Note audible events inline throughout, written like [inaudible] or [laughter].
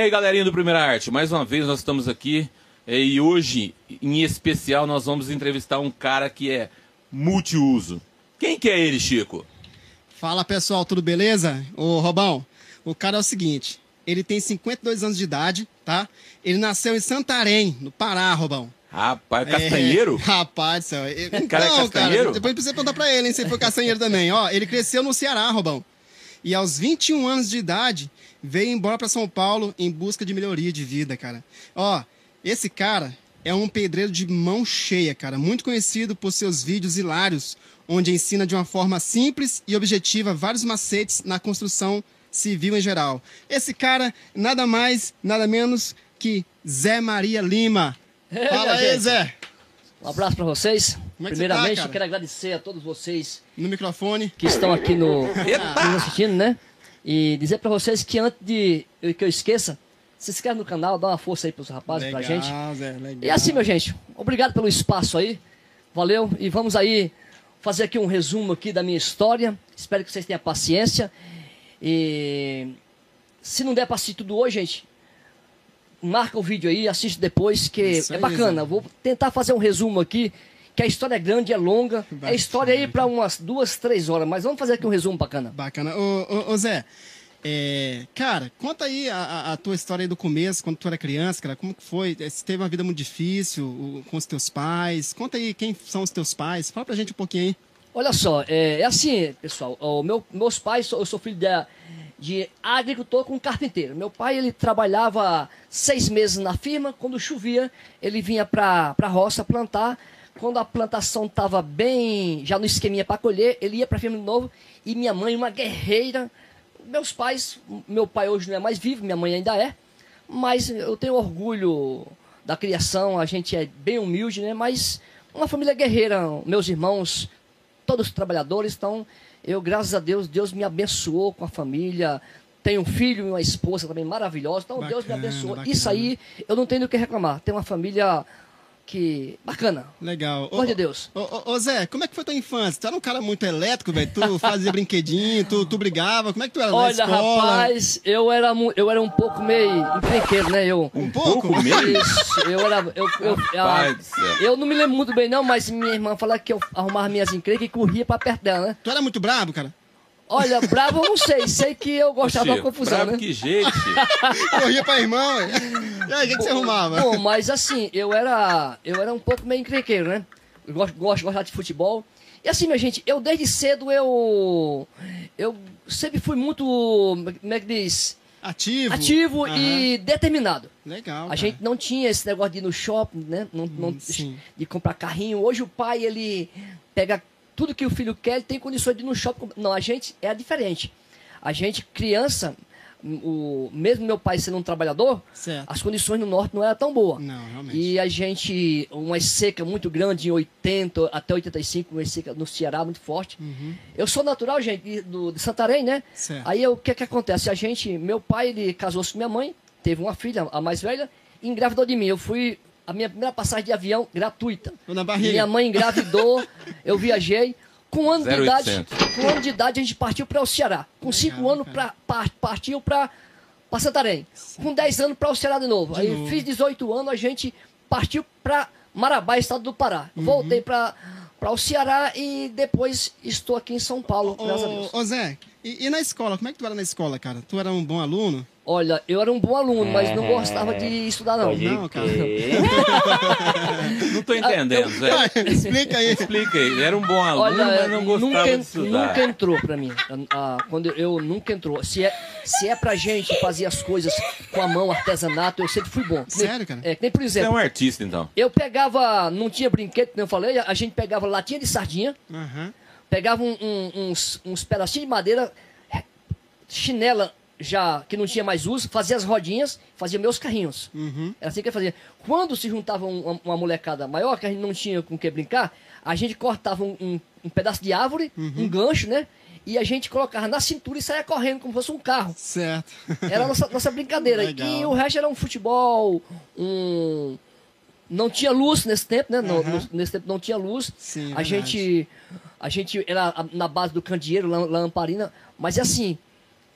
aí, galerinha do Primeira Arte, mais uma vez nós estamos aqui eh, e hoje, em especial, nós vamos entrevistar um cara que é multiuso. Quem que é ele, Chico? Fala pessoal, tudo beleza? Ô Robão, o cara é o seguinte: ele tem 52 anos de idade, tá? Ele nasceu em Santarém, no Pará, Robão. Rapaz, castanheiro? É, [laughs] rapaz, céu. Então, Cara é castanheiro? Cara, depois precisa perguntar pra ele, hein, se ele foi castanheiro também. Ó, ele cresceu no Ceará, Robão. E aos 21 anos de idade, veio embora para São Paulo em busca de melhoria de vida, cara. Ó, esse cara é um pedreiro de mão cheia, cara, muito conhecido por seus vídeos hilários, onde ensina de uma forma simples e objetiva vários macetes na construção civil em geral. Esse cara, nada mais, nada menos que Zé Maria Lima. Fala aí, gente. Zé. Um abraço pra vocês. É Primeiramente, tá, quero agradecer a todos vocês No microfone. que estão aqui no, nos assistindo, né? E dizer pra vocês que antes de que eu esqueça, se inscreve no canal, dá uma força aí pros rapazes, pra gente. Zé, legal. E assim, meu gente, obrigado pelo espaço aí. Valeu. E vamos aí fazer aqui um resumo aqui da minha história. Espero que vocês tenham paciência. E se não der pra assistir tudo hoje, gente, marca o vídeo aí, assiste depois, que Isso é bacana. Vou tentar fazer um resumo aqui, que a história é grande, é longa. É história aí pra umas duas, três horas, mas vamos fazer aqui um resumo bacana. Bacana. Ô, ô, ô, Zé, é, cara, conta aí a, a- tua história aí do começo, quando tu era criança, cara. Como que foi? Eh, Você teve uma vida muito difícil o- com os teus pais? Conta aí quem são os teus pais. Fala pra gente um pouquinho aí. Olha só, é, é assim, pessoal. O meu, meus pais, eu sou filho de, de agricultor com carpinteiro. Meu pai, ele trabalhava seis meses na firma. Quando chovia, ele vinha para a roça plantar. Quando a plantação estava bem, já no esqueminha para colher, ele ia para a firma de novo. E minha mãe, uma guerreira. Meus pais, meu pai hoje não é mais vivo, minha mãe ainda é. Mas eu tenho orgulho da criação, a gente é bem humilde, né? Mas uma família guerreira, meus irmãos, todos trabalhadores, então eu, graças a Deus, Deus me abençoou com a família. Tenho um filho e uma esposa também maravilhosa, então Deus me Bacana, abençoou. bacana. Isso aí eu não tenho do que reclamar. Tem uma família que. bacana. Legal. Pelo amor de Deus. Ô, ô, ô, Zé, como é que foi tua infância? Tu era um cara muito elétrico, velho? Tu fazia brinquedinho, tu, tu brigava. Como é que tu era na Olha, escola? rapaz, eu era, eu era um pouco meio encrenqueiro, né? Eu, Um pouco? mesmo? Isso, eu era. Eu, eu, Rapaz do céu. eu não me lembro muito bem, não, mas minha irmã falava que eu arrumava minhas encrencas e corria pra perto dela, né? Tu era muito brabo, cara? Olha, bravo eu não sei, sei que eu gostava da Chico, confusão, bravo né? que jeito. [laughs] Corria pra irmão, velho. E aí, o que, que você arrumava? Bom, mas assim, eu era, eu era um pouco meio encrenqueiro, né? Eu gosto, gosto, gostar de futebol. E assim, minha gente, eu desde cedo eu. Eu sempre fui muito. Como é que diz? Ativo? Ativo Aham. e determinado. Legal, A cara. gente não tinha esse negócio de ir no shopping, né? Não, não- Hum, sim. de comprar carrinho. Hoje o pai, ele pega tudo que o filho quer, ele tem condições de ir no shopping. Não, a gente é diferente. A gente, criança, o, mesmo meu pai sendo um trabalhador, Certo. as condições no norte não eram tão boas. Não, realmente. E a gente, uma seca muito grande em 80 até 85, uma seca no Ceará muito forte. Eu sou natural, gente, de, do, de Santarém, né? Uhum. Certo. Aí o que que acontece? A gente, meu pai, ele casou-se com minha mãe, teve uma filha, a mais velha, e engravidou de mim. Eu fui a minha primeira passagem de avião gratuita. Na barriga. Minha mãe engravidou, [laughs] eu viajei. Com um ano de 0800. idade, com um ano de idade a gente partiu para o Ceará. Com cinco anos pra, par- partiu para para Santarém. Com 10 anos para o Ceará de novo. De Aí novo. fiz 18 anos, a gente partiu para Marabá, estado do Pará. Uhum. Voltei para para o Ceará e depois estou aqui em São Paulo, graças a Deus. Ô Zé, e, e na escola? Como é que tu era na escola, cara? Tu era um bom aluno? Olha, eu era um bom aluno, mas não gostava de estudar não. Não, cara. [laughs] Não tô entendendo, Zé. Explica aí. Explica aí. Era um bom aluno, Olha, mas não gostava nunca, de estudar. nunca entrou pra mim. Ah, quando eu, eu nunca entrou. Se é, se é pra gente fazer as coisas com a mão, artesanato, eu sempre fui bom. Nem- Sério, cara? É, que nem por Você é exemplo, um artista, então. eu pegava, não tinha brinquedo, como eu falei, a gente pegava latinha de sardinha, Aham. Pegava um- um- uns, uns pedacinhos de madeira, chinela já que não tinha mais uso, fazia as rodinhas, fazia meus carrinhos. Uhum. Era assim que eu fazia. Quando se juntava um- uma, uma molecada maior, que a gente não tinha com o que brincar, a gente cortava um, um- um pedaço de árvore, Uhum. um gancho, né? e a gente colocava na cintura e saía correndo como se fosse um carro. Certo. Era a nossa, nossa brincadeira. E o resto era um futebol, um. Não tinha luz nesse tempo, né? Aham. no- nesse tempo não tinha luz. Sim, a verdade. gente. A gente era na base do candeeiro, lam- lamparina. Mas assim,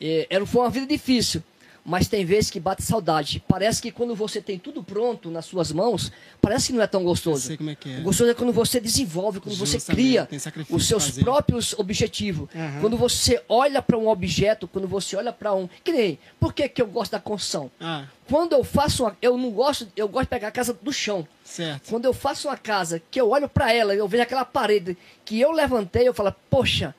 é, era, foi uma vida difícil. Mas tem vezes que bate saudade. Parece que quando você tem tudo pronto nas suas mãos, parece que não é tão gostoso. sei como é que é. O gostoso é quando você desenvolve, quando você Justamente, cria tem sacrifício os seus fazer. próprios objetivos. Aham. Quando você olha para um objeto, quando você olha para um. Que nem. Por que, que eu gosto da construção? Ah, Quando eu faço uma. Eu não gosto. Eu gosto de pegar a casa do chão. certo. Quando eu faço uma casa que eu olho para ela, eu vejo aquela parede que eu levantei, eu falo, poxa,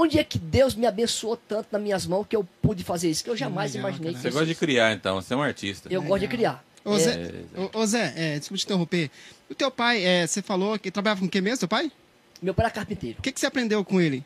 onde é que Deus me abençoou tanto nas minhas mãos que eu pude fazer isso? Que eu jamais legal, imaginei cara. Você gosta de criar, então. Você é um artista. Eu gosto de criar. Ô, É, Zé, ô, ô, Zé é, desculpa te interromper. O teu pai, é, você falou que trabalhava com o que mesmo, teu pai? Meu pai era carpinteiro. O que, que você aprendeu com ele?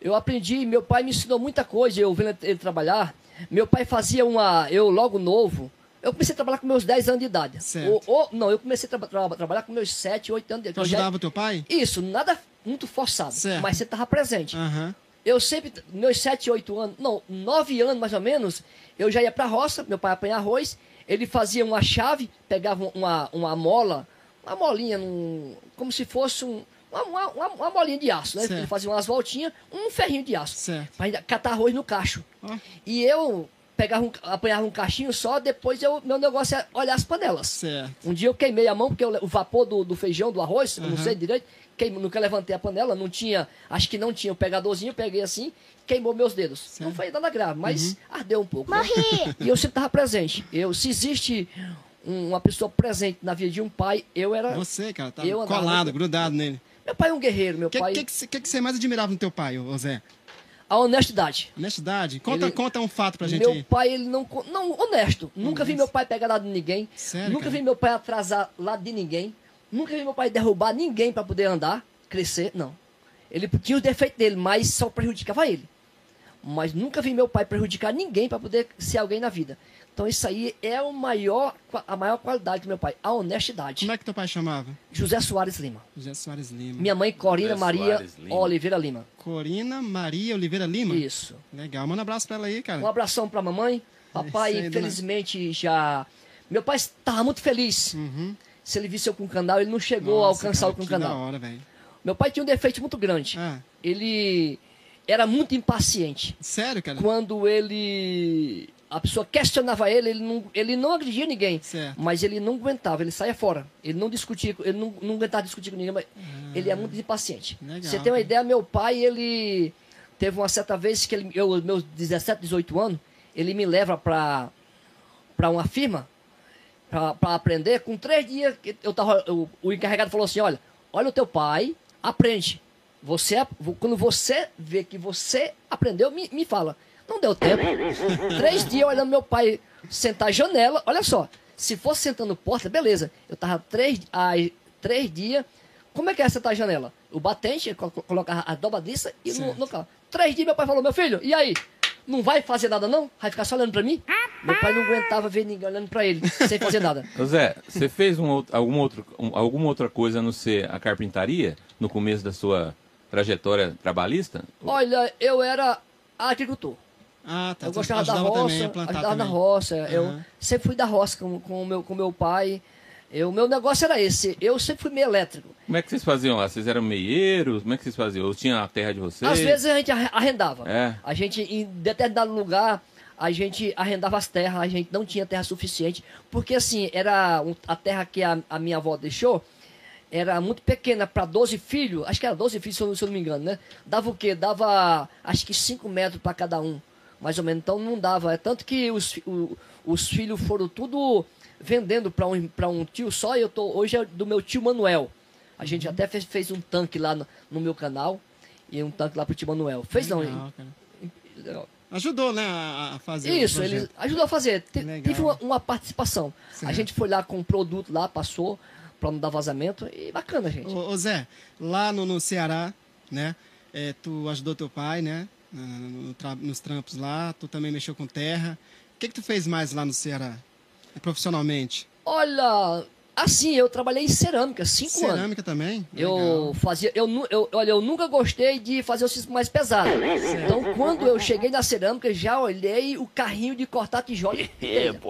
Eu aprendi, meu pai me ensinou muita coisa, eu vendo ele trabalhar. Meu pai fazia uma. Eu, logo novo, eu comecei a trabalhar com meus 10 anos de idade. Certo. Ou- ou- não, eu comecei a tra- tra- trabalhar com meus 7, 8 anos de Tu idade. Já- ajudava o teu pai? Isso, nada muito forçado, Certo. mas você estava presente. Aham. Eu sempre, meus 7, 8 anos, não, 9 anos mais ou menos, eu já ia pra roça, meu pai apanhar arroz, ele fazia uma chave, pegava uma, uma mola, uma molinha, num, como se fosse um, uma, uma, uma- molinha de aço, né? Certo. Ele fazia umas voltinhas, um ferrinho de aço, Certo. para catar arroz no cacho. Ó. E eu pegava um, apanhava um cachinho só, depois eu, meu negócio é olhar as panelas. Certo. Um dia eu queimei a mão, porque eu- o vapor do, do feijão, do arroz, eu não sei direito, queimou, nunca levantei a panela, não tinha, acho que não tinha o pegadorzinho, eu peguei assim, queimou meus dedos. Não foi nada grave, mas Uhum. ardeu um pouco. né? [laughs] E eu sempre estava presente. Eu, se existe um- uma pessoa presente na vida de um pai, eu era. Você, cara, tá Eu colado, no- grudado nele. Meu pai é um guerreiro, meu O que, pai. que, que, você- que que você mais admirava no teu pai, ô Zé? A honestidade. Honestidade? Conta, Ele- conta um fato pra gente meu aí. pai, ele não. Não, honesto. Nunca vi meu pai pegar lado de ninguém. Sério, nunca cara? vi meu pai atrasar lado de ninguém. Nunca vi meu pai derrubar ninguém para poder andar, crescer. Não. Ele tinha os defeitos dele, mas só prejudicava ele. Mas nunca vi meu pai prejudicar ninguém para poder ser alguém na vida. Então isso aí é o maior, a maior qualidade do meu pai, a honestidade. Como é que teu pai chamava? José Soares Lima. José Soares Lima. Minha mãe, Corina José Maria Lima. Oliveira Lima. Corina Maria Oliveira Lima? Isso. Legal, manda um abraço pra ela aí, cara. Um abração pra mamãe. Papai, isso aí, dona- infelizmente, já. Meu pai estava muito feliz. Uhum. Se ele visse eu com o canal, ele não chegou Nossa, a alcançar cara, o com o da canal. hora, velho. Meu pai tinha um defeito muito grande. Ah, Ele era muito impaciente. sério, cara? Quando ele. A pessoa questionava ele, ele não, ele não agredia ninguém. Certo. Mas ele não aguentava, ele saía fora. Ele não discutia, ele não, não aguentava discutir com ninguém, mas ele é muito impaciente. Ah, Legal, Você tem uma ideia, meu pai, ele teve uma certa vez que ele, eu, meus 17, 18 anos, ele me leva para uma firma para aprender. Com três dias, que eu tava, o, o encarregado falou assim: olha, olha o teu pai, aprende. Você, quando você vê que você aprendeu, me, me fala. Não deu tempo. Três dias olhando meu pai sentar à janela. Olha só, se fosse sentando porta, beleza. Eu tava três, ai, três dias. Como é que é sentar janela? O batente, co- co- colocar a dobradiça e no, Certo. no carro. Três dias meu pai falou, meu filho, e aí? Não vai fazer nada não? Vai ficar só olhando pra mim? Meu pai não aguentava ver ninguém olhando pra ele, sem fazer nada. [laughs] Zé, você fez um, outro- alguma, outro, um- alguma outra coisa a não ser a carpintaria no começo da sua trajetória trabalhista? Olha, eu era agricultor. Ah, tá. eu gostava da roça, ajudava na roça. Eu Aham. sempre fui da roça com, com o meu, com meu pai. O meu negócio era esse. Eu sempre fui meio elétrico. Como é que vocês faziam lá? Vocês eram meieiros? Como é que vocês faziam? Ou tinha a terra de vocês? Às vezes a gente arre- arrendava. É. A gente, em determinado lugar, a gente arrendava as terras, a gente não tinha terra suficiente. Porque, assim, era um- a terra que a, a minha avó deixou, era muito pequena para 12 filhos. Acho que era 12 filhos, se eu, não- se eu não me engano, né? Dava o quê? Dava, acho que 5 metros para cada um. Mais ou menos. Então não dava. É tanto que os, o- os filhos foram tudo vendendo para um, pra um tio só. E eu tô, hoje é do meu tio Manuel. A gente até fez, fez um tanque lá no, no meu canal. E um tanque lá pro tio Manuel. Fez não, Legal, cara. Ajudou, né, a, fazer Isso, ele ajudou a fazer. Te-. Teve uma, uma participação. Certo. A gente foi lá com um produto lá, passou, pra não dar vazamento. E bacana, gente. Ô, ô, Zé, lá no, no Ceará, né, é, tu ajudou teu pai, né, no- no nos trampos lá, tu também mexeu com terra. O que que tu fez mais lá no Ceará, profissionalmente? Olha, Assim, eu trabalhei em cerâmica, cinco anos. Cerâmica também? Eu Legal. fazia, eu, eu, olha, eu nunca gostei de fazer o cisco mais pesado. Então, quando eu cheguei na cerâmica, já olhei o carrinho de cortar tijolo. de telha.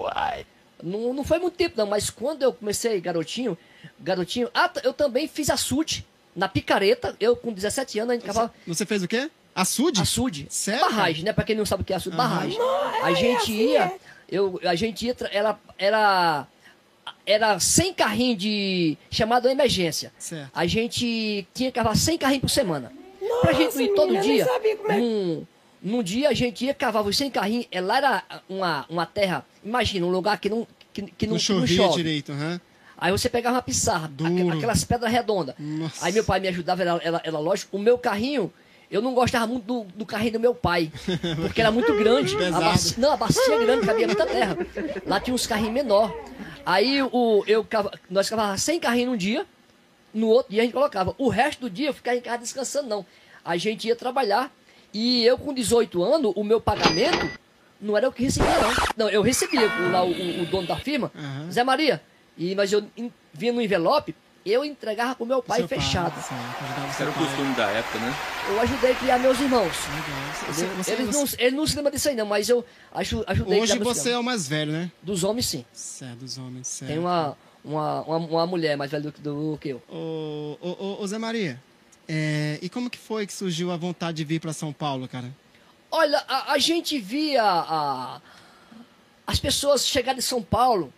não, não foi muito tempo, não, mas quando eu comecei, garotinho, garotinho, ah, eu também fiz açude na picareta. Eu, com 17 anos, a gente cavava Você fez o quê? Açude? açude. Sério? Barragem, né? Pra quem não sabe o que é açude, Aham. barragem. A gente ia, eu, a gente ia, tra- era, era, era 100 carrinhos de chamado emergência. Certo. A gente tinha que cavar 100 carrinhos por semana. pra gente não ir todo dia. sabia como é Num, num dia a gente ia, cavava os 100 carrinhos. é, Lá era uma, uma terra, imagina, um lugar que não, que, que não, Não que não chovia chove. direito, aham. Aí você pegava uma pissarra, Duro. aquelas pedras redondas. Nossa. Aí meu pai me ajudava, era, era, era lógico. O meu carrinho, eu não gostava muito do, do carrinho do meu pai, porque era muito grande. A [laughs] bacia, não, a bacia é grande, cabia muita terra. Lá tinha uns carrinhos menor. Aí o, eu, nós cavávamos 100 carrinhos num dia, no outro dia a gente colocava. O resto do dia eu ficava em casa descansando, não. A gente ia trabalhar e eu com 18 anos, o meu pagamento não era o que recebia, não. Não, eu recebia o- lá o, o- dono da firma, Aham. Zé Maria, e, mas eu in- vinha no envelope, eu entregava pro meu pai Seu fechado. seu era o costume da época, né? Eu ajudei a criar meus irmãos. Você- você- eles, você- não, eles não se lembram disso aí, não, mas eu aju- ajudei a Hoje você é o mais velho, né? Dos homens, sim. Certo, dos homens, certo. Tem uma, uma, uma, uma mulher mais velha do, que- do que eu. Ô, ô, ô, ô, Zé Maria, é, e como que foi que surgiu a vontade de vir para São Paulo, cara? Olha, a, a gente via a- as pessoas chegarem de São Paulo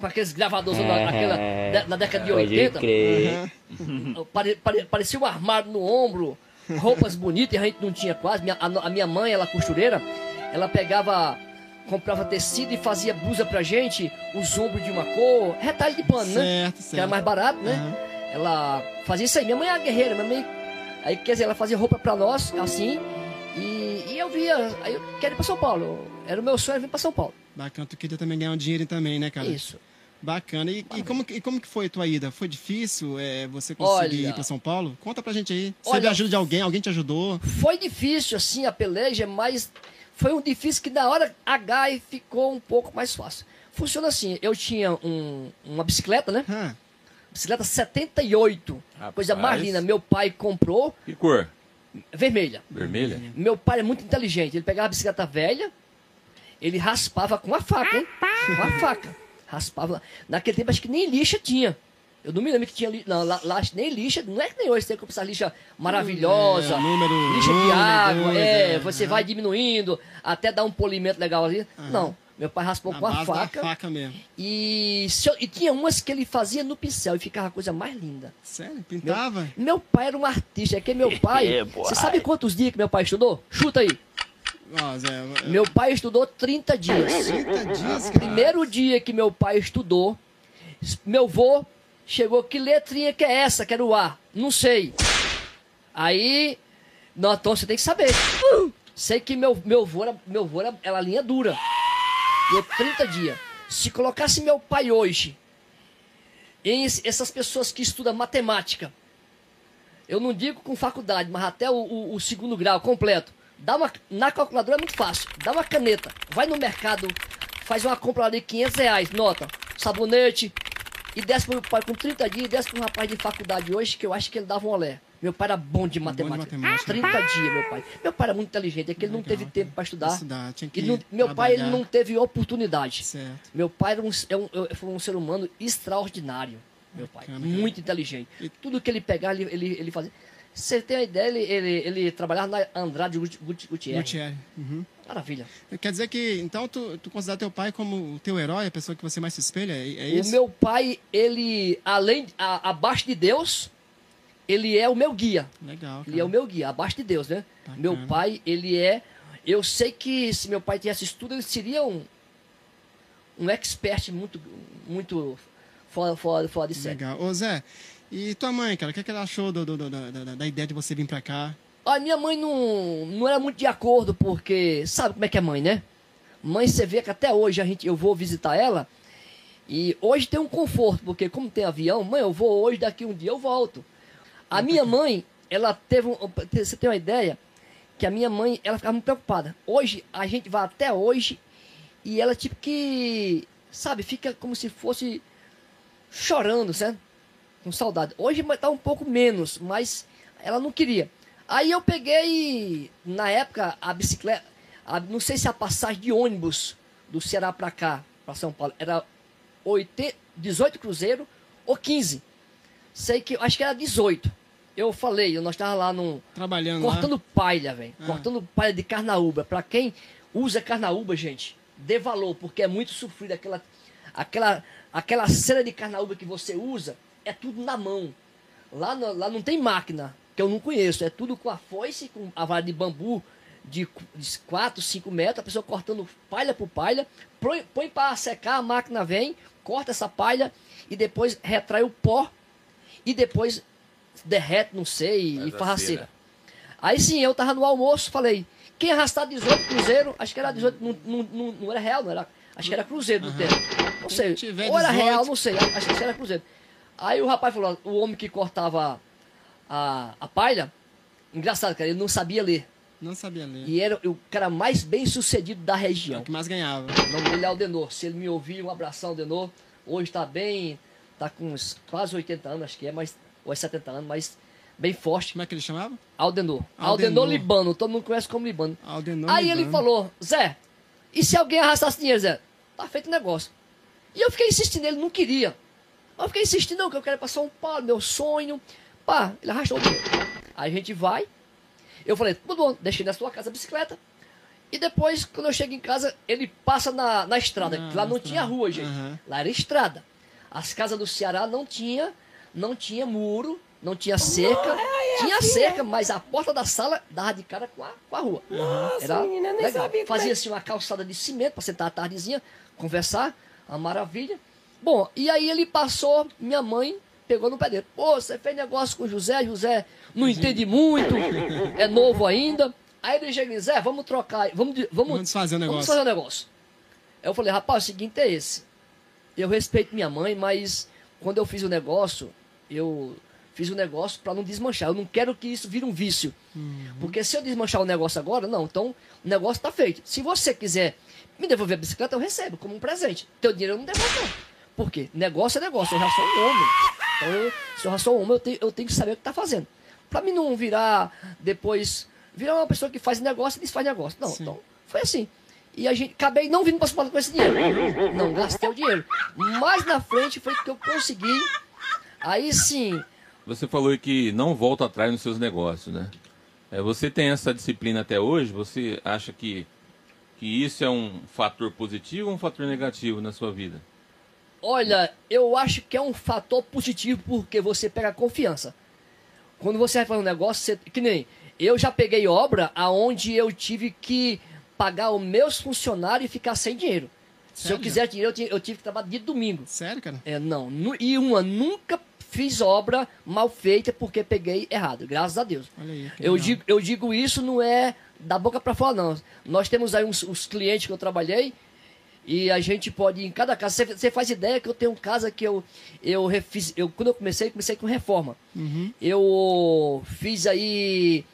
com aqueles gravadores na, naquela- de- na década de Pode 80. crer. Pare- pare- parecia um armário no ombro, roupas bonitas, e a gente não tinha quase. Minha- a, a minha mãe, ela costureira, ela pegava, comprava tecido e fazia blusa pra gente, os ombros de uma cor, retalho de pano, né? Certo, Que era certo. mais barato, né? Aham. Ela fazia isso aí. Minha mãe era guerreira, minha mãe. Aí, quer dizer, ela fazia roupa pra nós, assim. E, e eu via. Aí eu quero ir pra São Paulo. Era o meu sonho vir pra São Paulo. Bacana, tu queria também ganhar um dinheiro também, né, cara? Isso. Bacana. E, e como, que- e como que foi a tua ida? Foi difícil é, você conseguir Olha- ir para São Paulo? Conta pra gente aí. Você Olha- teve ajuda de alguém? Alguém te ajudou? Foi difícil, assim, a peleja, mas foi um difícil que na hora H e ficou um pouco mais fácil. Funciona assim, eu tinha um- uma bicicleta, né? Hã? Bicicleta 78. Rapaz. Coisa mais linda. Meu pai comprou Que cor? vermelha. Vermelha? Meu pai é muito inteligente. Ele pegava a bicicleta velha, ele raspava com a faca, hein? Com a faca. Raspava. Naquele tempo acho que nem lixa tinha. Eu não me lembro que tinha lixa. Não, lá, lá nem lixa. Não é que nem hoje tem que essa lixa maravilhosa. É, número lixa um, de água. dois, é, é, você é. vai diminuindo até dar um polimento legal ali. Não. Meu pai raspou Na com a faca. faca mesmo. E, eu- e tinha umas que ele fazia no pincel e ficava a coisa mais linda. Sério? Meu, Pintava? meu pai era um artista, é que meu [laughs] pai. É, você sabe quantos dias que meu pai estudou? Chuta aí. Zé, eu- Meu pai estudou 30 dias. 30 dias, cara. Primeiro dia que meu pai estudou, meu vô chegou, que letrinha que é essa? Quero o A. Não sei. Aí, não, então você tem que saber. Sei que meu, meu vô, era, meu vô era, era linha dura. Deu 30 dias. Se colocasse meu pai hoje, em essas pessoas que estudam matemática, eu não digo com faculdade, mas até o, o- o segundo grau completo. Dá uma, na calculadora é muito fácil. Dá uma caneta, vai no mercado, faz uma compra ali de 500 reais, nota, sabonete, e desce pro meu pai com 30 dias, e desce para um rapaz de faculdade hoje, que eu acho que ele dava um olé. Meu pai era bom de matemática. matemática. 30 dias, meu pai. Meu pai era muito inteligente, é que ele não Legal, teve tempo para estudar. Estudar, tinha que E não- meu pai ele não teve oportunidade. Certo. Meu pai era um, é um- é- foi um ser humano extraordinário. Meu pai. Bacana, cara. Muito inteligente. E- Tudo que ele pegava, ele, ele, ele fazia. Você tem uma ideia, ele, ele, ele trabalhava na Andrade Guti- Guti- Gutierrez. Gutierrez. Uhum. Maravilha. Quer dizer que, então, tu, tu considera teu pai como o teu herói, a pessoa que você mais se espelha? É, é o isso? meu pai, ele, além, a- abaixo de Deus, ele é o meu guia. Legal, cara. Ele é o meu guia, abaixo de Deus, né? Bacana. Meu pai, ele é. Eu sei que se meu pai tivesse estudo, ele seria um. Um expert muito. Muito fora, fora, fora de série. Legal. Ô, Zé, e tua mãe, cara, o que, é que ela achou do, do- do- da, da- da ideia de você vir pra cá? A minha mãe não, não era muito de acordo, porque sabe como é que é mãe, né? Mãe, você vê que até hoje a gente, eu vou visitar ela e hoje tem um conforto, porque como tem avião, mãe, eu vou hoje, daqui um dia eu volto. A minha mãe, ela teve um, você tem uma ideia que a minha mãe, ela ficava muito preocupada. Hoje, a gente vai até hoje e ela tipo que, sabe, fica como se fosse chorando, certo? Com saudade. Hoje tá um pouco menos, mas ela não queria. Aí eu peguei, na época, a bicicleta, a- não sei se a passagem de ônibus do Ceará pra cá, pra São Paulo, era 80, 18 cruzeiro ou 15. Sei que, acho que era 18. Eu falei, nós tava lá num, Trabalhando cortando palha, velho. Ah. Cortando palha de carnaúba. Pra quem usa carnaúba, gente, dê valor, porque é muito sofrido. Aquela, aquela, aquela cera de carnaúba que você usa, é tudo na mão. Lá, no- lá não tem máquina, que eu não conheço. É tudo com a foice, com a vara de bambu de 4, 5 metros, a pessoa cortando palha por palha, põe, põe para secar, a máquina vem, corta essa palha e depois retrai o pó e depois derrete, não sei, Faz e faz a cera. cera. Aí sim, eu tava no almoço, falei, quem arrastar 18 cruzeiro, acho que era 18, não, não, não, não era real, não era, acho que era cruzeiro no tempo. Não sei, ou era 18. real, não sei, acho que era cruzeiro. Aí o rapaz falou, o homem que cortava a, a palha, engraçado, cara, ele não sabia ler. Não sabia ler. E era o cara mais bem sucedido da É o região. que mais ganhava. O nome dele é Aldenor. Se ele me ouvir, um abração, Aldenor. Hoje tá bem, tá com uns quase 80 anos, acho que é, mas, ou é 70 anos, mas bem forte. Como é que ele chamava? Aldenor. Aldenor. Aldenor Libano, todo mundo conhece como Libano. Aldenor Aí ele Libano. falou, Zé, e se alguém arrastasse dinheiro, Zé? Tá feito o negócio. E eu fiquei insistindo, ele não queria. Eu fiquei insistindo, não, que eu quero ir pra São Paulo, meu sonho. Pá, ele arrastou o dinheiro. Aí a gente vai. Eu falei, tudo bom, deixei na sua casa a bicicleta. E depois, quando eu chego em casa, ele passa na, na estrada. Que lá não tinha rua, gente. Aham. Lá era estrada. As casas do Ceará não tinha, não tinha muro, não tinha cerca. tinha cerca, mas a porta da sala dava de cara com a, com a rua. era menina, nem legal. sabia Fazia é. assim uma calçada de cimento para sentar à tardezinha, conversar, uma maravilha. Bom, e aí ele passou, minha mãe pegou no pé dele. Pô, você fez negócio com o José, José não entende muito, é novo ainda. Aí ele chega e diz, Zé, vamos trocar, vamos, vamos, Vamos o Vamos negócio. fazer um negócio. Aí eu falei, rapaz, o seguinte é esse. Eu respeito minha mãe, mas quando eu fiz o negócio, eu fiz o negócio para não desmanchar. Eu não quero que isso vire um vício. Porque se eu desmanchar o negócio agora, não. Então, o negócio tá feito. Se você quiser me devolver a bicicleta, eu recebo como um presente. Teu dinheiro eu não devolvo, não. Por quê? Negócio é negócio. Eu já sou um homem. Então, eu, se eu já sou um homem, eu tenho, eu tenho que saber o que tá fazendo. Pra mim não virar depois... Virar uma pessoa que faz negócio e desfaz negócio. Não, Sim. então, foi assim. E a gente acabei não vindo para São Paulo com esse dinheiro. Não gastei o dinheiro. Mais na frente foi que eu consegui. Aí sim, Você falou que não volta atrás nos seus negócios, né? É, você tem essa disciplina até hoje? Você acha que, que isso é um fator positivo ou um fator negativo na sua vida? Olha, eu acho que é um fator positivo porque você pega confiança. Quando você vai fazer um negócio, você, que nem eu já peguei obra aonde eu tive que pagar os meus funcionários e ficar sem dinheiro. Se eu Sério? quiser dinheiro, eu, tive que trabalhar de domingo. Sério, cara? É, não. E uma, nunca fiz obra mal feita porque peguei errado, graças a Deus. Olha aí. Eu digo, eu digo isso não é da boca para fora, não. Nós temos aí uns, os clientes que eu trabalhei e a gente pode ir em cada casa. Você- faz ideia que eu tenho casa que eu, eu refiz. Eu, quando eu comecei, comecei com reforma. Uhum. Eu fiz aí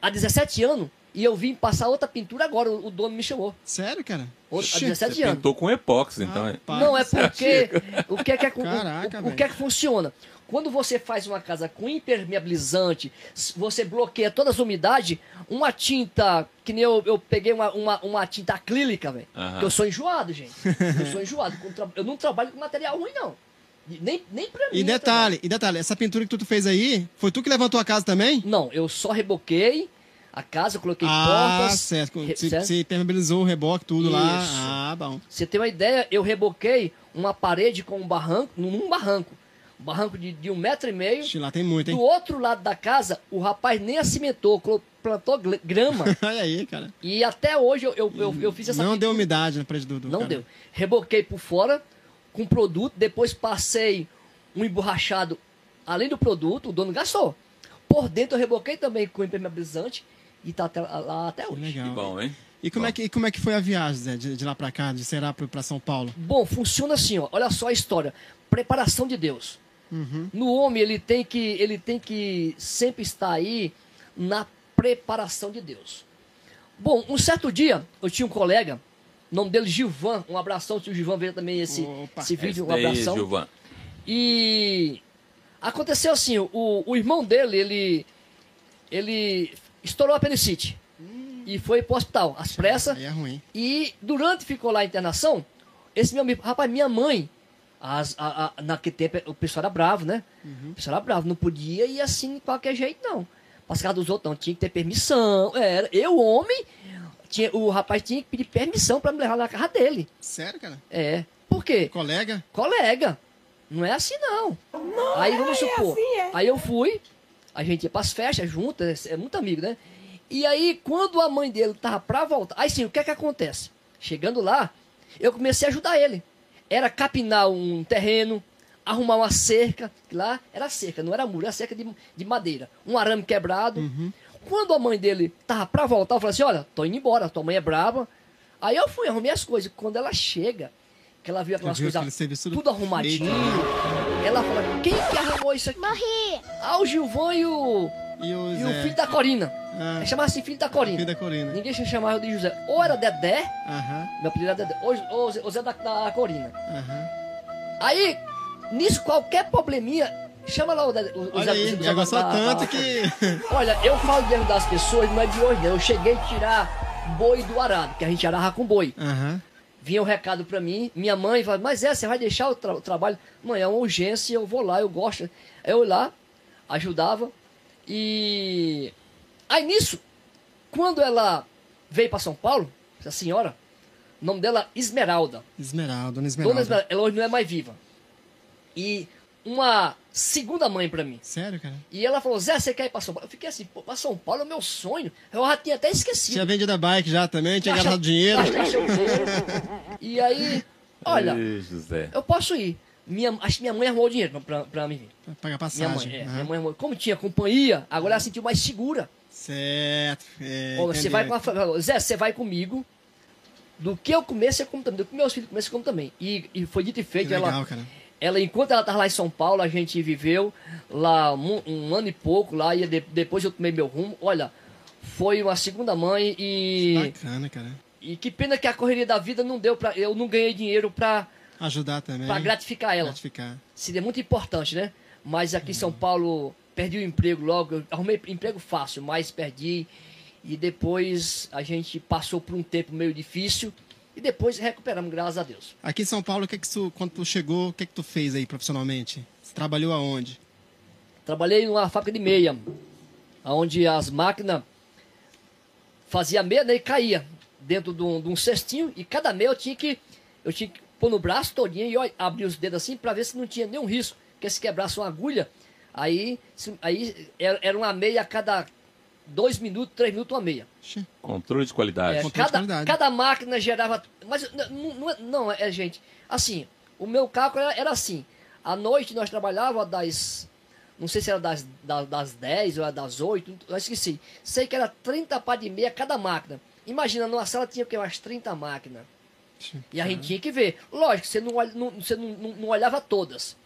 há 17 anos e eu vim passar outra pintura agora. O, o dono me chamou. Sério, cara? Outra, há Oxi. 17 Você anos. pintou com epóxi, então. é- Rapaz. Não, é porque o que é que, é- o- Caraca, o, o, que é que funciona? Quando você faz uma casa com impermeabilizante, você bloqueia todas as umidades, uma tinta, que nem eu, eu peguei uma, uma, uma tinta acrílica, velho. Eu sou enjoado, gente. Eu sou enjoado. Eu não trabalho com material ruim, não. Nem, nem pra mim. E detalhe, e detalhe, essa pintura que tu fez aí, foi tu que levantou a casa também? Não, eu só reboquei a casa, coloquei ah, portas. certo. re- Você certo? você permeabilizou o reboque, tudo lá. Isso. Ah, bom. Você tem uma ideia, eu reboquei uma parede com um barranco, num barranco. Barranco de, de um metro e meio. Ixi, lá tem muito, hein? Do outro lado da casa, o rapaz nem acimentou, plantou grama. [laughs] Olha aí, cara. e até hoje eu, eu, eu, eu fiz essa Não deu umidade na parede do, do Não cara. deu. Reboquei por fora com produto, depois passei um emborrachado além do produto, o dono gastou. Por dentro eu reboquei também com impermeabilizante e tá até, lá até Que hoje. legal. Que bom, hein? E como, Bom. é que, e como é que foi a viagem, Zé, de, de lá pra cá, de Será pra, pra São Paulo? Bom, funciona assim, ó. Olha só a história. Preparação de Deus. Uhum. No homem, ele tem que ele tem que sempre estar aí na preparação de Deus. Bom, um certo dia, eu tinha um colega, o nome dele Gilvan, um abração, se o Gilvan ver também esse, Opa. esse vídeo, um Esse daí, abração. Gilvan. E aconteceu assim, o, o irmão dele, ele, ele estourou a apendicite. E foi pro hospital, às pressas. É ruim. E durante ficou lá a internação, esse meu amigo, rapaz, minha mãe, as, a, a, naquele tempo o pessoal era bravo, né? O pessoal era bravo, não podia ir assim de qualquer jeito, não. Para casa dos outros, não, tinha que ter permissão. Era, eu, homem, tinha, o rapaz tinha que pedir permissão para me levar na casa dele. Sério, cara? É. Por quê? Colega? Colega. Não é assim, não. aí vamos supor. Aí eu fui, a gente ia pras festas junto, é, é muito amigo, né? E aí, quando a mãe dele tava pra voltar, aí sim, o que é que acontece? Chegando lá, eu comecei a ajudar ele. Era capinar um terreno, arrumar uma cerca, que lá era cerca, não era muro, era cerca de, de madeira. Um arame quebrado. Quando a mãe dele tava pra voltar, eu falei assim: olha, tô indo embora, tua mãe é brava. Aí eu fui, arrumei as coisas. Quando ela chega, que ela viu aquelas coisas tudo, tudo arrumadinho, ela fala: quem que arrumou isso aqui? Morri! Ah, o Gilvão e o, E o, e o filho da Corina. Ah. Chamar assim, filho da Corina. Filho da Corina. Ninguém se chamava de José. Ou era Dedé, Aham, meu apelido era Dedé, ou, ou, Zé- ou Zé da, da Corina. aham. Aí, nisso, qualquer probleminha, chama lá o, Dedé- o, o Olha aí, Zé gostou da- tanto da- que... [laughs] Olha, eu falo de ajudar as pessoas, não é de hoje, não. Eu cheguei a tirar boi do arado, que a gente arava com boi. Aham. Vinha o recado pra mim, minha mãe falava, mas é, você vai deixar o, tra- o trabalho? Mãe, é uma urgência, eu vou lá, eu gosto. Eu lá, ajudava. E aí nisso, quando ela veio pra São Paulo, essa senhora, o nome dela Esmeralda. Esmeralda, Dona Dona Esmeralda. Esmeralda, ela hoje não é mais viva. E uma segunda mãe pra mim. Sério, cara? E ela falou, Zé, você quer ir pra São Paulo? Eu fiquei assim, pô, pra São Paulo é o meu sonho. Eu já tinha até esquecido. Tinha vendido a bike já também, tinha Gasta- gastado dinheiro. dinheiro. E aí, olha, Ei, José. eu posso ir. Minha, acho que minha mãe arrumou o dinheiro pra, pra mim vir. Pra pagar Minha passagem. mãe, é, minha mãe arrumou. Como tinha companhia, agora ela se sentiu mais segura. Certo. É, você vai com a Zé, você vai comigo. Do que eu comer, você come também. Do que meus filhos comer, você come também. E, e foi dito e Que feito. legal, ela, cara. ela, enquanto ela estava lá em São Paulo, a gente viveu lá um, um ano e pouco lá. E de- depois eu tomei meu rumo. Olha, foi uma segunda mãe e. Bacana, cara. E que pena que a correria da vida não deu pra. Eu não ganhei dinheiro pra, Ajudar também. pra gratificar ela. Gratificar. Seria muito importante, né? Mas aqui em São Paulo perdi o emprego logo. Eu arrumei emprego fácil, mas perdi. E depois a gente passou por um tempo meio difícil. E depois recuperamos, graças a Deus. Aqui em São Paulo, o que que tu, quando tu chegou, o que que tu fez aí profissionalmente? Você trabalhou aonde? Trabalhei numa fábrica de meia, onde as máquinas faziam meia né, e caía dentro de um, de um cestinho e cada meia eu tinha que eu tinha que pôr no braço todinho e abrir os dedos assim para ver se não tinha nenhum risco, porque se quebrasse uma agulha, aí, se- aí era, era uma meia a cada dois minutos, três minutos uma meia. Controle de qualidade. É, Controle de cada, qualidade. cada máquina gerava. Mas não, é- não, é, gente. Assim, o meu cálculo era, era assim. À noite nós trabalhávamos das. Não sei se era das, da- das 10 ou era das 8, eu esqueci. Sei que era 30 par de meia cada máquina. Imagina, numa sala tinha o quê? Umas 30 máquinas. ixi. E a gente tinha que ver. Lógico, você não, não- você não, não- não olhava todas.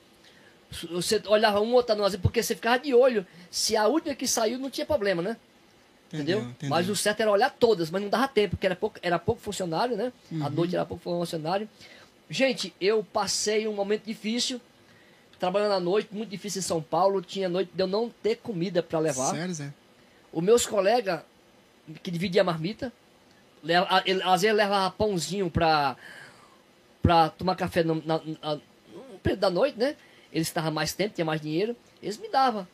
Você olhava uma outra, não, porque você ficava de olho. Se a última que saiu não tinha problema, né? Entendeu? Entendeu? Mas o certo era olhar todas, mas não dava tempo, porque era pouco, era pouco funcionário, né? Uhum. À noite era pouco funcionário. Gente, eu passei um momento difícil, trabalhando à noite, muito difícil em São Paulo. Tinha noite de eu não ter comida para levar. Sério, Zé? Os meus colegas, que dividiam a marmita, leva- a- ele- às vezes levava pãozinho pra, pra tomar café no, na, na- no período da noite, né? Eles estavam mais tempo, tinha mais dinheiro, eles me davam.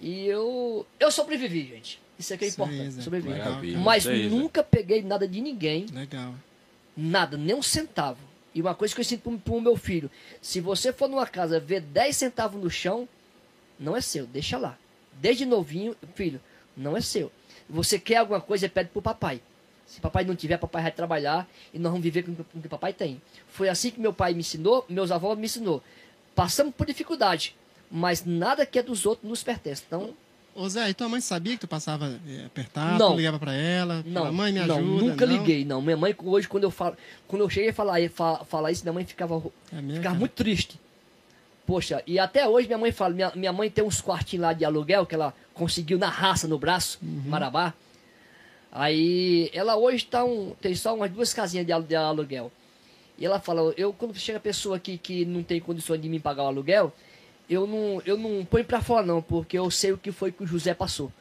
E eu, eu sobrevivi, gente. Isso é Isso aí, importante, Zé. sobrevivi. Legal. Mas nunca peguei nada de ninguém, Legal. nada, nem um centavo. E uma coisa que eu sinto pro, pro meu filho: se você for numa casa ver 10 centavos no chão, não é seu, deixa lá. Desde novinho, filho, não é seu. Você quer alguma coisa, pede pro papai. Se papai não tiver, papai vai trabalhar e nós vamos viver com com o que papai tem. Foi assim que meu pai me ensinou, meus avós me ensinou. Passamos por dificuldade, mas nada que é dos outros nos pertence. Então, Ô Zé, e tua mãe sabia que tu passava é, apertado? Não. Tu ligava pra ela? não, mãe, me não, ajuda? nunca não? liguei, não. Minha mãe hoje quando eu falo, quando eu cheguei a falar, fa- falar isso, minha mãe ficava É Ficava cara? muito triste. Poxa, e até hoje minha mãe fala, minha, minha mãe tem uns quartinhos lá de aluguel que ela conseguiu na raça, no braço, Uhum. Marabá. Aí ela hoje tá um, tem só umas duas casinhas de, de aluguel. E ela fala, eu quando chega pessoa aqui que não tem condições de me pagar o aluguel, eu não, eu não ponho pra fora, não, porque eu sei o que foi que o José passou.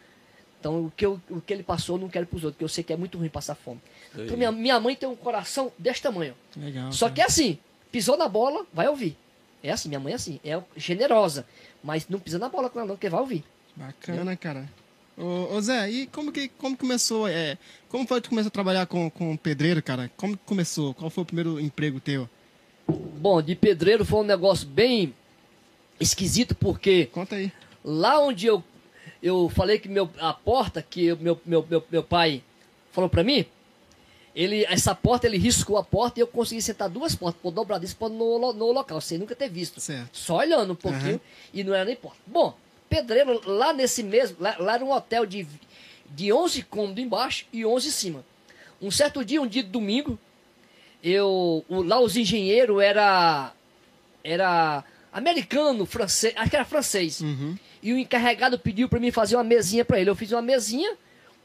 Então, o que, eu- o que ele passou, eu não quero pros outros, porque eu sei que é muito ruim passar fome. Então, minha, minha mãe tem um coração desse tamanho. Legal. Só cara. que é assim, pisou na bola, vai ouvir. É assim, minha mãe é assim, é generosa. Mas não pisa na bola com ela, não, porque vai ouvir. Bacana, cara. Ô, ô, Zé, e como que como começou? É, como foi que tu começou a trabalhar com, com pedreiro, cara? Como que começou? Qual foi o primeiro emprego teu? Bom, de pedreiro foi um negócio bem esquisito, porque Conta aí. lá onde eu, eu falei que meu, a porta que meu, meu, meu, meu pai falou pra mim, ele, essa porta, ele riscou a porta e eu consegui sentar duas portas, por dobradiço no, lo- no local, sem nunca ter visto. Certo. Só olhando um pouquinho e não era nem porta. Bom, pedreiro, lá nesse mesmo, lá, lá era um hotel de, de 11 cômodos embaixo e 11 em cima. Um certo dia, um dia de domingo, eu, o- lá os engenheiros era, era americano, francês, acho que era francês. Uhum. E o encarregado pediu para mim fazer uma mesinha para ele. Eu fiz uma mesinha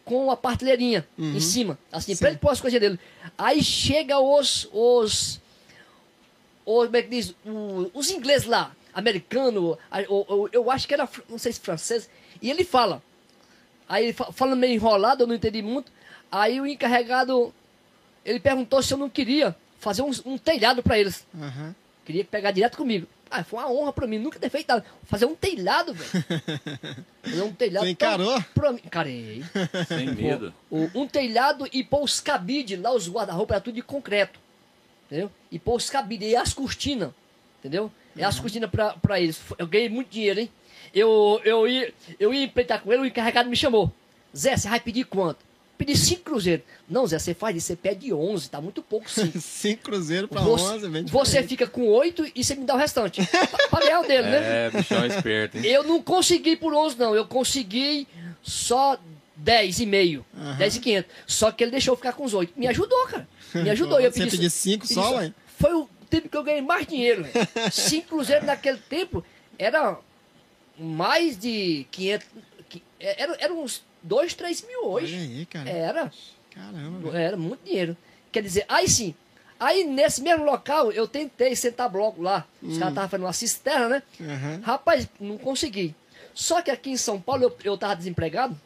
com uma partilheirinha em cima, assim, para ele pôr as coisas dele. Aí chega os, os, os como é que diz, os ingleses lá, americano, o- o- eu acho que era, não sei se francês, e ele fala. Aí ele fa- falando meio enrolado, eu não entendi muito. Aí o encarregado, ele perguntou se eu não queria fazer um, um telhado para eles. Aham. Queria pegar direto comigo. Ah, foi uma honra pra mim, nunca ter feito nada. Fazer um telhado, velho. [laughs] Fazer um telhado. Você encarou? Pra mim. Encarei. Sem medo. O- um telhado e pôr os cabides lá, os guarda-roupa, era tudo de concreto. Entendeu? E pôr os cabides e as cortinas. Entendeu? As cortinas pra, pra eles. Eu ganhei muito dinheiro, hein? Eu, eu, ia, eu ia empreitar com ele, o encarregado me chamou. Zé, você vai pedir quanto? Pedi cinco cruzeiros. Não, Zé, você faz isso, você pede 11, tá muito pouco cinco. [laughs] Cinco cruzeiros pra Você, onze, bem você diferente. fica com oito e você me dá o restante. [laughs] pra, pra ganhar o dele, né? É, bichão esperto, hein? Eu não consegui por 11, não. Eu consegui só 10 e meio. 10 e 500. Só que ele deixou eu ficar com os 8. Me ajudou, cara. Me [laughs] ajudou. Eu Você pedi, pediu cinco pedi só, ué? Foi o tempo que eu ganhei mais dinheiro. Cinco cruzeiros naquele tempo era mais de 500... que- Era, era uns 2, 3 mil Olha hoje. aí, cara. Era. Caramba. Era muito dinheiro. Quer dizer, aí sim. Aí nesse mesmo local eu tentei sentar bloco lá. Os caras estavam fazendo uma cisterna, né? Aham. Rapaz, não consegui. Só que aqui em São Paulo eu, eu tava desempregado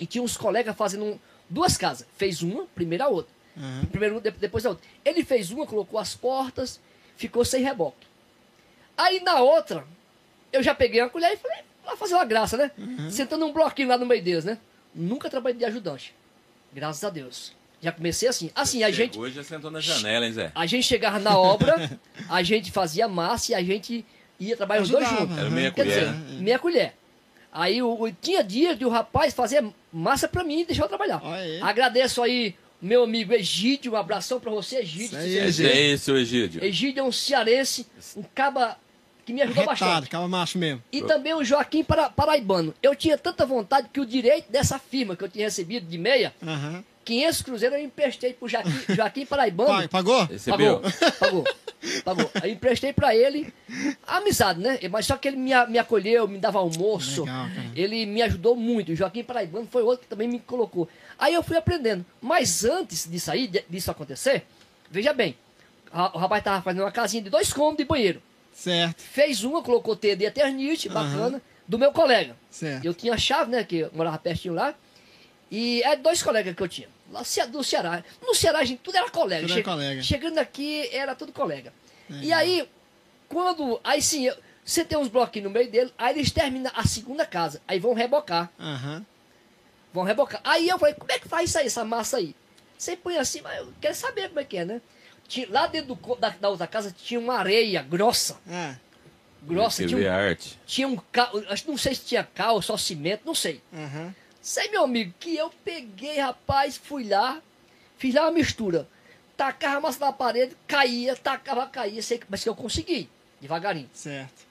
e tinha uns colegas fazendo um- duas casas. Fez uma, primeiro a outra. Aham. Primeiro depois a outra. Ele fez uma, colocou as portas, ficou sem reboque. Aí na outra, eu já peguei uma colher e falei, vai fazer uma graça, né? Sentando um bloquinho lá no meio deles, né? Nunca trabalhei de ajudante. Graças a Deus. Já comecei assim. Assim, a gente, Hoje já sentou na janela, hein, Zé? a gente chegava na obra, a gente fazia massa e a gente ia trabalhar os dois Ajudava, juntos. Era meia Quer colher. dizer, meia colher. Aí o, o- tinha dias de o rapaz fazer massa pra mim e deixar eu trabalhar. Aí. Agradeço aí meu amigo Egídio, um abração pra você, Isso Egídio. aí, Você- Egídio. É esse, seu Egídio. Egídio é um cearense, um caba que me ajudou Retado, bastante. cava macho mesmo. E também o Joaquim Para- Paraibano. Eu tinha tanta vontade que o direito dessa firma que eu tinha recebido de meia, Aham. 500 cruzeiros eu emprestei pro Joaquim, [laughs] Joaquim Paraibano. Pa- Pagou? Recebeu? Pagou, pagou, pagou. Aí emprestei pra ele amizade, né? Mas só que ele me, me acolheu, me dava almoço. Legal, ele me ajudou muito. O Joaquim Paraibano foi outro que também me colocou. Aí eu fui aprendendo. Mas antes disso aí, disso acontecer, veja bem, o rapaz tava fazendo uma casinha de dois cômodos de banheiro. Certo, Fez uma, colocou TD Eternite, bacana, do meu colega. certo. Eu tinha a chave, né? Que eu morava pertinho lá. E é dois colegas que eu tinha. Lá do Ceará. No Ceará, gente tudo era colega. Tudo era colega. Chegando aqui, era tudo colega. E aí, quando. Aí sim, eu- você tem uns bloquinhos no meio dele, aí eles terminam a segunda casa. Aí vão rebocar. Aham. Vão rebocar. Aí eu falei, como é que faz isso aí, essa massa aí? Você põe assim, mas eu quero saber como é que é, né? Tinha- lá dentro do da, da outra casa tinha uma areia grossa. Ah, Grossa. Tinha um, a arte. tinha um cal, acho que não sei se tinha cal, só cimento, não sei. aham. Sei, meu amigo, que eu peguei, rapaz, fui lá, fiz lá uma mistura. Tacava a massa na parede, caía, tacava, caía, sei, mas que eu consegui, devagarinho. Certo.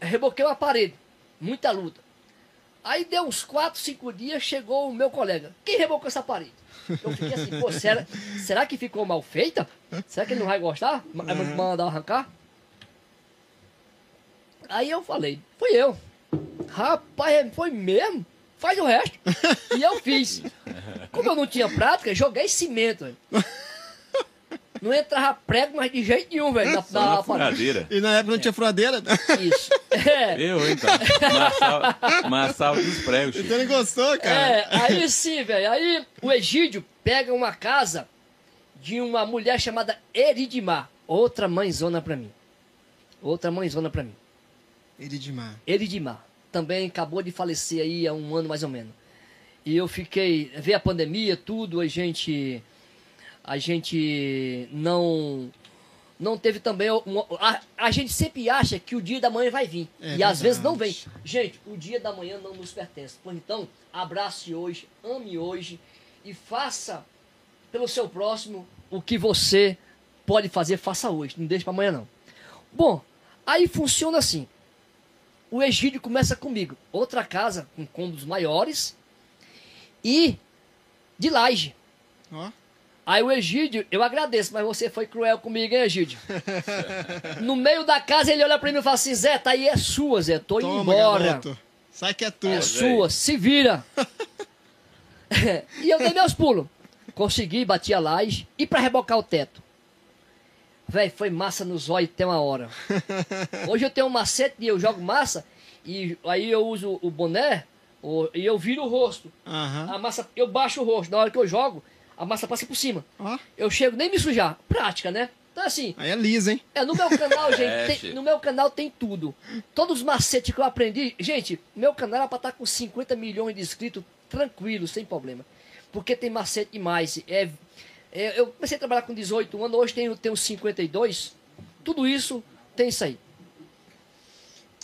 Reboquei uma parede, muita luta. Aí deu uns 4, 5 dias, chegou o meu colega. Quem rebocou essa parede? Eu fiquei assim, pô, [laughs] será, será que ficou mal feita? Será que ele não vai gostar? Uhum. Mandar arrancar? Aí eu falei, fui eu. Rapaz, foi mesmo? Faz o resto. E eu fiz. [laughs] Como eu não tinha prática, joguei cimento. Não entrava prego, mas de jeito nenhum, velho. Na, na na furadeira. E na época não tinha furadeira. Isso. [laughs] É. Eu, então. Massava, massava dos pregos. Você não gostou, cara? É, aí sim, velho. Aí o Egídio pega uma casa de uma mulher chamada Eridimar. Outra mãezona pra mim. Outra mãezona pra mim. Eridimar. Eridimar. Também acabou de falecer aí há um ano mais ou menos. E eu fiquei. Veio a pandemia, tudo, a gente. A gente não. Não teve também. uma- a, a gente sempre acha que o dia da manhã vai vir. É e às vezes não vem. verdade. Gente, o dia da manhã não nos pertence. Pois então, abrace hoje, ame hoje e faça pelo seu próximo o que você pode fazer, faça hoje. Não deixe para amanhã, não. Bom, aí funciona assim. O Egídio começa comigo. Outra casa com cômodos maiores e de laje. Ó. Aí o Egídio, eu agradeço, mas você foi cruel comigo, hein, Egídio? [laughs] no meio da casa ele olha pra mim e fala assim: Zé, tá aí, é sua, Zé, tô indo Toma, embora. garoto. Sai que é tua. É sua, se vira. [laughs] [laughs] e eu dei meus pulos. Consegui, bati a laje e pra rebocar o teto. Véi, foi massa no zóio até uma hora. Hoje eu tenho um macete e eu jogo massa e aí eu uso o boné o- e eu viro o rosto. Aham. A massa, eu baixo o rosto. Na hora que eu jogo, a massa passa por cima. Ó. Eu chego nem me sujar. Prática, né? Então assim, Aí é liso, hein? é, no meu canal, [laughs] gente, É, tem- no meu canal tem tudo. Todos os macetes que eu aprendi. Gente, meu canal era pra estar com 50 milhões de inscritos, tranquilo, sem problema. Porque tem macete demais. É, é, eu comecei a trabalhar com 18 anos, hoje tenho, tenho 52. Tudo isso tem isso aí.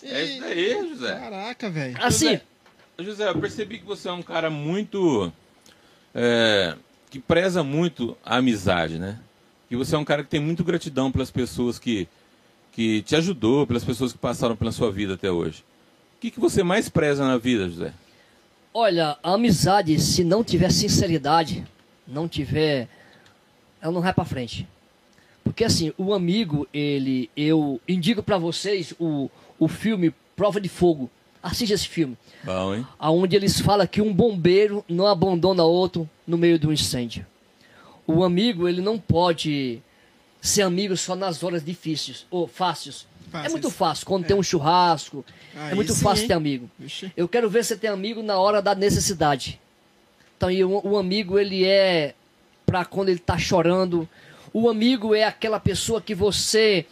É isso aí, José. Caraca, velho. Assim, José, José, eu percebi que você é um cara muito. é, que preza muito a amizade, né? Que você é um cara que tem muito gratidão pelas pessoas que, que te ajudou, pelas pessoas que passaram pela sua vida até hoje. O que, que você mais preza na vida, José? olha, a amizade, se não tiver sinceridade, não tiver. Ela não vai pra frente. Porque assim, o amigo, ele. Eu indico pra vocês o, o filme Prova de Fogo. Assista esse filme. Bom, hein? Aonde eles falam que um bombeiro não abandona outro no meio do incêndio. O amigo, ele não pode ser amigo só nas horas difíceis ou fáceis. É Fáceis. muito fácil, quando tem um churrasco. Aí é muito sim, fácil hein? ter amigo. Vixe. Eu quero ver você ter amigo na hora da necessidade. Então, e o, o amigo, ele é pra quando ele tá chorando. O amigo é aquela pessoa que você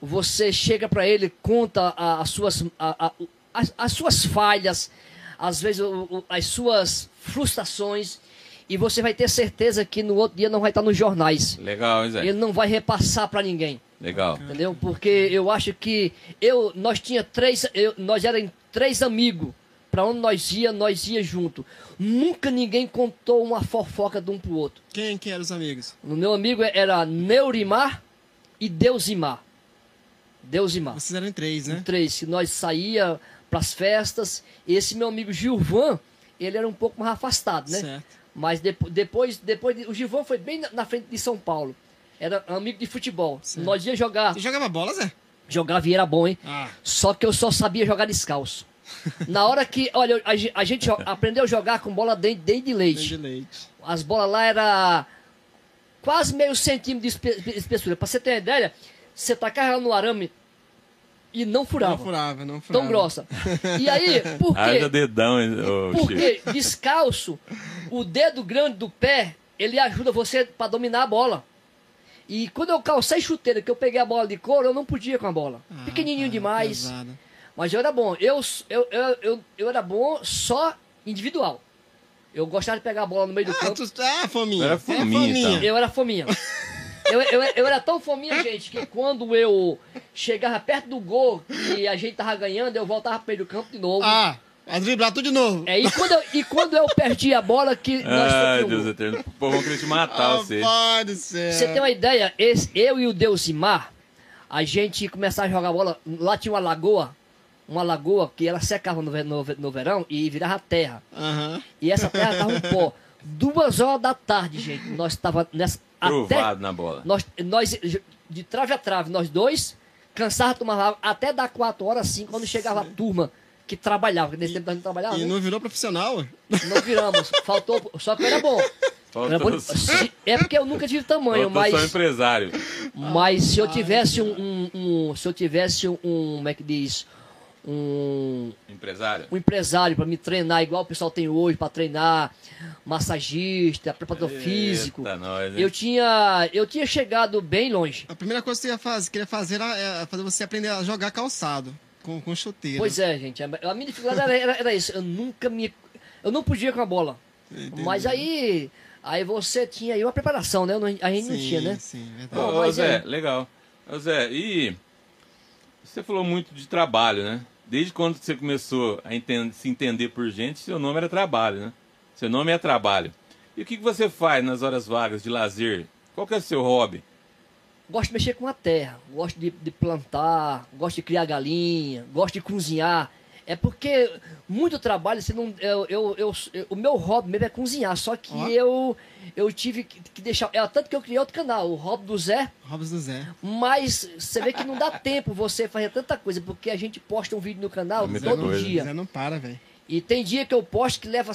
você chega pra ele, conta as suas a- a- as, as suas falhas, às vezes o- o- as suas frustrações e você vai ter certeza que no outro dia não vai estar nos jornais. Legal, hein, Zé? Ele não vai repassar pra ninguém. Legal. Entendeu? Porque eu acho que eu, nós tinha três, eu, nós eram três amigos. Pra onde nós ia, nós ia junto. Nunca ninguém contou uma fofoca de um pro outro. Quem que eram os amigos? O meu amigo era Neurimar e Deusimar. Deusimar. Vocês eram em três, né? Três. Que nós saía pras festas. Esse meu amigo Gilvan, ele era um pouco mais afastado, né? Certo. Mas depo- depois, depois, de- o Gilvan foi bem na, na frente de São Paulo. Era amigo de futebol. Certo. Nós ia jogar. Você jogava bola, Zé? Jogar e era bom, hein? Ah. Só que eu só sabia jogar descalço. [laughs] Na hora que, olha, a, a gente aprendeu a jogar com bola dentro, de De leite. leite. As bolas lá era quase meio centímetro de espe- de espessura. Pra você ter uma ideia, você tacava ela no arame e não furava. Não furava, não furava. Tão grossa. E aí, [laughs] por Haja quê? dedão, hein, ô, Chico. Porque descalço, o dedo grande do pé, ele ajuda você pra dominar a bola. E quando eu calcei chuteira, que eu peguei a bola de couro, eu não podia com a bola. Ah, Pequenininho tá, demais. pesado. Mas eu era bom. Eu, eu, eu, eu, eu era bom só individual. Eu gostava de pegar a bola no meio do Ah, campo. tu, ah, fominha. Era Você é fominha, então. Eu era fominha. [laughs] Eu, eu, eu era tão fominha, gente, que quando eu chegava perto do gol e a gente tava ganhando, eu voltava pro meio do campo de novo. Ah, a driblar tudo de novo. É, e, quando eu, e quando eu perdi a bola, que nós Ai, Deus eterno. O povo querer te matar, você. Rapaz do céu. Você tem uma ideia? Esse- eu e o Deusimar, a gente começava a jogar bola. Lá tinha uma lagoa, uma lagoa que ela secava no, no, no verão e virava terra. Aham. E essa terra tava um pó. Duas horas da tarde, gente, nós tava nessa. Provado Até, na bola. nós, nós, de trave a trave, nós dois, cansava, tomava água, até dar quatro horas, assim, quando chegava a turma que trabalhava, nesse tempo a gente trabalhava, E né? não virou profissional? Não viramos, faltou, só que era bom. Era se- É porque eu nunca tive tamanho, faltou só mas, empresário. mas se eu tivesse um, um- um- Se eu tivesse um. Como é que diz? Um, Empresário. um empresário para me treinar, igual o pessoal tem hoje, para treinar massagista, preparador físico. Eita, nós, hein? Eu tinha, eu tinha chegado bem longe. A primeira coisa que você ia fazer, queria fazer era é, fazer você aprender a jogar calçado com, com chuteira. Pois é, gente. A minha dificuldade era, era, era isso. Eu nunca me. Eu não podia com a bola. Entendi. Mas aí. Aí você tinha aí uma preparação, né? Eu não- A gente não Sim, tinha, né? Sim, verdade. Não, ô, Zé, é. legal. Ô, Zé, e você falou muito de trabalho, né? Desde quando você começou a entender- se entender por gente, seu nome era trabalho, né? Seu nome é trabalho. E o que, que você faz nas horas vagas de lazer? Qual que é o seu hobby? Gosto de mexer com a terra, gosto de, de plantar, gosto de criar galinha, gosto de cozinhar. É porque muito trabalho, você não, eu, eu, eu- o meu hobby mesmo é cozinhar, só que Ó. eu, eu tive que, que deixar. É tanto que eu criei outro canal, o Hobby do Zé, Robson do Zé. mas você vê que não dá [laughs] tempo você fazer tanta coisa, porque a gente posta um vídeo no canal É muita todo coisa. dia. Zé não para, velho. E tem dia que eu posto que leva.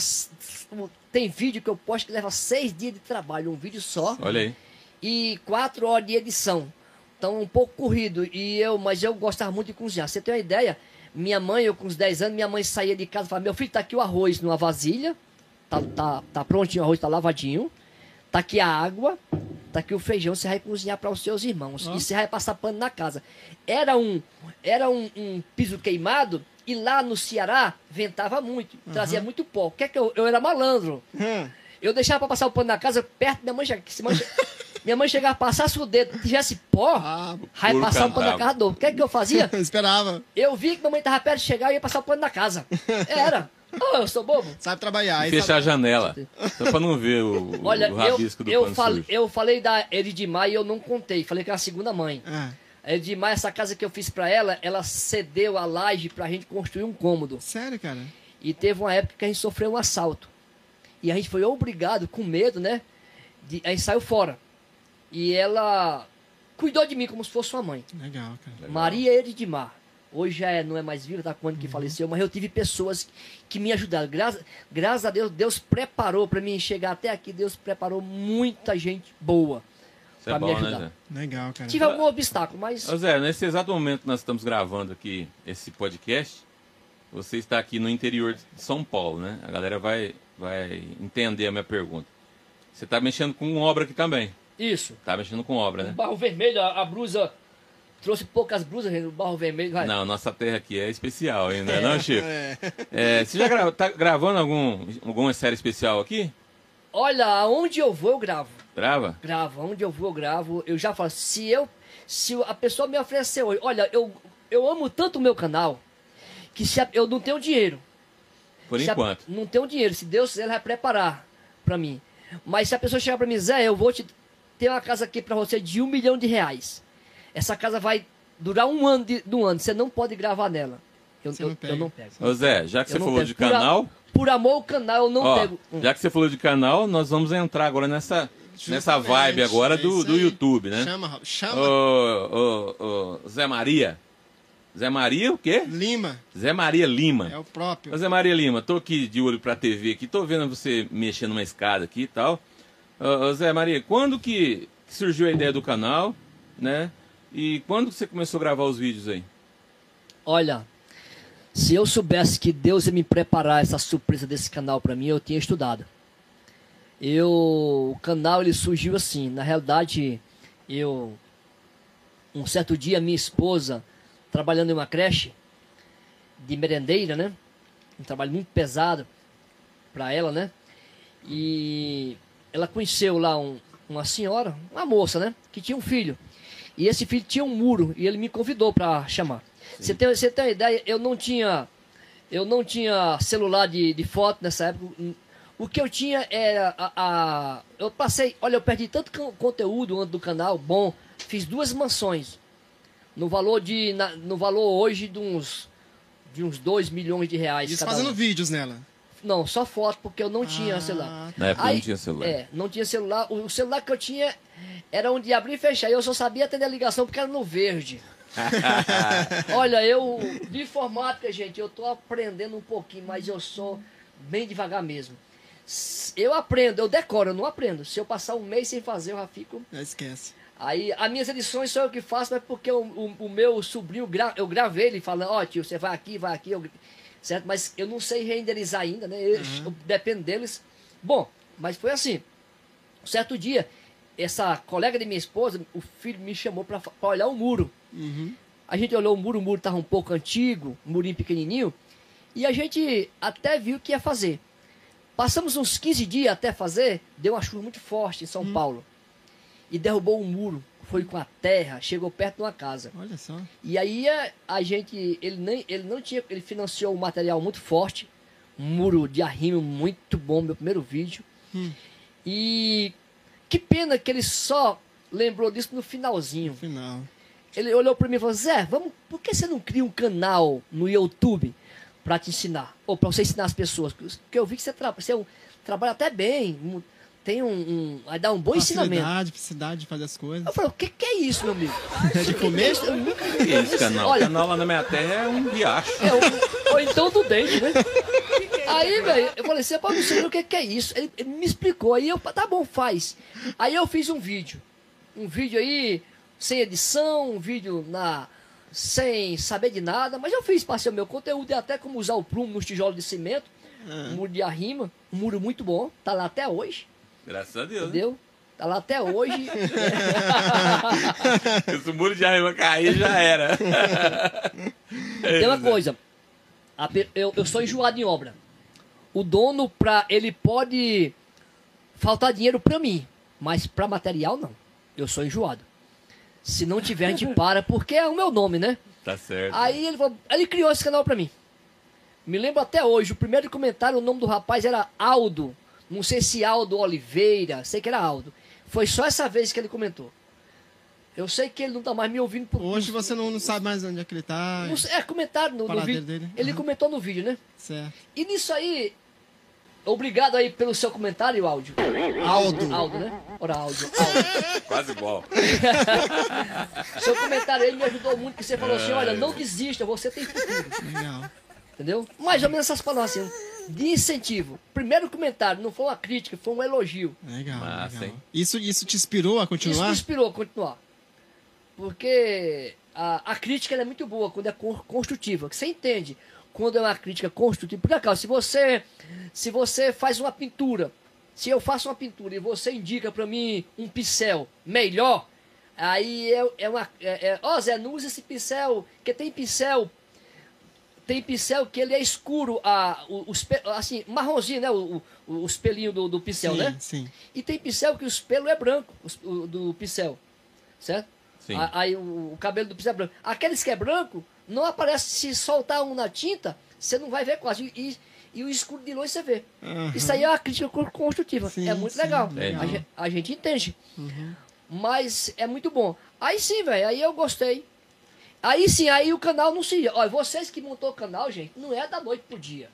Tem vídeo que eu posto que leva seis dias de trabalho, um vídeo só, Olha aí. e quatro horas de edição. Então, um pouco corrido. E eu, mas eu gostava muito de cozinhar. Você tem uma ideia? Minha mãe, eu com uns 10 anos, minha mãe saía de casa e falava: Meu filho, tá aqui o arroz numa vasilha. Tá, tá, tá prontinho, o arroz tá lavadinho. Tá aqui a água. Tá aqui o feijão. Você vai cozinhar para os seus irmãos. Ó. E você vai passar pano na casa. Era um, era um, um piso queimado. E lá no Ceará, ventava muito. Trazia muito pó. O que é que eu, eu era malandro. Hum. Eu deixava pra passar o pano na casa perto da minha mãe. che- Se mãe che- [laughs] minha mãe chegava, passasse o dedo, tivesse pó, Ah, aí passar o pano na cantava. casa do. O que é que eu fazia? [laughs] esperava. Eu vi que minha mãe tava perto de chegar e ia passar o pano na casa. [laughs] Era. Oh, eu sou bobo. Sabe trabalhar. aí Fechar a sabe- janela. Só [laughs] pra não ver o, Olha, o eu, rabisco do eu, pano fal- sujo. eu falei da Eridimar e eu não contei. Falei que era a segunda mãe. Ah, A Eridimar, essa casa que eu fiz pra ela, ela cedeu a laje pra gente construir um cômodo. sério, cara? E teve uma época que a gente sofreu um assalto. E a gente foi obrigado, com medo, né? De, a gente saiu fora. E ela cuidou de mim como se fosse uma mãe. Legal, cara. Legal. Maria Eridimar. Hoje já é, não é mais viva, tá com ano Uhum. que faleceu, mas eu tive pessoas que me ajudaram. Graças, graças a Deus, Deus preparou para mim chegar até aqui. Deus preparou muita gente boa Isso é pra me bom, né, ajudar. Zé? Legal, cara. Tive algum obstáculo, mas Ô Zé, nesse exato momento que nós estamos gravando aqui esse podcast, você está aqui no interior de São Paulo, né? A galera vai, vai entender a minha pergunta. Você está mexendo com obra aqui também. Isso. Tá mexendo com obra, O né? barro vermelho, a, a blusa. Trouxe poucas blusas, gente, o barro vermelho. vai. Não, nossa terra aqui é especial ainda, é. não, Chico? É. É, você já gra tá gravando algum, alguma série especial aqui? Olha, aonde eu vou, eu gravo. Grava? Gravo, onde eu vou, eu gravo. Eu já falo, se eu. Se a pessoa me oferecer hoje, olha, eu, eu amo tanto o meu canal que se a- eu não tenho dinheiro. Por Se a- enquanto. não tenho dinheiro. Se Deus quiser, ele vai preparar pra mim. Mas se a pessoa chegar pra mim, Zé, eu vou te ter uma casa aqui pra você de um milhão de reais. Essa casa vai durar um ano de, de um ano. Você não pode gravar nela. Eu, Você eu, não pega. eu não pego. Ô Zé, já que Eu você falou pego. de Por a- canal, Por amor ao canal, eu não ó, pego. Hum. já que você falou de canal, nós vamos entrar agora nessa, nessa vibe agora é do, do. YouTube, né? Chama. Chama. Ô, ô, ô, Zé Maria. Zé Maria o quê? Lima. Zé Maria Lima. É o próprio. Ô, Zé Maria Lima, tô aqui de olho pra TV aqui, tô vendo você mexendo numa escada aqui e tal. Ô, Zé Maria, quando que surgiu a ideia do canal, né? E quando você começou a gravar os vídeos aí? Olha, se eu soubesse que Deus ia me preparar essa surpresa desse canal pra mim, eu tinha estudado. Eu, o canal ele surgiu assim, na realidade, eu um certo dia minha esposa trabalhando em uma creche de merendeira, né? Um trabalho muito pesado para ela, né? E ela conheceu lá um- uma senhora, uma moça, né? Que tinha um filho. E esse filho tinha um muro e ele me convidou para chamar. Você tem, você tem uma ideia? Eu não tinha, eu não tinha celular de, de foto nessa época. O que eu tinha era a, a- eu passei, olha, eu perdi tanto con- conteúdo antes do canal, bom, fiz duas mansões no valor de, na- no valor hoje de uns de uns 2 milhões de reais. Cada fazendo vídeos nela. Não, só foto porque eu não Ah, tinha celular. Na época Aí- não tinha celular. É, não tinha celular. O o celular que eu tinha era onde abrir e fechar. E eu só sabia atender a ligação porque era no verde. [laughs] Olha, eu de informática, gente, eu tô aprendendo um pouquinho, mas eu sou bem devagar mesmo. Eu aprendo, eu decoro, eu não aprendo. Se eu passar um mês sem fazer, eu já fico. Já esquece. Aí, as minhas edições sou eu que faço, mas porque o, o- o meu sobrinho, gra- eu gravei ele falando, ó tio, você vai aqui, vai aqui, eu- certo? Mas eu não sei renderizar ainda, né? Eu, eu dependo deles. Bom, mas foi assim. Um certo dia, essa colega de minha esposa, o filho me chamou pra olhar o muro. Uhum. A gente olhou o muro, o muro estava um pouco antigo, um murinho pequenininho, e a gente até viu o que ia fazer. Passamos uns 15 dias até fazer, deu uma chuva muito forte em São Paulo. E derrubou um muro, foi com a terra, chegou perto de uma casa. Olha só. E aí a, gente, ele, nem, ele não tinha, ele financiou um material muito forte, um muro de arrimo muito bom, meu primeiro vídeo. Hum. E que pena que ele só lembrou disso no finalzinho. No final. Ele olhou pra mim e falou: Zé, vamos, por que você não cria um canal no YouTube pra te ensinar? Ou pra você ensinar as pessoas? Porque eu vi que você, tra você é trabalha até bem, tem um, um. Vai dar um bom ensinamento. Facilidade, facilidade de fazer as coisas. Eu falei: o que, que é isso, meu amigo? É de comer? Eu nunca é esse canal? Olha, canal lá na minha terra é um riacho. é, ou, ou então do dente, né? Aí, velho, eu falei, você pode saber o que, que é isso? Ele, ele me explicou, aí eu, tá bom, faz. Aí eu fiz um vídeo. Um vídeo aí, sem edição, um vídeo na sem saber de nada, mas eu fiz, passei o meu conteúdo e até como usar o prumo nos tijolos de cimento, um muro de arrima, um muro muito bom, tá lá até hoje, Graças a Deus. né? entendeu? Tá lá até hoje. [laughs] Se o muro de arriba cair, já era. [laughs] Tem uma coisa. a eu, eu sou enjoado em obra. O dono, pra, ele pode faltar dinheiro pra mim, mas pra material não. Eu sou enjoado. Se não tiver, a gente [laughs] para, porque é o meu nome, né? Tá certo. Aí ele, falou- ele criou esse canal pra mim. Me lembro até hoje, o primeiro comentário, o nome do rapaz era Aldo. Não sei se Aldo Oliveira, sei que era Aldo. Foi só essa vez que ele comentou. Eu sei que ele não tá mais me ouvindo por Hoje você não, não sabe mais onde é que ele tá. não É, comentário no, no vídeo. dele. Ele Aham. comentou no vídeo, né? Certo. E nisso aí, obrigado aí pelo seu comentário, áudio. Aldo. Aldo, né? Ora, áudio. [laughs] Aldo. Quase igual. [laughs] Seu comentário aí me ajudou muito, que você falou assim, olha, não desista, você tem futuro. Legal. Entendeu? Mais ou menos essas palavras assim, de incentivo. Primeiro comentário, não foi uma crítica, foi um elogio. Legal. Massa, legal. Isso, isso te inspirou a Isso continuar? me inspirou a continuar. Porque a, a crítica ela é muito boa quando é con- construtiva. que Você entende quando é uma crítica construtiva. Porque, cara, se você, se você faz uma pintura, se eu faço uma pintura e você indica pra mim um pincel melhor, aí é, é uma. É, é, Ó, Zé, não usa esse pincel, porque tem pincel. Tem pincel que ele é escuro, a, o, o espe- assim, marronzinho, né? O, o, o espelhinho do, do pincel, sim, né? sim. E tem pincel que o espelho é branco, os- o, do pincel. Certo? Sim. A- Aí o, o cabelo do pincel é branco. Aqueles que é branco, não aparece. Se soltar um na tinta, você não vai ver quase. E, e o escuro de longe você vê. Aham. Isso aí é uma crítica co- construtiva. Sim, é muito sim, legal. legal. A, gen- a gente entende. Mas é muito bom. Aí sim, velho. Aí eu gostei. Aí sim, aí o canal não se. Olha, vocês que montou o canal, gente, não é da noite pro dia.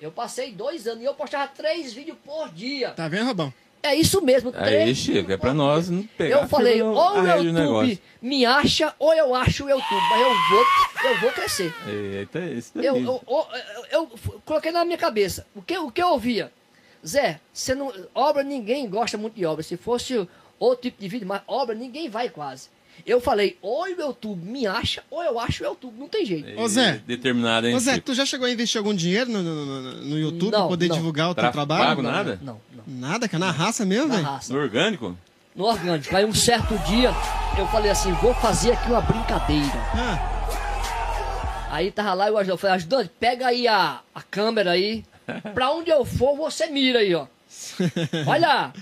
Eu passei dois anos e eu postava três vídeos por dia. Tá vendo, Robão? É isso mesmo. Aí, três Chico, é pra nós não pegar Eu falei, ou o YouTube negócio. me acha, ou eu acho o YouTube. Mas eu vou, eu vou crescer. Eita, isso daí. Eu, eu, eu, eu- eu coloquei na minha cabeça. O que, o que eu ouvia? Zé, você não, obra ninguém gosta muito de obra. Se fosse outro tipo de vídeo, mas obra ninguém vai quase. Eu falei, ou o YouTube me acha, ou eu acho o YouTube. Não tem jeito. Ô, Zé. Determinado, hein, Ô Zé, tu já chegou a investir algum dinheiro no, no, no- YouTube Não, pra poder não. divulgar o teu Tra- trabalho? pago nada? Não, não. Nada, cara, na raça mesmo, Na velho? raça. No orgânico? No orgânico. Aí um certo dia, eu falei assim, vou fazer aqui uma brincadeira. Ah, Aí tava lá e o ajudante, eu falei, ajudante, pega aí a, a câmera aí. Pra onde eu for, você mira aí, ó. [laughs] Olha,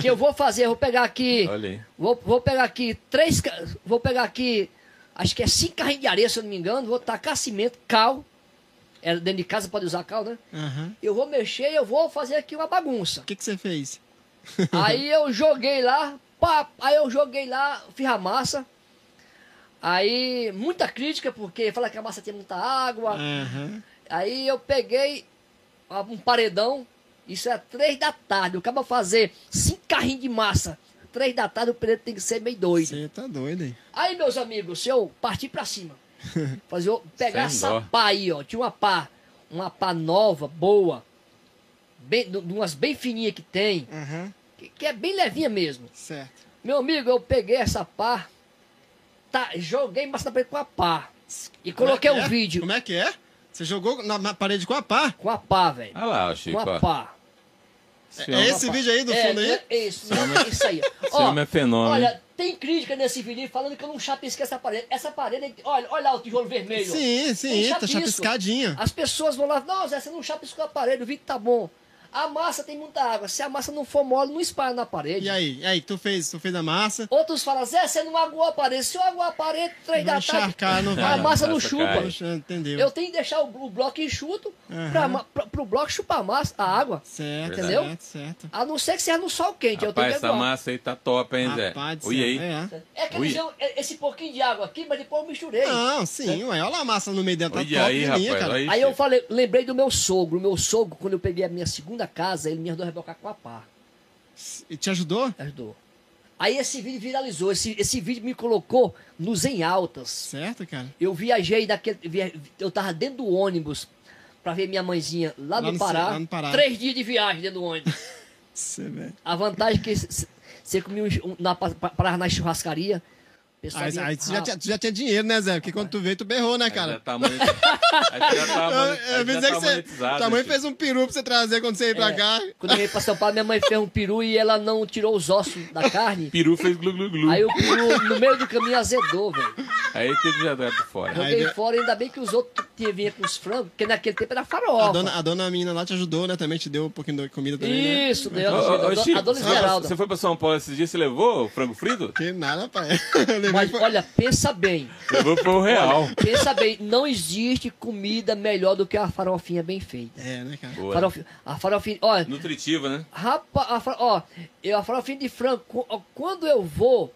que eu vou fazer, eu vou pegar aqui. Vou, vou pegar aqui três. Vou pegar aqui. Acho que é cinco carrinhos de areia, se eu não me engano. Vou tacar cimento, cal. É, dentro de casa pode usar cal, né? aham. Eu vou mexer e eu vou fazer aqui uma bagunça. O que que você fez? [laughs] Aí eu joguei lá, pá, aí eu joguei lá, fiz a massa. Aí, muita crítica, porque fala que a massa tinha muita água. Aham. Aí eu peguei ah, um paredão, isso é três da tarde. O cara fazer cinco carrinhos de massa. Três da tarde o preto tem que ser meio doido. Você tá doido aí. Aí, meus amigos, se eu partir pra cima, [laughs] fazer, o- pegar Sem essa dó. pá aí, ó. Tinha uma pá, uma pá nova, boa, bem, de umas bem fininhas que tem, Aham, que, que é bem levinha mesmo. certo. Meu amigo, eu peguei essa pá, tá, joguei massa na parede com a pá. E coloquei Como é um é? vídeo Como é que é? Você jogou na, na parede com a pá? com a pá, velho. Olha lá, o Chico. Com a ó. pá. É homem- esse vídeo aí do é, fundo aí? É, é isso, é isso aí. Esse homem é fenômeno. Olha, tem crítica nesse vídeo falando que eu não chapisquei essa parede. Essa parede, olha, olha lá o tijolo vermelho. ó. Sim, sim, tá chapiscadinha. As pessoas vão lá, não, Zé, você não chapiscou a parede, o vídeo tá bom. A massa tem muita água. Se a massa não for mole, não espalha na parede. E aí? E aí, tu fez, tu fez a massa? Outros falam, Zé, você não aguou a parede. Se eu aguar a parede, três da tarde, encharcar, não a vai. massa não chupa. Poxa, entendeu? Eu tenho que deixar o, o bloco enxuto Aham. pra, pra, pro bloco chupar a massa, a água. Certo, Entendeu? certo, certo. A não ser que seja no sol quente. eu tenho Rapaz, que essa massa aí tá top, hein, Zé? Rapaz Ui aí. é. É que Ui. eles esse pouquinho de água aqui, mas depois eu misturei. Não, sim, ué, olha lá a massa no meio dela, tá Olha top aí, de rapaz. linha, cara. olha Aí eu falei, lembrei do meu sogro. Meu sogro, quando eu peguei a minha segunda casa, ele me ajudou a rebocar com a pá. E te ajudou? Ajudou. Aí esse vídeo viralizou. Esse, esse vídeo me colocou nos em altas. Certo, cara? Eu viajei daquele. via- Eu tava dentro do ônibus pra ver minha mãezinha lá, Lá no, Pará. Lá no Pará. Três dias de viagem dentro do ônibus. [laughs] Você, velho. A vantagem é que você comia um, na, pa- parava na churrascaria. Pessoal Aí, aí tu, já tinha, tu já tinha dinheiro, né, Zé? Porque quando tu veio, tu berrou, né, Aí já cara? tá. Aí já tá [laughs] Eu, monetizado. eu pensei que você, tua mãe fez um peru pra você trazer quando você veio pra é, cá. Quando eu veio pra São Paulo, minha mãe fez um peru e ela não tirou os ossos da carne. Peru fez glu glu glu. Aí o peru, no meio do caminho, azedou, velho. Aí teve que jogar por fora. Joguei Aí- fora, ainda bem que os outros que vinha com os frangos, porque naquele tempo era farofa. A dona, a dona menina lá te ajudou, né? Também te deu um pouquinho de comida também, né? Isso, deu. Ô, A, ô, Chico, a dona você foi- Esmeralda. Você foi pra São Paulo esses dias, você levou o frango frito? Que nada, pai. [laughs] Eu Mas pra- olha, pensa bem. Levou pro real. Pensa bem, não existe comida melhor do que a farofinha bem feita. É, né, cara? Boa. Farofi- a farofinha, olha, Nutritiva, né? rapaz, a, fa- ó, eu, a farofinha de frango, quando eu vou,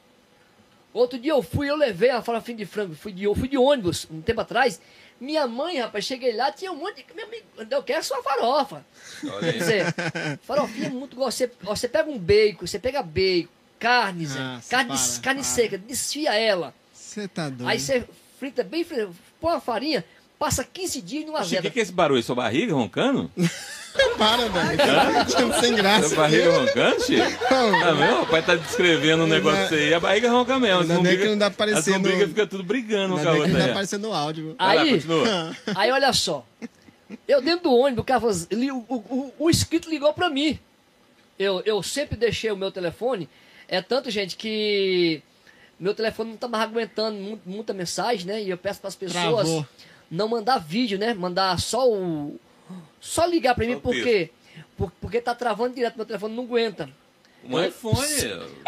outro dia eu fui, eu levei a farofinha de frango, fui de, eu fui de ônibus, um tempo atrás, minha mãe, rapaz, cheguei lá, tinha um monte de, meu amigo, eu quero só farofa. Olha Quer dizer, farofinha é muito gostoso. Você, você pega um bacon, você pega bacon, carne, Zé, Nossa, carne, para, carne para. seca, desfia ela. Você tá doido. Aí você frita bem frita, põe a farinha, passa 15 dias e não Chico, o que, que é esse barulho? Sua barriga roncando? [laughs] Para, velho. Tá sem graça. Sua barriga roncando, Chico? Ah, meu, o pai tá descrevendo um negócio aí, a barriga ronca mesmo. Ainda As bem que não dá pra As lombrigas ficam tudo brigando com a outra. não tá aí. aparecendo no áudio. Aí, continua. [laughs] aí olha só. Eu dentro do ônibus, o, cara falou assim, o, o, o inscrito ligou pra mim. Eu, eu sempre deixei o meu telefone. É tanto, gente, que meu telefone não tá mais aguentando mu- muita mensagem, né? E eu peço para as pessoas Travou. não mandar vídeo, né? Mandar só o. Só ligar pra mim, porque, por- porque tá travando direto, meu telefone não aguenta. Um iPhone.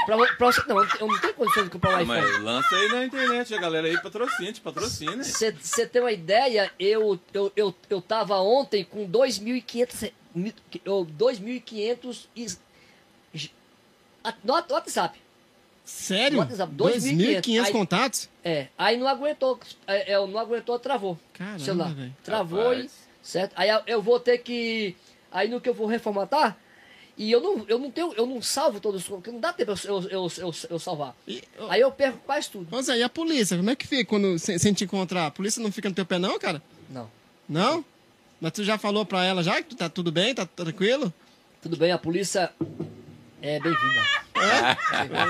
Pra, pra você, não, eu não tenho condições de comprar um Ah, iPhone. mas lança aí na internet, a galera aí patrocina, te patrocina. Você tem uma ideia, eu, eu, eu, eu tava ontem com 2.500 mi- eu- 2.500 e- a- no WhatsApp. Sério? WhatsApp, 2.500 2.500 contatos? É, aí não aguentou, é, é, não aguentou, travou. Caramba, celular. velho. Travou Rapaz. e certo? Aí eu- vou ter que aí no que eu vou reformatar e eu não, eu não tenho, eu não salvo todos, porque não dá tempo eu, eu, eu, eu, eu salvar. E, Aí eu perco quase tudo. Zé, e a polícia? Como é que fica quando sem, sem te encontrar? A polícia não fica no teu pé, não, cara? Não. Não? Mas tu já falou pra ela já que tu tá tudo bem, tá tranquilo? Tudo bem, a polícia é bem-vinda.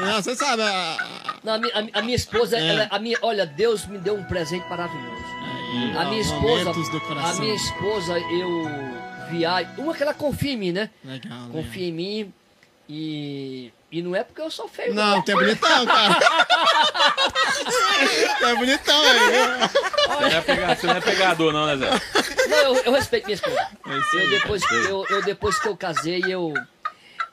Não, você sabe. a- Não, a, a a minha esposa, É. ela- a minha, olha, Deus me deu um presente maravilhoso. A minha esposa, a minha esposa, eu viajo. Uma que ela confia em mim, né? Legal, legal. Confia em mim e e não é porque eu sou feio. Não, tu é bonitão, cara. tu é bonitão aí? Você não é, pega- você não é pegador, não, né, Zé? Não, eu, eu respeito minha esposa. É Eu aí. depois, eu, eu depois que eu casei, eu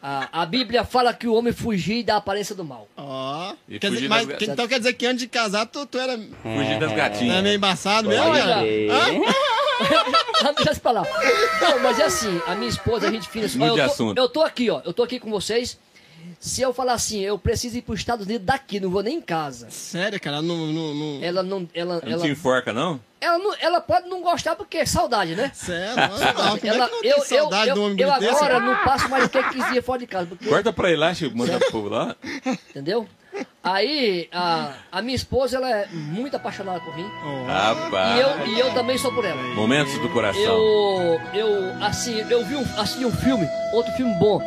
a, a Bíblia fala que o homem fugir da aparência do mal. Ó. E Quer dizer, mas, das- então quer dizer que antes de casar, tu, tu era Fugir das não gatinhas. é meio embaçado mesmo, Olha. cara? [laughs] Eu falar. Não, mas é assim, a minha esposa, a gente fina assim. Eu, tô, eu tô aqui, ó. Eu tô aqui com vocês. Se eu falar assim, eu preciso ir para os Estados Unidos daqui, não vou nem em casa. Sério, cara, não. não, não... Ela não. Ela, Não ela, te enforca, não? Ela, não, ela pode não gostar porque é saudade, né? Sério, não, não, Ela, é que não tem eu, eu, saudade eu, do homem eu desse? agora não passo mais do que 15 dias fora de casa, porque, Corta pra ir lá, Chico, manda pro povo lá. entendeu? Aí, a, a minha esposa, ela é muito apaixonada por mim. Oh. Rapaz. E eu, e eu também sou por ela. Momentos do coração. Eu, eu, assim, eu vi um, assisti um filme, outro filme bom,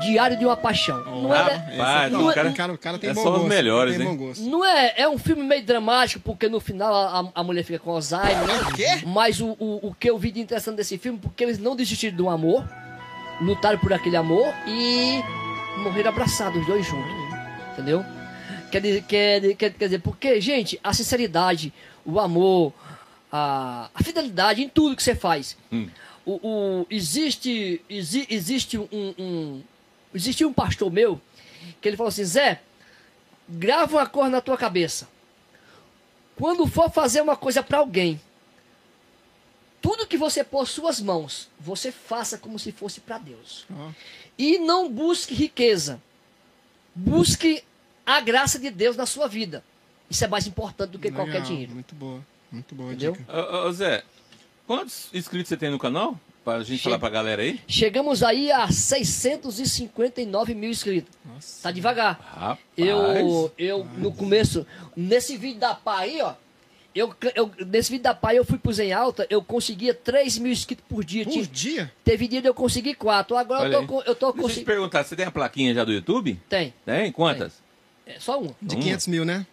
Diário de uma Paixão. Não é, Rapaz, não o é- cara- o cara, o cara tem é bom só os gosto. melhores, tem hein? bom gosto. não é, é um filme meio dramático, porque no final a, a mulher fica com Alzheimer, né? O quê? Mas o, o, o que eu vi de interessante desse filme, porque eles não desistiram do amor, lutaram por aquele amor e morreram abraçados, os dois juntos. Entendeu? Quer dizer, quer, quer, quer dizer, porque, gente, a sinceridade, o amor, a, a fidelidade em tudo que você faz. Hum. O, o- existe, exi- existe um, um, existe um pastor meu que ele falou assim, Zé, grava uma coisa na tua cabeça. Quando for fazer uma coisa para alguém, tudo que você pôr suas mãos, você faça como se fosse para Deus. Ó, E não busque riqueza. Busque a graça de Deus na sua vida. Isso é mais importante do que legal, qualquer dinheiro. Muito boa. Muito boa Entendeu? dica. Ô, ô, Zé, quantos inscritos você tem no canal? Pra gente Che- falar pra galera aí? Chegamos aí a 659 mil inscritos. Nossa. Tá devagar. Rapaz. Eu, eu no começo, nesse vídeo da pá aí, ó. Eu, eu, nesse vídeo da pá eu fui pro Zen Alta, eu conseguia 3 mil inscritos por dia. Por Tinha- dia? Teve dia de eu conseguir 4. Agora Olha eu tô, eu tô Deixa eu te conseguindo. perguntar, você tem a plaquinha já do YouTube? Tem. Tem? Quantas? É só um. De Uma. 500 mil, né?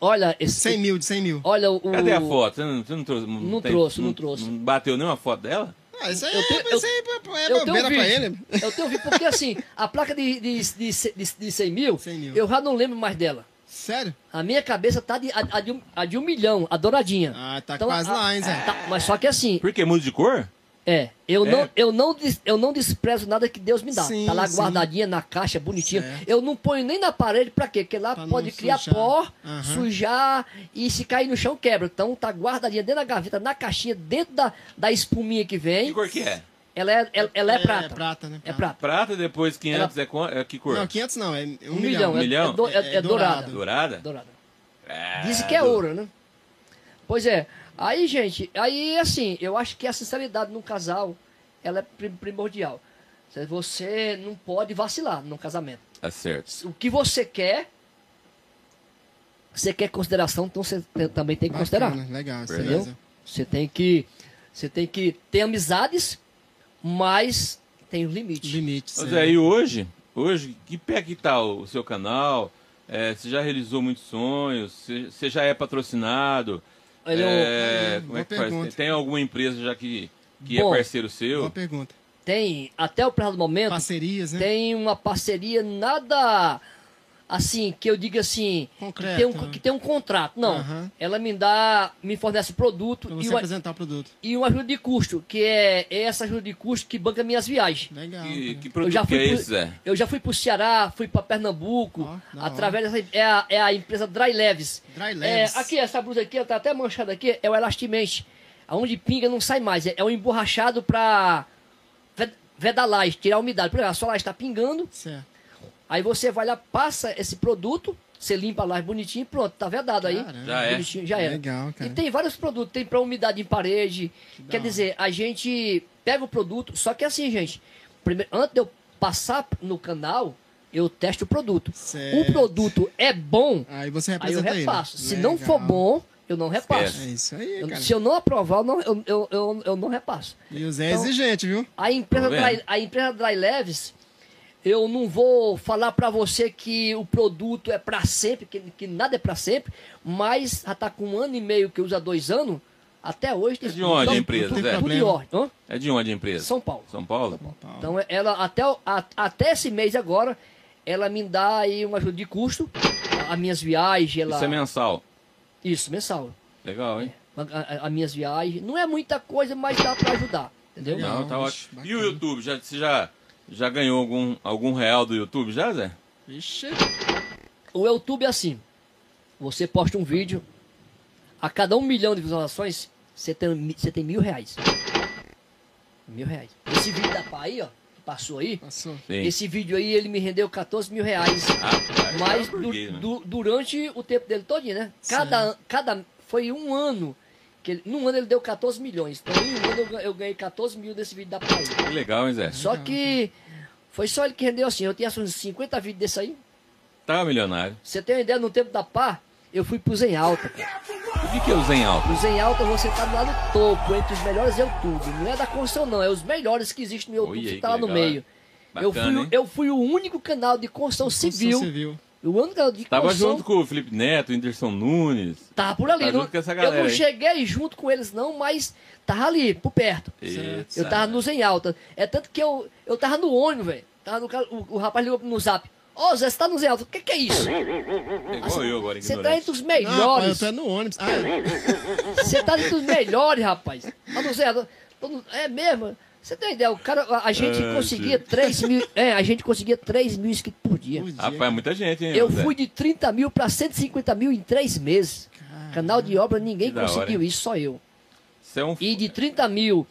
Olha, esse. 100 mil, de 100 mil. Olha o. Cadê a foto? Você não, você não trouxe? Não trouxe, não trouxe. Não bateu nenhuma foto dela? Ah, isso aí, Eu tenho- isso aí é, é Eu tenho um bobeira pra ele. Eu tenho um vídeo, porque assim, a placa de, de, de, de, de 100 mil, 100 mil. eu já não lembro mais dela. Sério? A minha cabeça tá de, a, a de, um, a de um milhão, a douradinha. Ah, tá Então, quase a- lá, hein, Zé? tá, mas só que assim, Por que muda de cor? É, eu, É? Não, eu, não, des- eu não desprezo nada que Deus me dá. Sim, tá lá sim. guardadinha na caixa, bonitinha. Certo. Eu não ponho nem na parede, pra quê? Porque lá Pra pode criar sujar. pó, Aham. sujar e se cair no chão quebra. Então tá guardadinha dentro da gaveta, na caixinha, dentro da, da espuminha que Que vem. cor que é? Ela é, ela, ela é, prata. É prata, né? É prata. Prata, depois 500 é, co- é que cor? Não, 500 não, é um, Um milhão. milhão, é, milhão? é do- é- É- é é dourada. Dourada? Dourada. É, Dizem que é ouro, né? Pois é. Aí, gente, aí assim, eu acho que a sinceridade num casal, ela é pri- primordial. Você não pode vacilar num casamento. Tá certo. O que você quer, você quer consideração, então você também tem que considerar. Bacana, legal, isso Entendeu? beleza. Você tem que você tem que ter amizades, mas tem um limite. Limites. Ô, é. E hoje, hoje, que pé que tá o seu canal? É, você já realizou muitos sonhos? Você, você já é patrocinado? Ele é um- É, como é que faz? Tem alguma empresa já que, que é Bom. parceiro seu? Boa pergunta. Tem, até o presente momento, Parcerias, né? tem uma parceria nada assim, que eu diga assim, Concreto, que, tem um, né? que tem um contrato. Não. Aham. Ela me dá, me fornece produto Pra e você uma, apresentar o produto. e uma ajuda de custo, que é essa ajuda de custo que banca minhas viagens. Legal. Que, que Eu produto já que fui é pro- esse, Zé? Eu já fui pro Ceará, fui para Pernambuco, da através dessa é a, é a empresa Dry Leves. Dry É, Leves. aqui, essa blusa aqui, ela tá até manchada aqui, é o elastimente. Aonde pinga não sai mais. É, é um emborrachado pra ved- vedar laje, tirar a umidade. Por exemplo, a sua laje está pingando, Certo. Aí você vai lá, passa esse produto, você limpa laje bonitinho e pronto, tá vedado aí. Caramba. Já é. Bonitinho, já era. Legal, E cara. tem vários produtos, tem para umidade em parede. da Quer dizer, a gente pega o produto, só que assim, gente, primeiro, antes de eu passar no canal, eu testo o produto. Certo. O produto é bom, Aí você aí eu representa ele. repasso. Se Legal. não for bom, eu não repasso. É isso aí, Eu- cara. se eu não aprovar, eu não, eu, eu, eu, eu não repasso. E o Zé é Então- exigente, viu? A empresa, vendo. Dry, a empresa Dry Leves, eu não vou falar pra você que o produto é pra sempre, que, que nada é pra sempre, mas já tá com um ano e meio que usa dois anos, até hoje tem É de onde a empresa, tudo, Zé? tudo de ordem. Hã? É de onde a empresa? São Paulo. São Paulo? Então ela até, a- até esse mês agora, ela me dá aí uma ajuda de custo, as minhas viagens, ela. Isso é mensal. Isso, mensal. Legal, hein? A- a- As minhas viagens. Não é muita coisa, mas dá pra ajudar. Entendeu? Não, tá ótimo. E o. YouTube? Já, você já, já ganhou algum, algum real do YouTube já, Zé? Ixi. O YouTube é assim. Você posta um vídeo, a cada um milhão de visualizações, você tem, você tem mil reais. Mil reais. Esse vídeo da pá aí, ó, que passou aí, Passou. Sim. esse vídeo aí ele me rendeu 14 mil reais. Ah, Mas por du- né? du- durante o tempo dele todinho, né? Cada, cada, foi um ano. Que ele, num ano ele deu 14 milhões. Então em um ano eu ga- eu ganhei 14 mil desse vídeo da aí. Que legal, hein, Zé? Só que foi só ele que rendeu assim. Eu tinha uns 50 vídeos desse aí. Tá milionário. Você tem uma ideia, no tempo da pá, eu fui pro Zen Alta, cara. O que, que é o Zen Alto? O Zen Alta você tá lá no topo, entre os melhores YouTube. Não é da construção, não, é os melhores que existem no YouTube, aí, você tá que lá no legal, meio. hein? eu, fui, Bacana, hein? eu fui o único canal de construção Construção civil. civil. O canal de Tava construção. junto com o Felipe Neto, o Whindersson Nunes. Tava por ali. Tá não- junto com essa eu galera não cheguei junto com eles, não, mas tava ali, por perto. Eita. Eu tava no Zen Alta. É tanto que eu, eu tava no ônibus, velho. Tava no o, o rapaz ligou no zap. Ô, Zé, você tá no Zen Alta. O que que é isso? É igual eu agora, Você tá entre os Não, rapaz, eu melhores. tô no ônibus. Ah, Você tá entre os melhores, rapaz. Tá no Zen Alta. É mesmo? Você tem ideia? O cara, a, gente Ah, conseguia 3 mil. É, a gente conseguia 3 mil inscritos por dia. por dia. Rapaz, é muita gente, hein? Eu Zé? fui de 30 mil pra 150 mil em 3 meses. Canal de obra, ninguém hora, conseguiu hein? isso, só eu. É um... E de 30 mil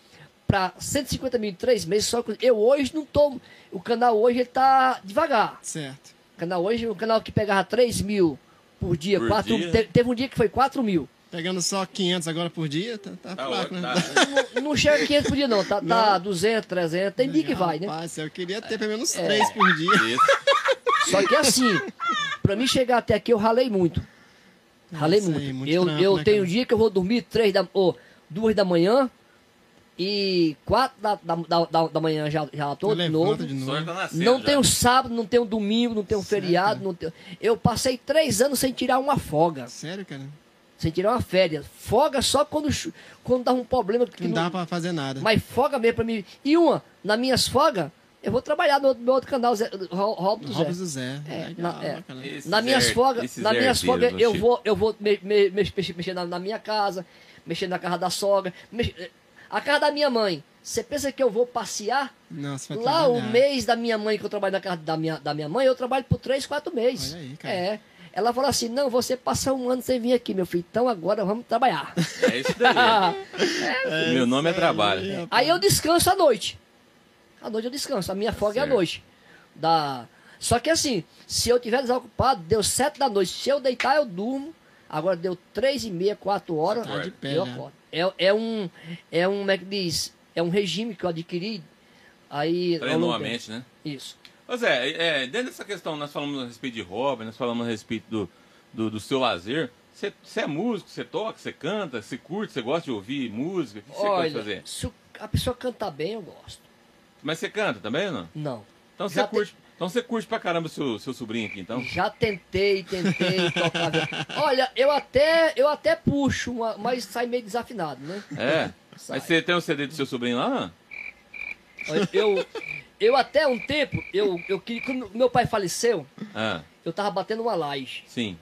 para 150 mil em três meses, só que eu hoje não tô. O canal hoje ele tá devagar. Certo. O canal hoje, o canal que pegava 3 mil por dia, Por 4, dia? te- teve um dia que foi 4 mil. Pegando só 500 agora por dia, tá, tá, Tá fraco, né? tá. Não, não chega a 500 por dia, não. Tá, tá 200, 300, tem dia que vai, né? Rapaz, eu queria ter pelo menos É. 3 por dia. Isso. Só que assim, pra mim chegar até aqui, eu ralei muito. Ralei Nossa, aí, muito. muito eu trampo, eu né, tenho cara? dia que eu vou dormir 3 da, ou 2 da manhã e 4 da, da, da, da- da manhã já, já tô de novo. De novo. tá nascendo Não já. tem um sábado, não tem um domingo, não tem um Sério, feriado. cara? Não tem... Eu passei três anos sem tirar uma folga, Sério, cara? Sem tirar uma férias. Folga só quando, quando dá um problema. Que Não não- dá pra fazer nada. Mas folga mesmo pra mim. E uma, nas minhas folgas, eu vou trabalhar no outro, meu outro canal, Zé, Rob do Zé. Robson do Zé. É, Legal, na- é. Nas minhas folgas, nas minhas herdeiros folgas eu vou, eu vou me- me- me- mexer, mexer na, na minha casa, mexer na casa da sogra. mex- A casa da minha mãe. Você pensa que eu vou passear? Não, você vai Lá o trabalhar. mês da minha mãe, que eu trabalho na casa da minha, da minha mãe, eu trabalho por três, quatro meses. Olha aí, cara. É. Ela falou assim: não, você passa um ano sem vir aqui, meu filho. Então agora vamos trabalhar. É isso daí. [laughs] Meu nome é trabalho. Aí eu descanso à noite. À noite eu descanso. A minha folga é à noite. Da... Só que assim, se eu tiver desocupado, deu sete da noite. Se eu deitar, eu durmo. Agora deu três e meia, quatro horas. Tá de pé eu já. acordo. É, é um. É um. Como é que diz? É um regime que eu adquiri. Aí. Treinou a mente, né? Isso. Ô Zé, é, dentro dessa questão, nós falamos a respeito de hobby, nós falamos a respeito do, do, do seu lazer. Você é músico, você toca, você canta, você curte, você gosta de ouvir música? O que você gosta de fazer? se a pessoa cantar bem, eu gosto. Mas você canta também ou não? Não. Então você Já te- curte, então você curte pra caramba o seu, seu sobrinho aqui, então? Já tentei, tentei [laughs] tocar. Olha, eu até, eu até puxo, uma- mas sai meio desafinado, né? É. [laughs] Sai. Mas você tem o CD do seu sobrinho lá? Eu, eu até um tempo, eu, eu queria, quando meu pai faleceu, Ah, eu tava batendo uma laje. sim,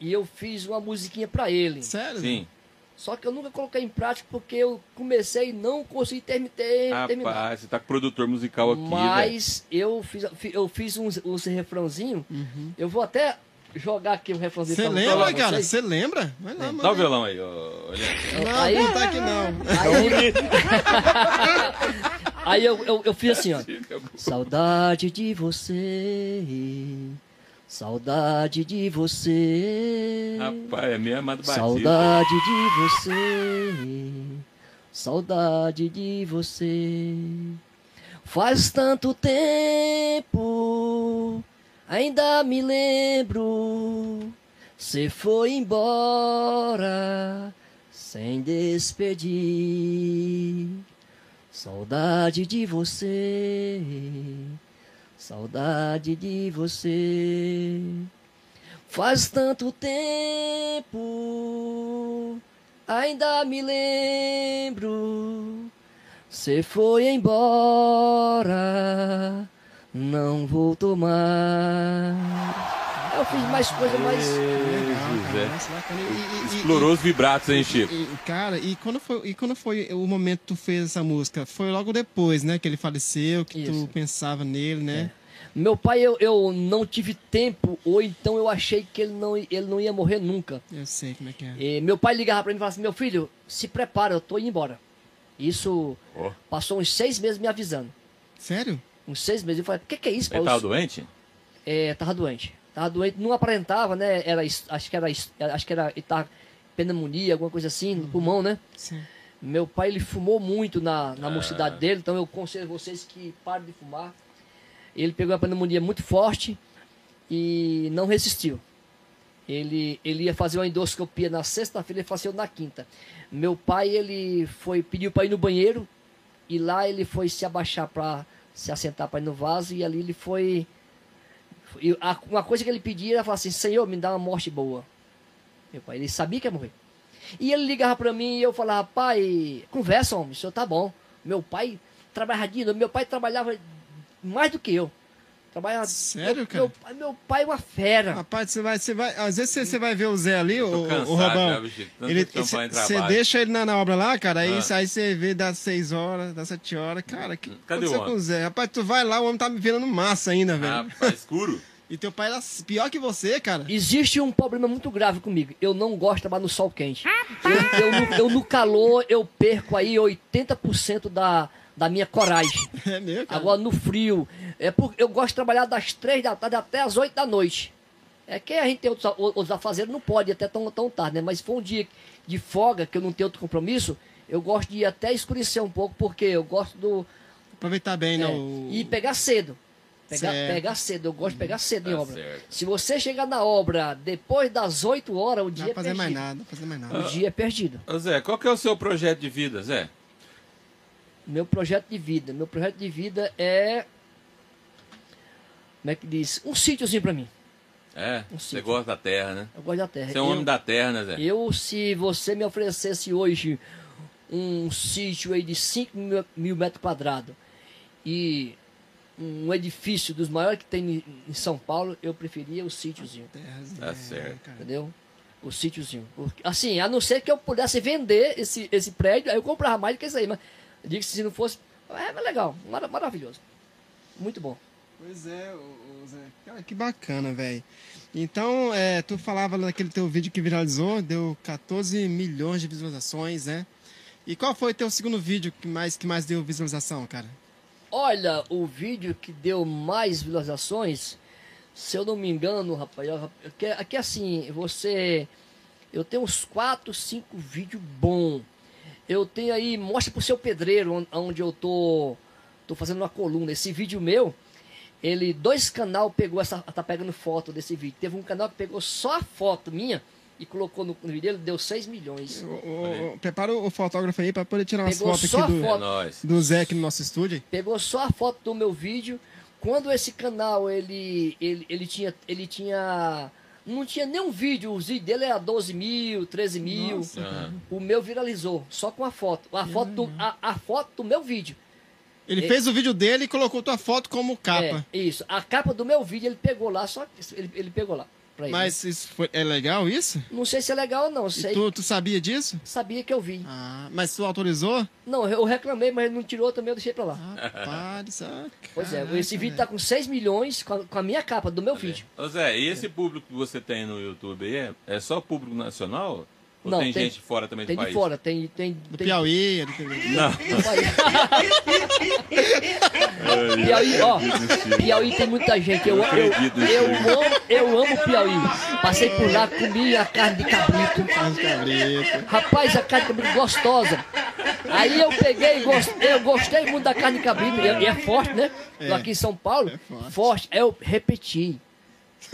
E eu fiz uma musiquinha pra ele. Sério? sim. Só que eu nunca coloquei em prática porque eu comecei e não consegui ter, terminar. Rapaz, você tá com produtor musical aqui. Mas eu fiz, eu fiz uns, uns refrãozinho. Eu vou até jogar aqui um refrãozinho Você lembra, cara? Você lembra? Vai lá, mano. Dá o violão aí. Olha. Não, Aí- não tá aqui não. Aí, [laughs] aí eu, eu, eu fiz assim, ó. Saudade de você, saudade de você, Rapaz, é meio amado Batista. saudade de você, saudade de você. Faz tanto tempo, ainda me lembro. Você foi embora sem despedir. Saudade de você, saudade de você. Faz tanto tempo, ainda me lembro. Você foi embora, não voltou mais. Eu fiz mais coisa, mais. É. E- e- e- Explorou os vibratos, hein, Chico? E, cara, e quando, foi, e quando foi o momento que tu fez essa música? Foi logo depois, né? Que ele faleceu, que Isso. tu pensava nele, né? Meu pai, eu, eu não tive tempo, ou então eu achei que ele não, ele não ia morrer nunca. Eu sei como é que é. E meu pai ligava pra mim e falava assim: Meu filho, se prepara, eu tô indo embora. Isso Ó. passou uns seis meses me avisando. Sério? Uns seis meses. Eu falei: O que, que é isso, Ele Paulo? tava doente? É, tava doente. Tava doente, não aparentava, né? Era, acho que era, acho que era tava pneumonia, alguma coisa assim, no pulmão, né? Sim. Meu pai, ele fumou muito na, na Ah. mocidade dele, então eu aconselho vocês que parem de fumar. Ele pegou uma pneumonia muito forte e não resistiu. Ele, ele ia fazer uma endoscopia na sexta-feira e faleceu na quinta. Meu pai, ele foi pediu para ir no banheiro e lá ele foi se abaixar para se assentar para ir no vaso e ali ele foi... e a- Uma coisa que ele pedia era falar assim, Senhor, me dá uma morte boa. Meu pai, ele sabia que ia morrer. E ele ligava para mim e eu falava, pai, conversa, homem, o senhor tá bom. Meu pai trabalhava meu pai trabalhava mais do que eu. Trabalhava. Sério, meu, cara? Meu, pai- meu pai é uma fera. Rapaz, você vai, você vai. Às vezes você, você vai ver o Zé ali, o, Tô o- cansado o Robão. tanto Ele, você deixa ele na, na obra lá, cara, aí, Ah. aí você vê das 6 horas, das 7 horas. Cara, que Cadê o aconteceu homem? com o Zé? Rapaz, tu vai lá, o homem tá me virando massa ainda, velho. Ah, tá escuro? [laughs] E teu pai era pior que você, cara. Existe um problema muito grave comigo. Eu não gosto de trabalhar no sol quente. Eu, eu no, eu no calor, eu perco aí 80% da, da minha coragem. [laughs] É mesmo, cara. Agora no frio, é porque eu gosto de trabalhar das três da tarde até as 8 da noite. É que a gente tem outros, outros afazeres, não pode ir até tão, tão tarde, né? Mas se for um dia de folga, que eu não tenho outro compromisso, eu gosto de ir até escurecer um pouco, porque eu gosto do. Aproveitar bem, né? é, o- E pegar cedo. Pegar, pegar cedo, eu gosto de pegar cedo em Tá obra. certo. Se você chegar na obra depois das 8 horas, o Não dia vai é fazer perdido. mais nada, não vai fazer mais nada. O dia é perdido. Ô Zé, qual que é o seu projeto de vida, Zé? Meu projeto de vida. Meu projeto de vida é. Como é que diz? Um sítiozinho pra mim. É, Um você sítio. gosta da terra, né? Eu gosto da terra. Você é um eu, homem da terra, né, Zé? eu, se você me oferecesse hoje um sítio aí de 5 mil, mil metros quadrados e um edifício dos maiores que tem em- São Paulo, eu preferia o sítiozinho. Terrazinha, Tá certo. cara. Entendeu? O sítiozinho. Assim, a não ser que eu pudesse vender esse, esse prédio, aí eu comprava mais do que isso aí. Mas eu digo que se não fosse. É legal, mara- maravilhoso. Muito bom. Pois é, o, Zé. Cara, que bacana, velho. Então, é, tu falava naquele teu vídeo que viralizou, deu 14 milhões de visualizações, né? E qual foi teu segundo vídeo que mais, que mais deu visualização, cara? Olha, o vídeo que deu mais visualizações, se eu não me engano, rapaz, aqui, aqui assim, você. Eu tenho uns 4, 5 vídeos bons. Eu tenho aí, mostra pro seu pedreiro, on- onde eu tô, tô fazendo uma coluna. Esse vídeo meu, ele, dois canal pegou essa, tá pegando foto desse vídeo. Teve um canal que pegou só a foto minha e colocou no, no vídeo dele, deu 6 milhões. O- o- o- prepara o fotógrafo aí pra poder tirar umas Pegou fotos aqui a do, foto. É do Zé aqui no nosso estúdio. pegou só a foto do meu vídeo. Quando esse canal ele, ele, ele tinha ele tinha não tinha nenhum vídeo, o vídeo dele era 12 mil, 13 mil. Nossa. O meu viralizou só com a foto, a foto do, a, a foto do meu vídeo. Ele É- fez o vídeo dele e colocou tua foto como capa. É, isso, a capa do meu vídeo ele pegou lá, só ele, ele pegou lá. Pra ele. Mas isso foi, é legal isso? não sei se é legal ou não, sei, tu, tu sabia disso? sabia que eu vi. Ah, mas tu autorizou? Não, eu reclamei, mas ele não tirou também, eu deixei pra lá. Rapaz, ah, Pois é, esse vídeo tá com 6 milhões com a, com a minha capa do meu vídeo. Ô Zé, e esse público que você tem no YouTube aí, é, é só público nacional? Ou Não, tem, tem- gente fora também Tem do de país? fora, tem tem, Do tem Piauí, tem- Não. [laughs] Piauí, ó, Piauí tem muita gente. Eu, eu, eu, aí. amo, eu amo Piauí. Passei por lá, comi a carne de cabrito. faz cabrito. Rapaz, a carne de cabrito gostosa. Aí eu peguei, eu gostei muito da carne de cabrito. E é, é forte, né? É. Aqui em São Paulo, É forte. Aí eu repeti.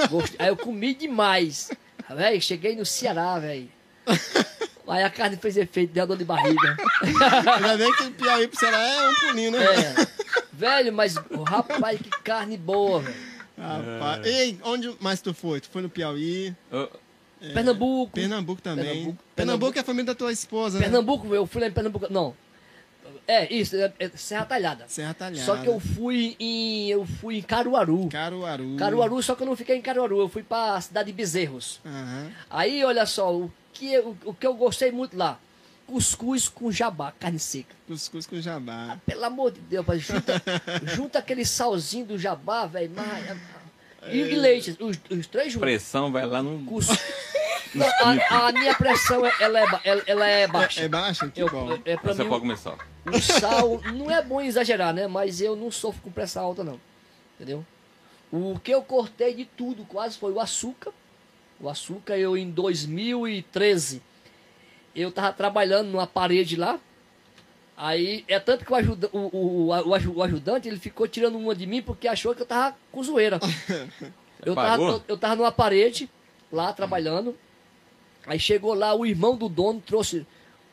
Gost- Aí eu comi demais. Véi, cheguei no Ceará, velho. [laughs] Aí a carne fez efeito, deu dor de barriga. [laughs] Ainda bem que o Piauí pro Ceará é um pulinho, né? É. Velho, mas, rapaz, que carne boa, velho. Rapaz. Ei, onde mais tu foi? Tu foi no Piauí, Ô, Pernambuco. Pernambuco também. Pernambuco. Pernambuco, é a família da tua esposa, né? Pernambuco, eu fui lá em Pernambuco. Não. É, isso, é, é Serra Talhada. Serra Talhada. Só que eu fui em. Eu fui em Caruaru. Caruaru. Caruaru, só que eu não fiquei em Caruaru, eu fui pra cidade de Bezerros. Aham. Aí, olha só, o que, eu- o, que eu gostei muito lá. Cuscuz com jabá, carne seca. Cuscuz com jabá. Pelo amor de Deus, mas junta, [laughs] junta aquele salzinho do jabá, velho. mas- E, e leite, os, os três juntos. pressão vai lá no. Cus- [laughs] Não, a, a minha pressão, ela é, ela, ela é baixa. É baixo? Que Eu, bom. é, pra Você mim, pode começar. o sal não é bom exagerar, né? Mas eu não sofro com pressão alta, não. Entendeu? O que eu cortei de tudo quase foi o açúcar. O açúcar, eu em 2013, eu tava trabalhando numa parede lá. Aí, é tanto que o, ajuda, o, o, o, o ajudante, ele ficou tirando uma de mim porque achou que eu tava com zoeira. [laughs] Eu tava, Pagou? eu, eu tava numa parede, lá trabalhando. Aí chegou lá, o irmão do dono trouxe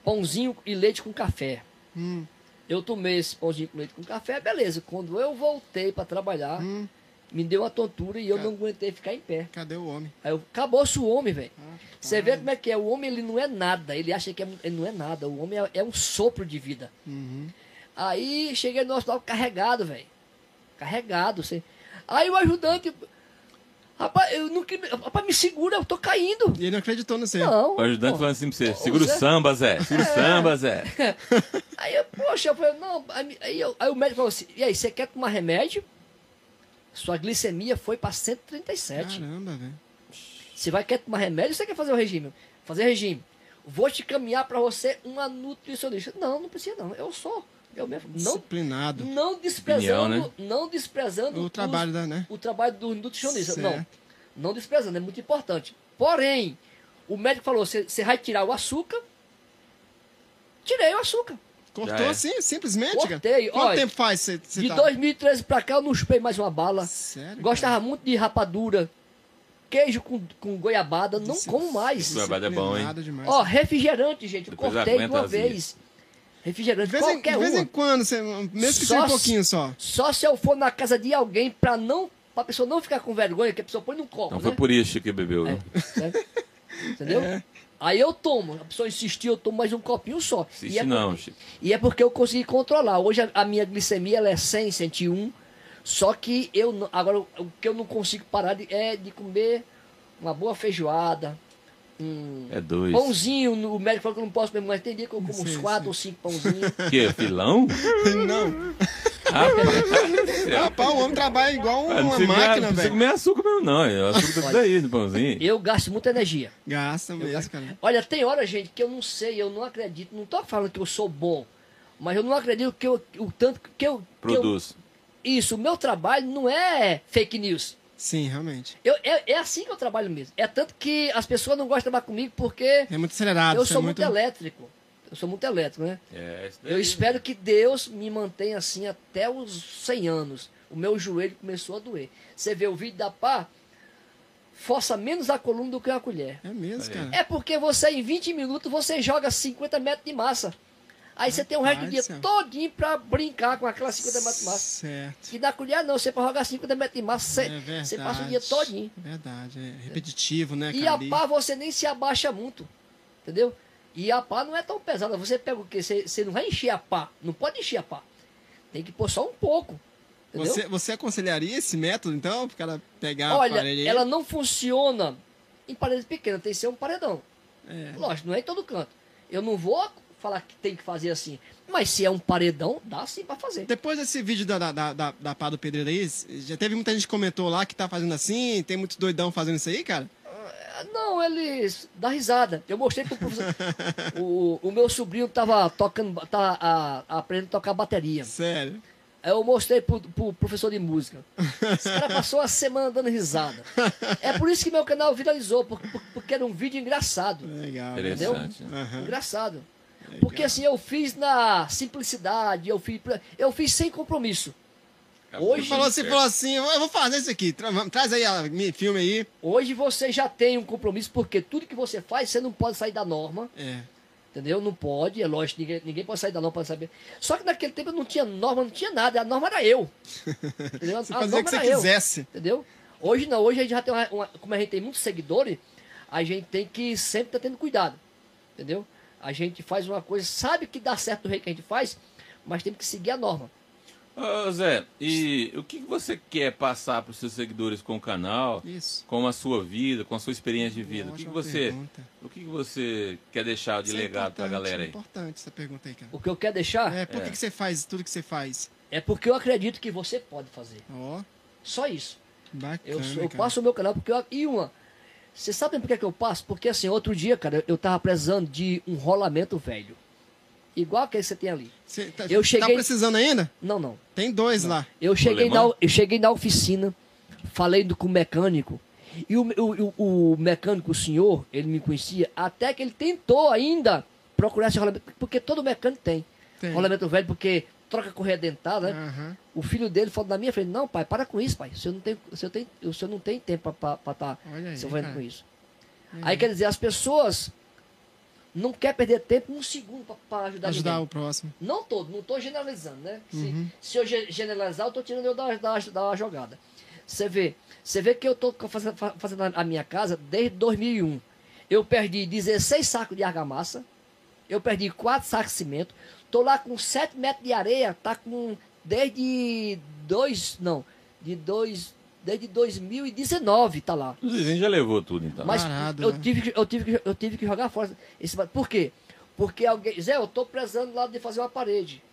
pãozinho e leite com café. Hum, Eu tomei esse pãozinho com leite com café, beleza. Quando eu voltei pra trabalhar, hum, me deu uma tontura e eu não aguentei ficar em pé. cadê o homem? Aí eu, acabou-se o homem, velho. Ah, Você vê como é que é? O homem ele não é nada. Ele acha que é- ele não é nada. O homem é, é um sopro de vida. Uhum. Aí cheguei no hospital carregado, velho. Carregado. Assim. Aí o ajudante. Rapaz, eu não queria- Rapaz, me segura, eu tô caindo. E ele não acreditou no seu. Não. O ajudante pô. falando assim pra você, segura o Zé. samba, Zé. Segura o samba, Zé. [laughs] Aí, eu, poxa, eu falei, não. Aí eu- aí o médico falou assim: e aí, você quer tomar remédio? Sua glicemia foi pra 137. Caramba, velho. Você vai querer tomar remédio ou você quer fazer o regime? Fazer regime. Vou te caminhar pra você uma nutricionista. Não, não precisa não. Eu sou. Eu mesmo. Não, Disciplinado. não desprezando, Opinião, né? não desprezando O trabalho da, né? o trabalho do nutricionista. Não. Certo. Não desprezando, é muito importante. Porém, o médico falou: você vai tirar o açúcar. Tirei o açúcar. Cortou é. assim, simplesmente, Cortei, cara? Quanto olha, tempo faz você, De tá... 2013 pra cá eu não chupei mais uma bala. Sério, Gostava muito de rapadura, queijo com, com goiabada, não Disci- como mais. Goiabada é bom, hein? Demais. Ó, refrigerante, gente, eu Depois cortei de uma azia. vez. Refrigerante, de vez, em, qualquer de vez em uma. quando, você, mesmo que Só seja um pouquinho só. Só se eu for na casa de alguém pra não. Pra pessoa não ficar com vergonha, que a pessoa põe num copo. Não né? foi por isso que bebeu, viu? É, né? [laughs] Entendeu? É. Aí eu tomo. A pessoa insistiu, eu tomo mais um copinho só. E, é não, por- Chico. e é porque eu consegui controlar. Hoje a, a minha glicemia ela é 100, 101. Só que eu agora o que eu não consigo parar de- é de comer uma boa feijoada, um É dois. pãozinho. O médico falou que eu não posso comer, mas tem dia que eu como uns Sim, 4 sim. ou 5 pãozinhos. Que, filão? [laughs] Não. Rapaz, o homem trabalha igual Ah, não uma comer- máquina, não precisa velho. comer açúcar mesmo, não. O açúcar tá tudo aí no pãozinho. eu gasto muita energia. Gasta mesmo, cara. Olha, tem hora, gente, que eu não sei, eu não acredito. Não tô falando que eu sou bom, mas eu não acredito que eu, o tanto que eu. que eu- Produz. isso, o meu trabalho não é fake news. Sim, realmente. Eu, é, é assim que eu trabalho mesmo. É tanto que as pessoas não gostam de trabalhar comigo porque É muito acelerado. eu você sou é muito elétrico. Eu sou muito elétrico, né? É. Eu espero que Deus me mantenha assim até os 100 anos. O meu joelho começou a doer. Você vê o vídeo da pá, força menos a coluna do que a colher. É mesmo, cara. É porque você, em 20 minutos, você joga 50 metros de massa. Aí você tem o resto do dia céu. todinho pra brincar com aquelas 50 metros de massa. Certo. E da colher não, você pode jogar 50 metros de massa, você, É verdade. você passa o dia todinho. Verdade, é repetitivo, né, E cara? a ali. pá você nem se abaixa muito, entendeu? E a pá não é tão pesada. Você pega o quê? Você, você não vai encher a pá. Não pode encher a pá. Tem que pôr só um pouco. Entendeu? Você, você aconselharia esse método, então, pro cara pegar a Olha, parede? ela não funciona em paredes pequenas, tem que ser um paredão. É. Lógico, não é em todo canto. Eu não vou falar que tem que fazer assim. Mas se é um paredão, dá sim pra fazer. Depois desse vídeo da, da, da, da, pá do pedreiro aí, já teve muita gente que comentou lá que tá fazendo assim, tem muitos doidão fazendo isso aí, cara? Não, eles dá risada. Eu mostrei pro professor. [laughs] o, o meu sobrinho tava tocando, tá a- aprendendo a tocar bateria. Sério. Aí eu mostrei pro, pro professor de música. Esse cara passou a semana dando risada. É por isso que meu canal viralizou, porque, porque era um vídeo engraçado. Legal. Entendeu? Interessante. Aham. Engraçado. Porque assim, eu fiz na simplicidade, eu fiz, eu fiz sem compromisso. Hoje- Ele falou assim, falou assim, eu vou fazer isso aqui, tra- traz aí, a, me- filme aí. Hoje você já tem um compromisso, porque tudo que você faz, você não pode sair da norma. É, Entendeu? Não pode, é lógico, ninguém, ninguém pode sair da norma para saber. Só que naquele tempo não tinha norma, não tinha nada, a norma era eu. [laughs] Entendeu? você a fazia o que você eu. quisesse. Entendeu? Hoje não, hoje a gente já tem uma, uma- Como a gente tem muitos seguidores, a gente tem que sempre estar tendo cuidado. Entendeu? A gente faz uma coisa, sabe que dá certo do jeito que a gente faz, mas tem que seguir a norma. Ô, Zé, e o que você quer passar para os seus seguidores com o canal, Isso. com a sua vida, com a sua experiência de vida? O que, você, pergunta. o que você quer deixar de Isso é legado para a galera É aí? importante essa pergunta aí, cara. O que eu quero deixar é, É, por que, É. que você faz tudo que você faz? porque eu acredito que você pode fazer. Ó, Só isso. bacana, Eu, eu cara. passo o meu canal porque eu, e uma. Você sabe por que, que eu passo? Porque assim, outro dia, cara, eu tava precisando de um rolamento velho. Igual aquele que você tem ali. Você tá, Eu tá cheguei- precisando ainda? Não, não. Tem dois lá. Eu cheguei, na, eu cheguei na oficina, falei do, com o mecânico. E o, o, o, mecânico, o senhor, ele me conhecia, até que ele tentou ainda procurar esse rolamento. Porque todo mecânico tem. Tem. Rolamento velho, porque troca correia dentada, né? Aham. O filho dele falou na minha frente, não, pai, para com isso, pai. O senhor não tem, o senhor tem, o senhor não tem tempo para estar aí, se envolvendo com isso. Aí quer dizer, as pessoas não querem perder tempo um segundo para ajudar, Ajudar ninguém. o próximo. Não todo, não estou generalizando, né? Se, Uhum. se eu ge- generalizar, eu estou tirando eu da, da, da jogada. Você vê, você vê que eu estou fazendo, fa- fazendo a minha casa desde 2001. Eu perdi 16 sacos de argamassa, eu perdi 4 sacos de cimento, tô lá com 7 metros de areia, tá com desde 2, não, de 2, desde 2019 tá lá. O Zizinho já levou tudo, então. Mas Parado, eu, né? tive que, eu, tive que, eu tive que jogar fora. Esse, por quê? Porque alguém. Zé, eu tô precisando lá de fazer uma parede.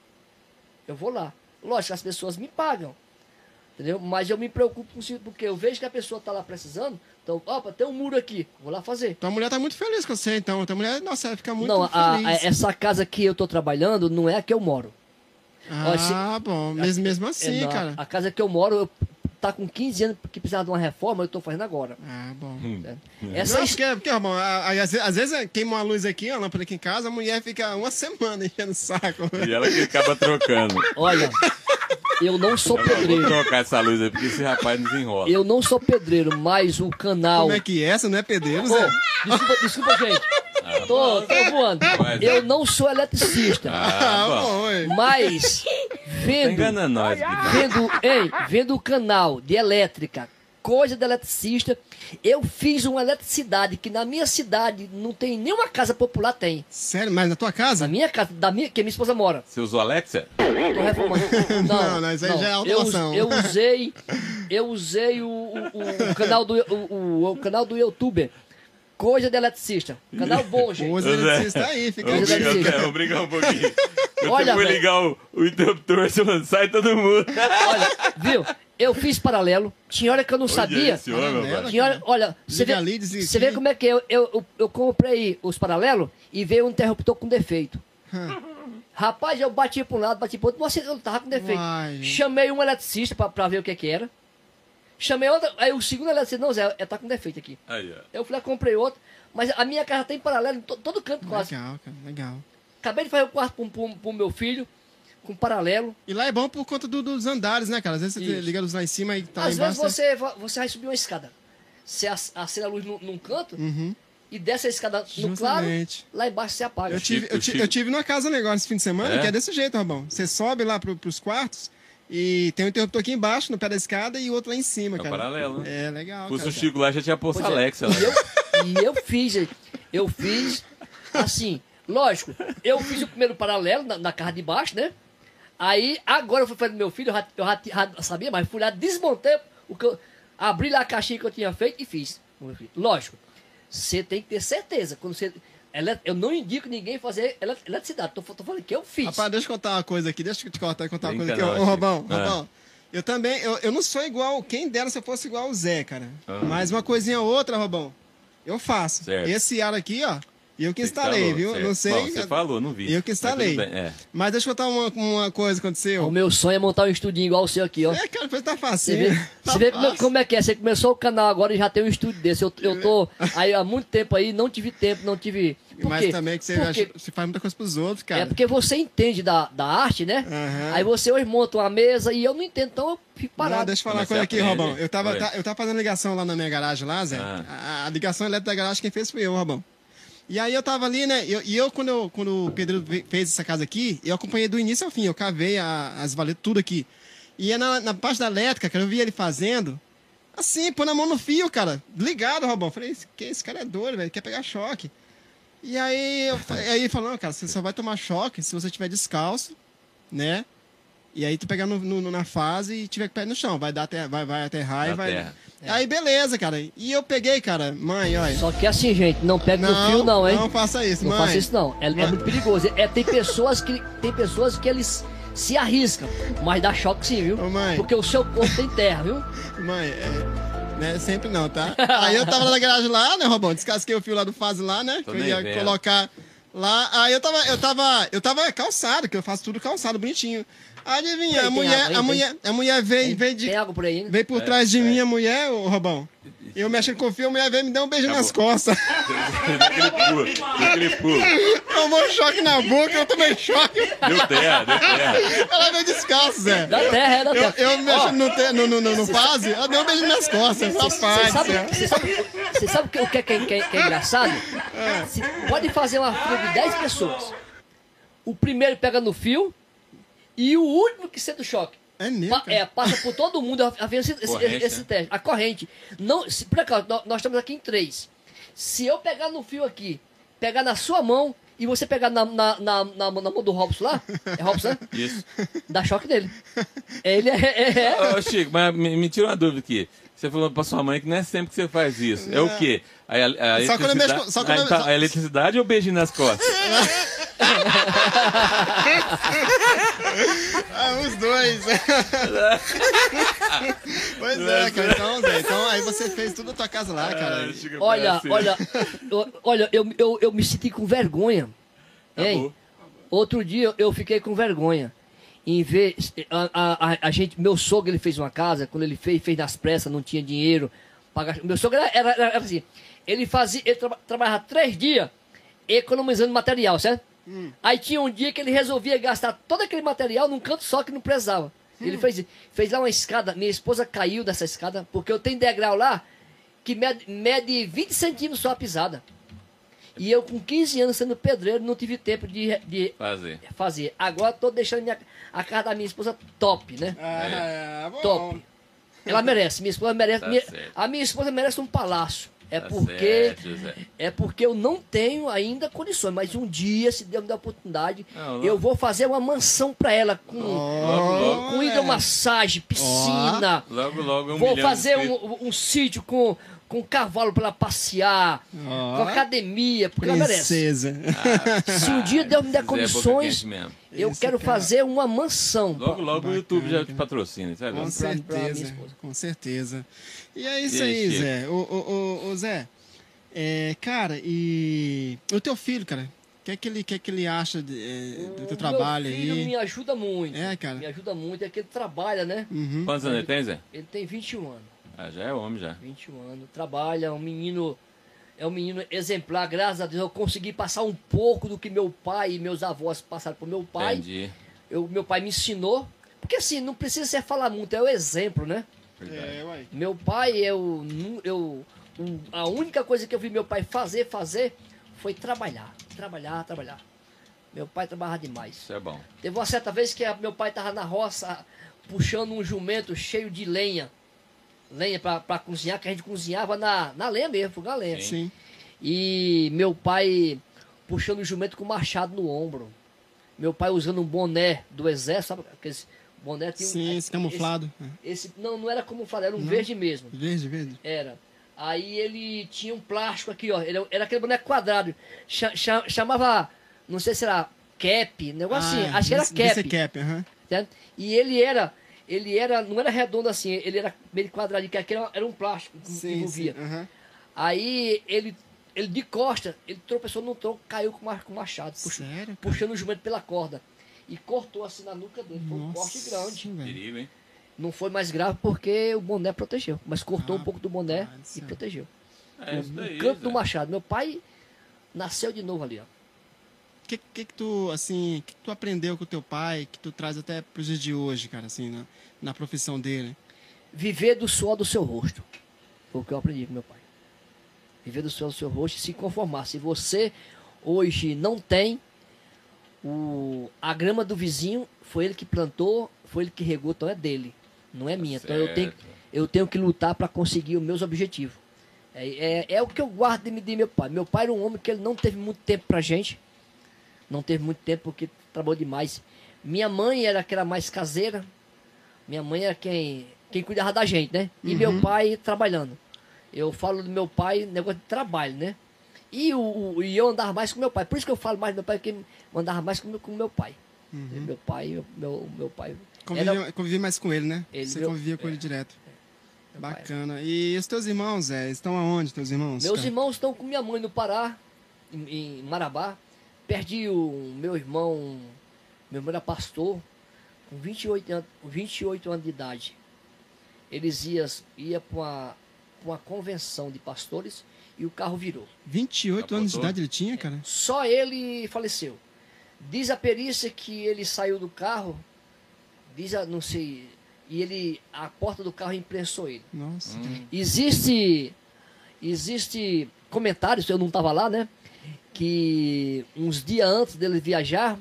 Eu vou lá. Lógico, as pessoas me pagam. Entendeu? Mas eu me preocupo com isso, porque eu vejo que a pessoa tá lá precisando. Então, opa, tem um muro aqui. Vou lá fazer. Tua mulher tá muito feliz com você, então. Tua mulher, nossa, ela fica muito não, a- feliz. a- essa casa que eu tô trabalhando não é a que eu moro. ó, se- Ah, bom. Mesmo, mesmo É, assim, não, cara. A casa que eu moro, eu, tá com 15 anos que precisava de uma reforma, eu tô fazendo agora. Ah, bom. né? Essa Não, his- porque, porque a- às vezes, vezes queima uma luz aqui, uma lâmpada aqui em casa, a mulher fica uma semana [laughs] enchendo o saco. E ela que acaba trocando. Olha, eu não sou Vou pedreiro. trocar essa luz aí, porque esse rapaz nos enrola. Eu não sou pedreiro, mas o canal. Como é que é? Essa não é pedreiro, Zé? desculpa, desculpa, gente. Tô, tô voando. Vai, Zé. Eu não sou eletricista. Ah, Ah, bom. Mas Tá vendo, enganando nós. Guilherme. vendo, ei, vendo o canal de elétrica, coisa de eletricista, eu fiz uma eletricidade que na minha cidade não tem nenhuma casa popular tem. Sério, mas na tua casa? Na minha casa, da minha, que minha esposa mora. Você usou Alexia? Tô reformando. [laughs] Não, não, isso aí já é eu, automação. eu usei, eu usei o, o, o canal do o, o- o canal do YouTube. Coisa de eletricista. Canal [laughs] bom, gente. Os Zé. eletricistas aí, fica Coisa aí. de eletricista. brigar um pouquinho. Eu Olha, velho. ligar o, o interruptor, você sai todo mundo. Olha, viu? Eu fiz paralelo. Tinha hora que eu não sabia. Esse homem, Paralelo? Tinha hora, olha, você vê, ali, você vê como é que é? eu, eu, eu, eu comprei os paralelos e veio um interruptor com defeito. Rapaz, eu bati para um lado, bati para outro, mas eu tava com defeito. Uai. Chamei um eletricista pra, pra ver o que que era. Chamei outro, aí o segundo eletricista, não, Zé, é, tá com defeito aqui. Aí, ó. Eu fui lá, comprei outro, mas a minha casa tem paralelo em to- todo canto quase. Legal, cara, legal. Acabei de fazer o quarto pro, pro, pro meu filho, com paralelo. E lá é bom por conta do- dos andares, né, cara? Às vezes você Isso. liga a luz lá em cima e tá Às embaixo. vezes você, você vai subir uma escada. Você ac- acende a luz num, num canto Uhum. e desce a escada no claro, lá embaixo você apaga. Eu tive, eu, ti- Chico. eu tive numa casa negócio esse fim de semana, É? que é desse jeito, Rabão. Você sobe lá pro, pros quartos e tem um interruptor aqui embaixo, no pé da escada, e outro lá em cima, É o cara. paralelo, né? É, legal, Fosse o Chico lá, já tinha posto Pois é. Alexa lá. E eu, e eu fiz, eu fiz assim, lógico, eu fiz o primeiro paralelo na, na casa de baixo, né? Aí, agora eu fui fazer do meu filho, eu já, eu já- já sabia, mas fui lá, desmontei o que eu, abri lá a caixinha que eu tinha feito e fiz. Lógico, você tem que ter certeza. Quando você, ele- eu não indico ninguém fazer ele- eletricidade, tô, tô falando que eu fiz. Rapaz, deixa eu contar uma coisa aqui, deixa eu te contar, contar uma coisa aqui. Ô. Robão, Ah. Robão, eu também, eu, eu não sou igual, quem dera se eu fosse igual o Zé, cara. Ah. Mas uma coisinha ou outra, Robão, eu faço. Certo. Esse ar aqui, ó, eu que Você instalei, falou, viu? certo. Não sei. Bom, você falou, não vi. Eu que Mas instalei. bem, É. Mas deixa eu contar uma, uma coisa que aconteceu. O meu sonho é montar um estudinho igual o seu aqui, ó. É, cara, tá Você fácil. vê, Tá você vê como, fácil. como é que é? Você começou o canal agora e já tem um estúdio desse. Eu, eu tô aí há muito tempo aí, não tive tempo, não tive. Por Mas quê? também que você, Porque- acha- você faz muita coisa pros outros, cara. É porque você entende da, da arte, né? Aham. Aí você hoje monta uma mesa e eu não entendo, então eu fico Não, parado. deixa eu falar uma Mas coisa você aqui, aprende. Robão. Eu tava, tá- eu tava fazendo ligação lá na minha garagem lá, Zé. Ah. A, a ligação elétrica da garagem quem fez foi eu, Robão. E aí eu tava ali, né? eu- E eu, quando, eu, quando o Pedro fez essa casa aqui, eu acompanhei do início ao fim. Eu cavei a- as valetas, tudo aqui. E é na, na parte da elétrica, cara, eu vi ele fazendo. Assim, pôr na mão no fio, cara. Ligado, Robão. Falei, esse, que, esse cara é doido, velho. Quer pegar choque. E aí, eu, aí ele falou, cara, você só vai tomar choque se você estiver descalço, né? E aí tu pegar no, no- na fase e tiver com o pé no chão. Vai dar até, vai, vai aterrar e Na vai. terra. Aí beleza, cara. E eu peguei, cara, mãe, olha. Só que assim, gente, não pega no fio não, hein? Não faça isso, Não mãe. faça isso não. É, é muito perigoso. É, tem pessoas que tem pessoas que eles se arriscam, mas dá choque sim, viu? Ô, mãe. Porque o seu corpo tem terra, viu? [laughs] Mãe, é. Né, sempre não, tá? Aí eu tava na garagem lá, né, Robão? Descasquei o fio lá do fase lá, né? Tô que eu ia vendo. colocar lá. Aí eu tava, eu tava, eu tava calçado, que eu faço tudo calçado, bonitinho. Adivinha, Aí, a mulher, aí, a mulher, a mulher veio, veio de. Tem água por aí, né? Veio por trás de mim a mulher, ô Robão. Eu mexendo com o fio, a mulher veio e me deu um beijo nas Acabou. costas. Daquele pulo, daquele pulo. [laughs] Tomou um choque na boca, eu tomei choque. Deu terra, deu terra. Ela veio descalço, Zé. Da terra, é da Eu, terra. eu mexendo Ó, no, te, no, no, no, no fase, ela deu um beijo nas costas. Você Rapaz, sabe, você sabe, você sabe o que, o que é, que é- que é- que é engraçado? Se- pode fazer uma fila de 10 pessoas. O primeiro pega no fio e o último que sente o choque. É mesmo, Pa- é, passa por todo mundo havendo esse, esse- Corrente, esse né? teste. A corrente. Não, se, por acaso, nó- nós estamos aqui em três. Se eu pegar no fio aqui, pegar na sua mão e você pegar na, na, na, na, mão- na mão do Robson lá, é Robson, né? [laughs] Isso. Dá choque nele. Ele é. é- é- Ô, Chico, mas me, me tira uma dúvida aqui. Você falou pra sua mãe que não é sempre que você faz isso. É o quê? A, a, a Só quando eu mexo eletricidade- com- só quando Ah, eu- então, só- a eletricidade ou beijinho nas costas? [laughs] Ah, os dois. [laughs] pois é, cara. Então, Zé, então aí você fez tudo na tua casa lá, cara. Ah, Olha, assim. olha, [laughs] olha, eu, eu, eu me senti com vergonha. Hein? Outro dia eu fiquei com vergonha. Em ver. A, a, a- a gente, meu sogro ele fez uma casa, quando ele fez, fez nas pressas, não tinha dinheiro. Pagar, meu sogro era, era, era assim. Ele fazia. Ele traba- trabalhava três dias economizando material, certo? Aí tinha um dia que ele resolvia gastar todo aquele material num canto só que não precisava. Ele fez, fez lá uma escada. Minha esposa caiu dessa escada, porque eu tenho degrau lá que mede, mede 20 centímetros só a pisada. E eu, com 15 anos sendo pedreiro, não tive tempo de, de Fazer. fazer. Agora tô deixando minha, a casa da minha esposa top, né? Ah, bom. Top. Ela merece, minha esposa merece. Tá minha- a minha esposa merece um palácio. É Tá porque certo, é porque eu não tenho ainda condições, mas um dia, se Deus me der a oportunidade, Não, não. eu vou fazer uma mansão pra ela com, logo. com hidromassagem, piscina. Logo, logo um Vou fazer um, um sítio com, com cavalo pra ela passear, Ó. com academia, porque ela merece. Princesa. Se um dia Deus me der boca condições, eu Esse quero cara- fazer uma mansão. Logo, logo o YouTube já te patrocina, sabe? Com certeza, com certeza. E é isso E aí, aí? Zé. Ô, ô, ô, ô, Zé, é, cara, e o teu filho, cara, o que é que ele, que é que ele acha de- é, do teu O trabalho meu filho aí? me ajuda muito. É, cara. Me ajuda muito, é que ele trabalha, né? Uhum. Quantos anos ele tem, Zé? Ele tem 21 anos. Ah, já é homem, já. 21 anos. Trabalha, é um menino. É um menino exemplar, graças a Deus. Eu consegui passar um pouco do que meu pai e meus avós passaram pro meu pai. Entendi. Eu, meu pai me ensinou. Porque assim, não precisa ser falar muito, é o exemplo, né? É, uai. Meu pai, eu, eu, um, a única coisa que eu vi meu pai fazer, fazer, foi trabalhar, trabalhar, trabalhar. Meu pai trabalhava demais. Isso é bom. Teve uma certa vez que meu pai tava na roça puxando um jumento cheio de lenha, lenha pra, pra cozinhar, que a gente cozinhava na, na lenha mesmo, fogão lenha. Sim. E meu pai puxando o jumento com machado no ombro. Meu pai usando um boné do exército, sabe? Aqueles boné tinha um- Sim, esse camuflado. É. esse, não, não era camuflado, era um verde mesmo. Verde, verde. Era. Aí ele tinha um plástico aqui, ó. Ele, era aquele boneco quadrado. Cha- cha- chamava, não sei se era cap, negócio assim. Ah, Acho que era deve ser cap. cap, aham. certo? E ele era, ele era, não era redondo assim, ele era meio quadradinho, que aquele era, um plástico que Sim, envolvia. sim. aham. Aí ele, ele de costa, ele tropeçou no tronco, caiu com, com machado, cara? puxando o jumento pela corda. E cortou assim na nuca dele. Foi um Nossa, corte grande. Perigo, hein? Não foi mais grave porque o boné protegeu. Mas cortou um pouco do boné e protegeu. É isso daí. canto do machado. Meu pai nasceu de novo ali, ó. O que, que que tu, assim, que, que tu aprendeu com o teu pai, que tu traz até pros dias de hoje, cara, assim, na, na profissão dele? Viver do suor do seu rosto. Foi o que eu aprendi com meu pai. Viver do suor do seu rosto e se conformar. Se você hoje não tem o, a grama do vizinho, foi ele que plantou, foi ele que regou, então é dele. Não é minha. Então eu tenho, eu tenho que lutar para conseguir os meus objetivos. É, é, é o que eu guardo de, de meu pai. Meu pai era um homem que ele não teve muito tempo pra gente. Não teve muito tempo porque trabalhou demais. Minha mãe era aquela mais caseira. Minha mãe era quem, quem cuidava da gente, né? E meu pai trabalhando. Eu falo do meu pai, negócio de trabalho, né? E, o, e eu andava mais com meu pai. Por isso que eu falo mais do meu pai, porque eu andava mais com meu, com meu pai. Meu pai, meu, meu pai. Convivi, Era- mais com ele, né? Ele Você viu- convivia com ele direto. meu pai. Bacana. E os teus irmãos, Zé, estão aonde, teus irmãos? Meus cara? irmãos estão com minha mãe no Pará, em, em Marabá. Perdi o meu irmão, meu irmão era pastor, com 28 anos, com 28 anos de idade. Eles iam ia para uma, para uma convenção de pastores e o carro virou. 28 anos de Capotou? idade ele tinha, cara? Só ele faleceu. Diz a perícia que ele saiu do carro, diz a, não sei, e ele a porta do carro imprensou ele. Nossa. Existe existe comentários, eu não estava lá, né? Que uns dias antes dele viajar,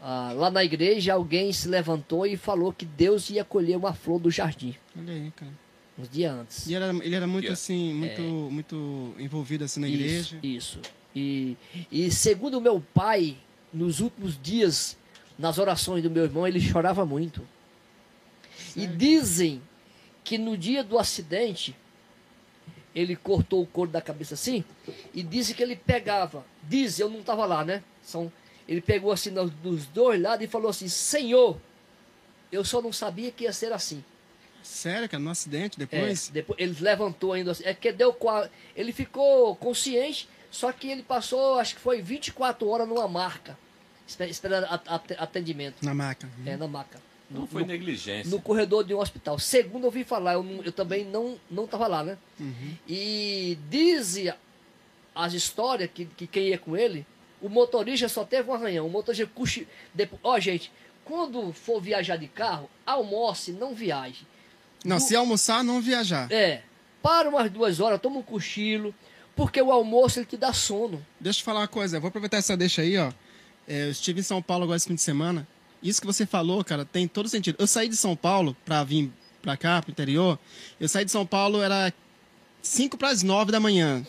ah, lá na igreja alguém se levantou e falou que Deus ia colher uma flor do jardim. Olha aí, cara. Uns dias antes. E era, ele era muito Yeah. assim, muito, muito envolvido assim na igreja. Isso, isso. E, e segundo o meu pai, nos últimos dias, nas orações do meu irmão, ele chorava muito. E dizem que no dia do acidente, ele cortou o couro da cabeça assim, e dizem que ele pegava, diz, eu não estava lá, né? São, ele pegou assim dos dois lados e falou assim, Senhor, eu só não sabia que ia ser assim. Sério, cara, no acidente É, depois? depois ele levantou ainda assim. É que deu qua- Ele ficou consciente, só que ele passou, acho que foi 24 horas numa marca, espe- esperando atendimento. Na maca. É, na maca. No, Não foi no- negligência. no corredor de um hospital. Segundo eu ouvi falar, eu, não- eu também não não estava lá, né? Uhum. E dizem as histórias que, que quem ia com ele, o motorista só teve um arranhão. O motorista depois, ó, gente, quando for viajar de carro, almoce, não viaje. Não, se almoçar, não viajar. É, para umas duas horas, toma um cochilo, porque o almoço ele te dá sono. Deixa eu falar uma coisa, eu vou aproveitar essa deixa aí, ó. É, eu estive em São Paulo agora esse fim de semana. Isso que você falou, cara, tem todo sentido. Eu saí de São Paulo pra vir pra cá, pro interior. Eu saí de São Paulo, era 5 para as 9 da manhã.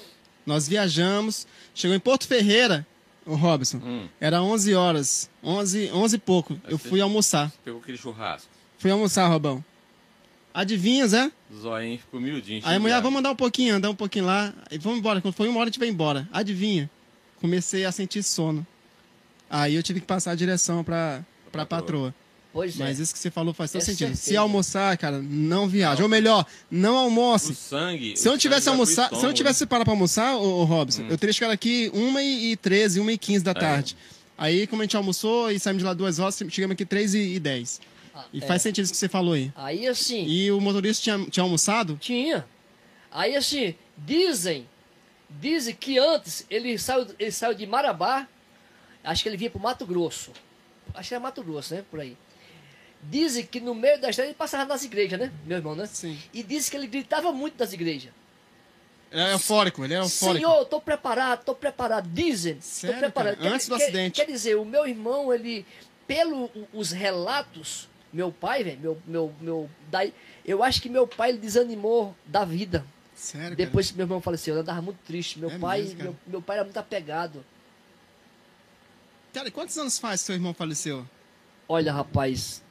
Nós viajamos, chegou em Porto Ferreira, o Robson. Hum. Era 11 horas, 11, 11 e pouco. Eu fui almoçar. Pegou aquele churrasco. Fui almoçar, Robão. Adivinha, Zé? Zoinho ficou miudinho. Aí a mulher, vamos andar um pouquinho, andar um pouquinho lá. E vamos embora. Quando foi uma hora, a gente vai embora. Adivinha? Comecei a sentir sono. Aí eu tive que passar a direção pra, pra patroa. Pois é. Mas isso que você falou faz todo É sentido. Se certeza. almoçar, cara, não viaja. Não. Ou melhor, não O almoce. sangue. Se eu o não tivesse almoçar, se eu não tivesse parado pra almoçar, ô, ô Robson, Hum. eu teria chegado aqui 1 e 13, 1 e 15 da É. tarde. Aí, como a gente almoçou e saímos de lá duas horas, chegamos aqui 3 e 10. Ah, E é. faz sentido isso que você falou aí. Aí assim, E o motorista tinha, tinha almoçado? tinha. Aí assim, dizem, dizem que antes ele saiu, ele saiu de Marabá, acho que ele vinha pro Mato Grosso. Acho que era Mato Grosso, né? Por aí. Dizem que no meio da estrada ele passava nas igrejas, né? Meu irmão, né? Sim. E dizem que ele gritava muito nas igrejas. Era eufórico, ele era eufórico. Senhor, tô preparado, tô preparado. Dizem, Sério, tô preparado. cara? Antes do quer, acidente. Quer dizer, o meu irmão, ele, pelo os relatos, meu pai, velho, meu, meu, meu, daí, eu acho que meu pai ele desanimou da vida. Sério, cara? Depois que meu irmão faleceu, eu andava muito triste. Meu É pai, mesmo, cara? meu, meu pai era muito apegado. Cara, e quantos anos faz que seu irmão faleceu? Olha, rapaz,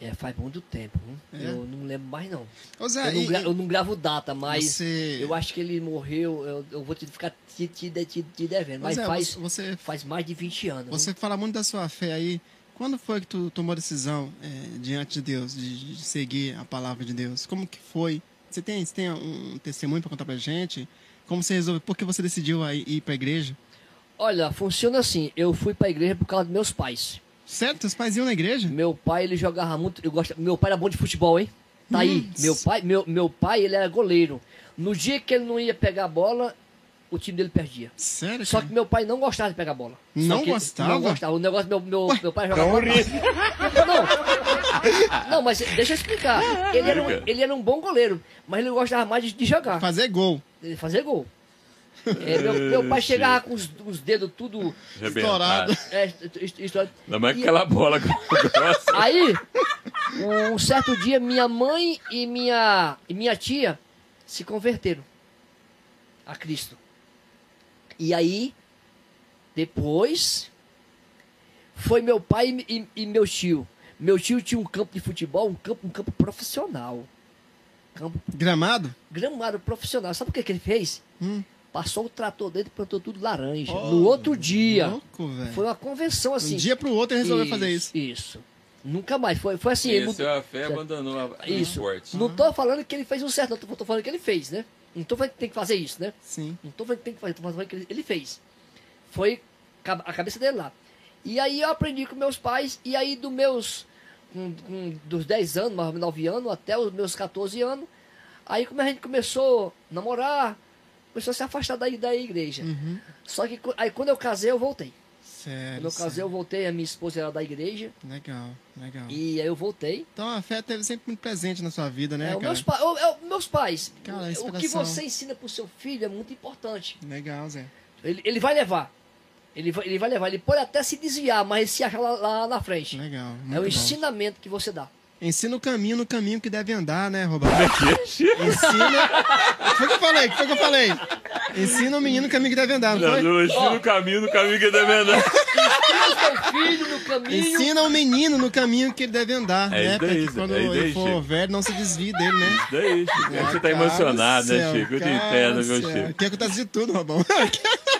é, faz muito tempo. É? Eu não lembro mais não. Ô Zé, Eu não, e- eu não gravo data, mas você... eu acho que ele morreu. Eu, eu vou te ficar te, te, te, te devendo. Mas Zé, faz, você, faz mais de 20 anos. você fala muito da sua fé aí. Quando foi que tu tomou a decisão é, diante de Deus, de, de seguir a palavra de Deus? Como que foi? Você tem, você tem um testemunho para contar pra gente? Como você resolveu? Por que você decidiu aí ir pra igreja? Olha, funciona assim. Eu fui pra igreja por causa dos meus pais. Sério? Teus pais iam na igreja? Meu pai, ele jogava muito. Eu gosto, meu pai era bom de futebol, hein? Tá aí. Hum. Meu pai, meu, meu pai, ele era goleiro. No dia que ele não ia pegar a bola, o time dele perdia. Sério, Só que meu pai não gostava de pegar bola. Não gostava? Não gostava. O negócio, meu, meu, meu pai jogava bola. Não. Não, mas deixa eu explicar. Ele era, um, ele era um bom goleiro, mas ele gostava mais de, de jogar, Fazer gol. fazer gol. É, meu, meu pai [laughs] chegava com os, os dedos tudo. Arrebentado. Estourado. É, est- estourado. Não mais E- aquela bola grossa. Aí, um certo dia, minha mãe e minha, e minha tia se converteram a Cristo. E aí, depois, foi meu pai e, e meu tio. Meu tio tinha um campo de futebol, um campo, um campo profissional. Campo Gramado? gramado profissional. Sabe o que, que ele fez? Hum. Passou o trator dele e plantou tudo laranja. Oh, no outro dia, Louco, velho. foi uma convenção assim. Um dia pro outro ele resolveu fazer isso. Isso. Nunca mais. Foi, foi assim. ele Conheceu mudou- a fé, abandonou a- Isso. esporte. Não tô falando que ele fez um certo, não tô, tô falando que ele fez, né? Tô falando que tem que fazer isso, né? Sim. Tô falando que tem que fazer, falando que ele, fez. Foi a cabeça dele lá. E aí eu aprendi com meus pais, e aí dos meus. com- com- dos 10 anos, mais ou menos 9 anos, até os meus 14 anos, Aí como a gente começou a namorar, começou a se afastar da, da igreja. Uhum. Só que aí quando eu casei, eu voltei. Quando eu casei, eu voltei, a minha esposa era da igreja. Legal, legal. E aí eu voltei. Então a fé teve sempre muito presente na sua vida, né, É, cara? meus, pa- meus pais, Cara, o que você ensina pro seu filho é muito importante. Legal, Zé. Ele, ele vai levar. Ele vai, ele vai levar. Ele pode até se desviar, mas ele se acha lá, lá na frente. Legal. É o bom. ensinamento que você dá. Ensina o caminho no caminho que deve andar, né, Roberto? Que? Ensina. foi o que eu falei, foi o que eu falei. Ensina o menino o caminho que deve andar, não Não, foi? ensina o caminho, no caminho que ele deve andar. Ensina o seu filho no caminho. Ensina o menino no caminho que ele deve andar, É né? isso Pra que quando é isso ele for Chico. velho não se desvie dele, né? Daí, Chico. É que você tá Cara emocionado, do né, Chico? Eu te entendo, do meu. Chico. Aqui acontece de tudo, Robão. [laughs]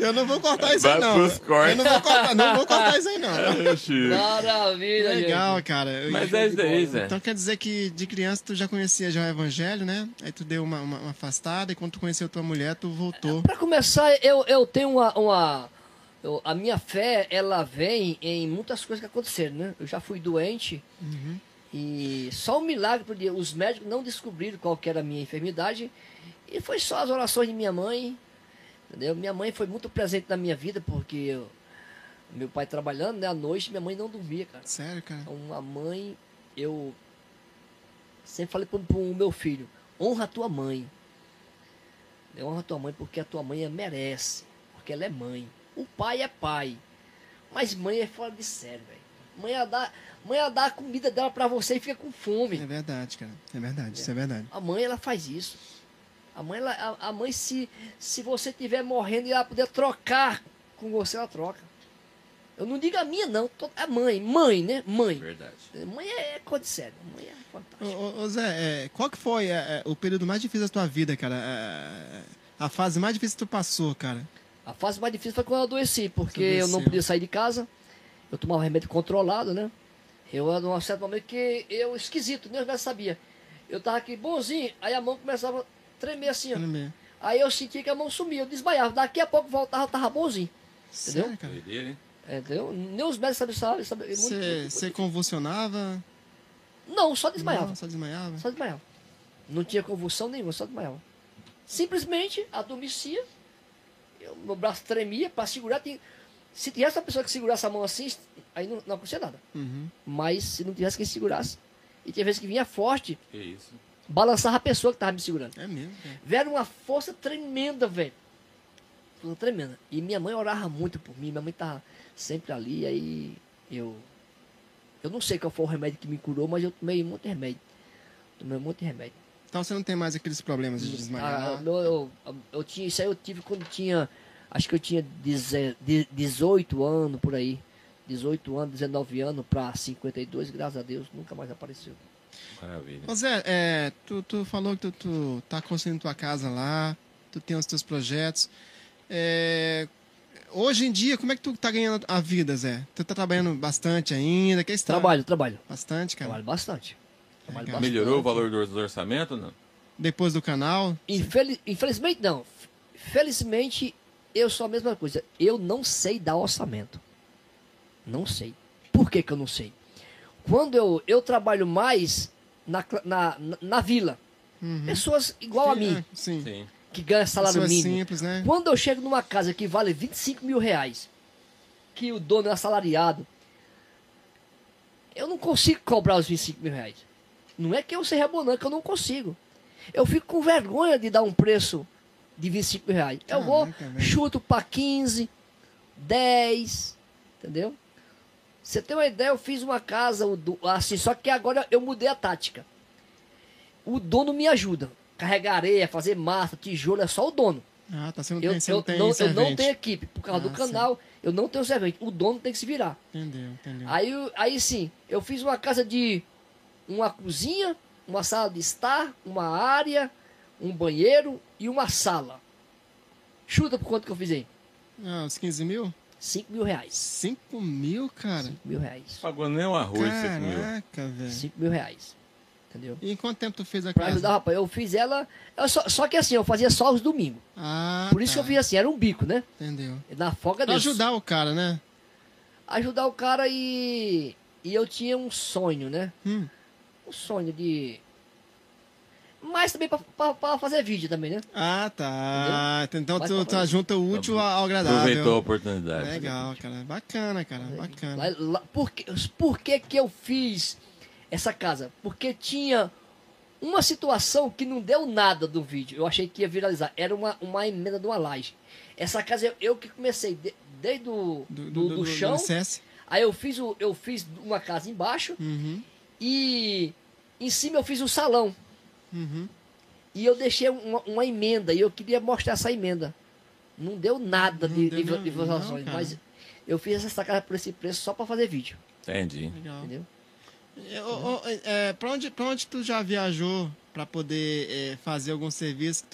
Eu não vou cortar isso aí, não. Eu não vou cortar, não vou cortar isso aí, não. É. Maravilha, Legal, gente. cara. Mas é de isso daí. Zé. Então quer dizer que de criança tu já conhecia já o evangelho, né? Aí tu deu uma, uma- uma afastada e quando tu conheceu tua mulher, tu voltou. Pra começar, eu, eu tenho uma. uma eu- a minha fé, ela vem em muitas coisas que aconteceram, né? Eu já fui doente Uhum. e só um milagre podia. Os médicos não descobriram qual que era a minha enfermidade e foi só as orações de minha mãe, entendeu? Minha mãe foi muito presente na minha vida porque eu- meu pai trabalhando, né? À noite minha mãe não dormia, cara. Sério, cara? Então, a mãe, eu sempre falei pro, pro meu filho, honra a tua mãe. Honra a tua mãe porque a tua mãe merece, porque ela é mãe. O pai é pai, mas mãe é fora de série, velho. Mãe ia dar, mãe ia dar a comida dela pra você e fica com É fome. verdade, cara. É verdade, isso é verdade. A mãe, ela faz isso. A mãe, ela, a, a mãe se, se você estiver morrendo e ela puder trocar com você, ela troca. Eu não digo a minha, não. tô- É mãe. Mãe, né? Mãe. Verdade. Mãe é coisa de sério. Mãe é Ô, fantástica. ô, ô, Zé, é, qual que foi é, é, o período mais difícil da tua vida, cara? É, a fase mais difícil que tu passou, cara? A fase mais difícil foi quando eu adoeci, porque eu não podia sair de casa. Eu tomava remédio controlado, né? Eu era num certo momento que eu, esquisito, nem médicos sabiam. Eu tava aqui bonzinho, aí a mão começava a tremer assim, ó. Aí eu sentia que a mão sumia, eu desmaiava. Daqui a pouco voltava, eu tava bonzinho. Entendeu? Sério, cara? Doideira, hein? É, Entendeu? Nem os médicos sabiam, sabiam, sabiam muito- Você convulsionava? Não, só desmaiava. Não, só desmaiava? Só desmaiava. Não tinha convulsão nenhuma, só desmaiava. Simplesmente adormecia, eu, meu braço tremia para segurar. Tem, se tivesse uma pessoa que segurasse a mão assim, aí não, não acontecia nada. Uhum. Mas se não tivesse quem segurasse, e tinha vezes que vinha forte, Que isso. Balançava a pessoa que estava me segurando. É mesmo, cara. Velho, uma força tremenda, velho. Força tremenda. E minha mãe orava muito por mim, minha mãe tava sempre ali, aí eu. Eu não sei qual foi o remédio que me curou, mas eu tomei muito remédio. Tomei muito remédio. Então você não tem mais aqueles problemas de Ah, desmaiar? meu- eu, eu tinha, isso aí eu tive quando tinha, acho que eu tinha deze- de- 18 anos por aí. 18 anos, 19 anos para 52, graças a Deus, nunca mais apareceu. Maravilha. Ô Zé, é, tu, tu falou que tu, tu tá construindo tua casa lá, tu tem os teus projetos. É, hoje em dia, como é que tu tá ganhando a vida, Zé? Tu tá trabalhando bastante ainda? Que história? Trabalho, trabalho. Bastante, cara. Trabalho bastante. Trabalho Legal. bastante. Melhorou o valor do orçamento ou não? Depois do canal? Infeli- infelizmente não. Felizmente, eu sou a mesma coisa. Eu não sei dar orçamento. Não sei. Por que, que eu não sei? Quando eu, eu trabalho mais na, na, na, vila, Uhum. pessoas igual a mim, É, sim. Sim. que ganham salário Pessoas mínimo. simples, né? Quando eu chego numa casa que vale 25 mil reais, que o dono é assalariado, eu não consigo cobrar os 25 mil reais. Não é que eu seja bonão, é que eu não consigo. Eu fico com vergonha de dar um preço de 25 mil reais. eu vou, Caraca, velho. chuto para 15, 10, entendeu? Você tem uma ideia, eu fiz uma casa assim, só que agora eu mudei a tática. O dono me ajuda. Carregar areia, fazer massa, tijolo, é só o dono. Ah, tá. Não Eu, eu não tem não, eu não tenho equipe. Por causa Ah, do canal, eu não tenho servente. O dono tem que se virar. Entendeu, entendeu. Aí, aí sim, eu fiz uma casa de uma cozinha, uma sala de estar, uma área, um banheiro e uma sala. Chuta por quanto que eu fiz aí? Ah, os 15 mil? 5 mil reais. 5 mil, cara? 5 mil reais. Pagou nem um arroz, 5 mil. Caraca, velho. 5 mil reais. Entendeu? E em quanto tempo tu fez a Pra casa? ajudar, rapaz, eu fiz ela. eu só, só que assim, eu fazia só os domingos. Ah, Por isso tá. que eu fiz assim, era um bico, né? Entendeu. Na folga Pra desse. ajudar o cara, né? ajudar o cara e. E eu tinha um sonho, né? Hum, Um sonho de. Mas também pra fazer vídeo também, né? Ah, tá. Então Vai tu, tu junta o útil ao Aproveitou a agradável. oportunidade. Legal, cara. Bacana, cara. Bacana. Lá- lá- por, que, por que que eu fiz essa casa? Porque tinha uma situação que não deu nada do vídeo. Eu achei que ia viralizar. Era uma, uma emenda de uma laje. Essa casa eu, eu que comecei de- desde o do, do, chão. alicerce. aí eu fiz, o, eu fiz uma casa embaixo Uhum, e em cima eu fiz um salão. Uhum. E eu deixei uma, uma emenda e eu queria mostrar essa emenda. Não deu nada Não de, deu de, de mas eu fiz essa casa por esse preço só para fazer vídeo, Entendi. Legal. entendeu? É, é, pra, onde, pra onde tu já viajou pra poder é, fazer algum serviço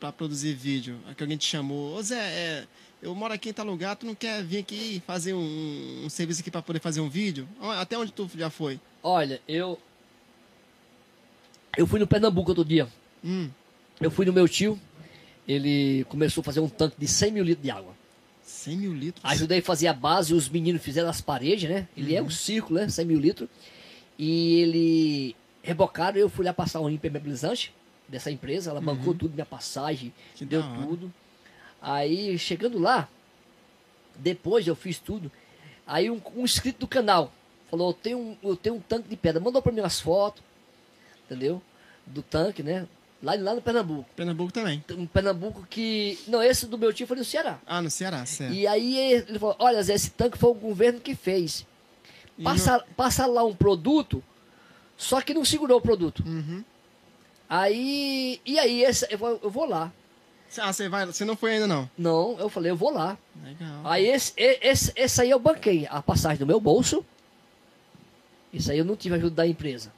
pra produzir vídeo? Que alguém te chamou. Ô Zé, é, eu moro aqui em tal lugar, tu não quer vir aqui fazer um, um serviço aqui pra poder fazer um vídeo? Até onde tu já foi? Olha, eu. Eu fui no Pernambuco outro dia. Hum, Eu fui no meu tio. Ele começou a fazer um tanque de 100 mil litros de água. 100 mil litros. Ajudei a fazer a base, os meninos fizeram as paredes, né? Ele Uhum. é um círculo, né? 100 mil litros. E ele rebocaram, eu fui lá passar um impermeabilizante dessa empresa. Ela bancou tudo, minha passagem, Uhum. Que deu tudo. Aí, chegando lá, depois eu fiz tudo. Aí um, um inscrito do canal falou, eu tenho, um, eu tenho um tanque de pedra. Mandou pra mim umas fotos, entendeu? Do tanque, né? Lá, lá no Pernambuco. Pernambuco também. Um Pernambuco que... Não, esse do meu tio foi no Ceará. Ah, no Ceará, certo. E aí ele falou, olha Zé, esse tanque foi o governo que fez. Passa, passa lá um produto, só que não segurou o produto. Uhum. Aí, e aí, esse, eu, vou, eu vou lá. Ah, você vai. Você não foi ainda, não. Não, eu falei, eu vou lá. Legal. Aí esse, esse, esse aí eu banquei a passagem do meu bolso. Isso aí eu não tive ajuda da empresa.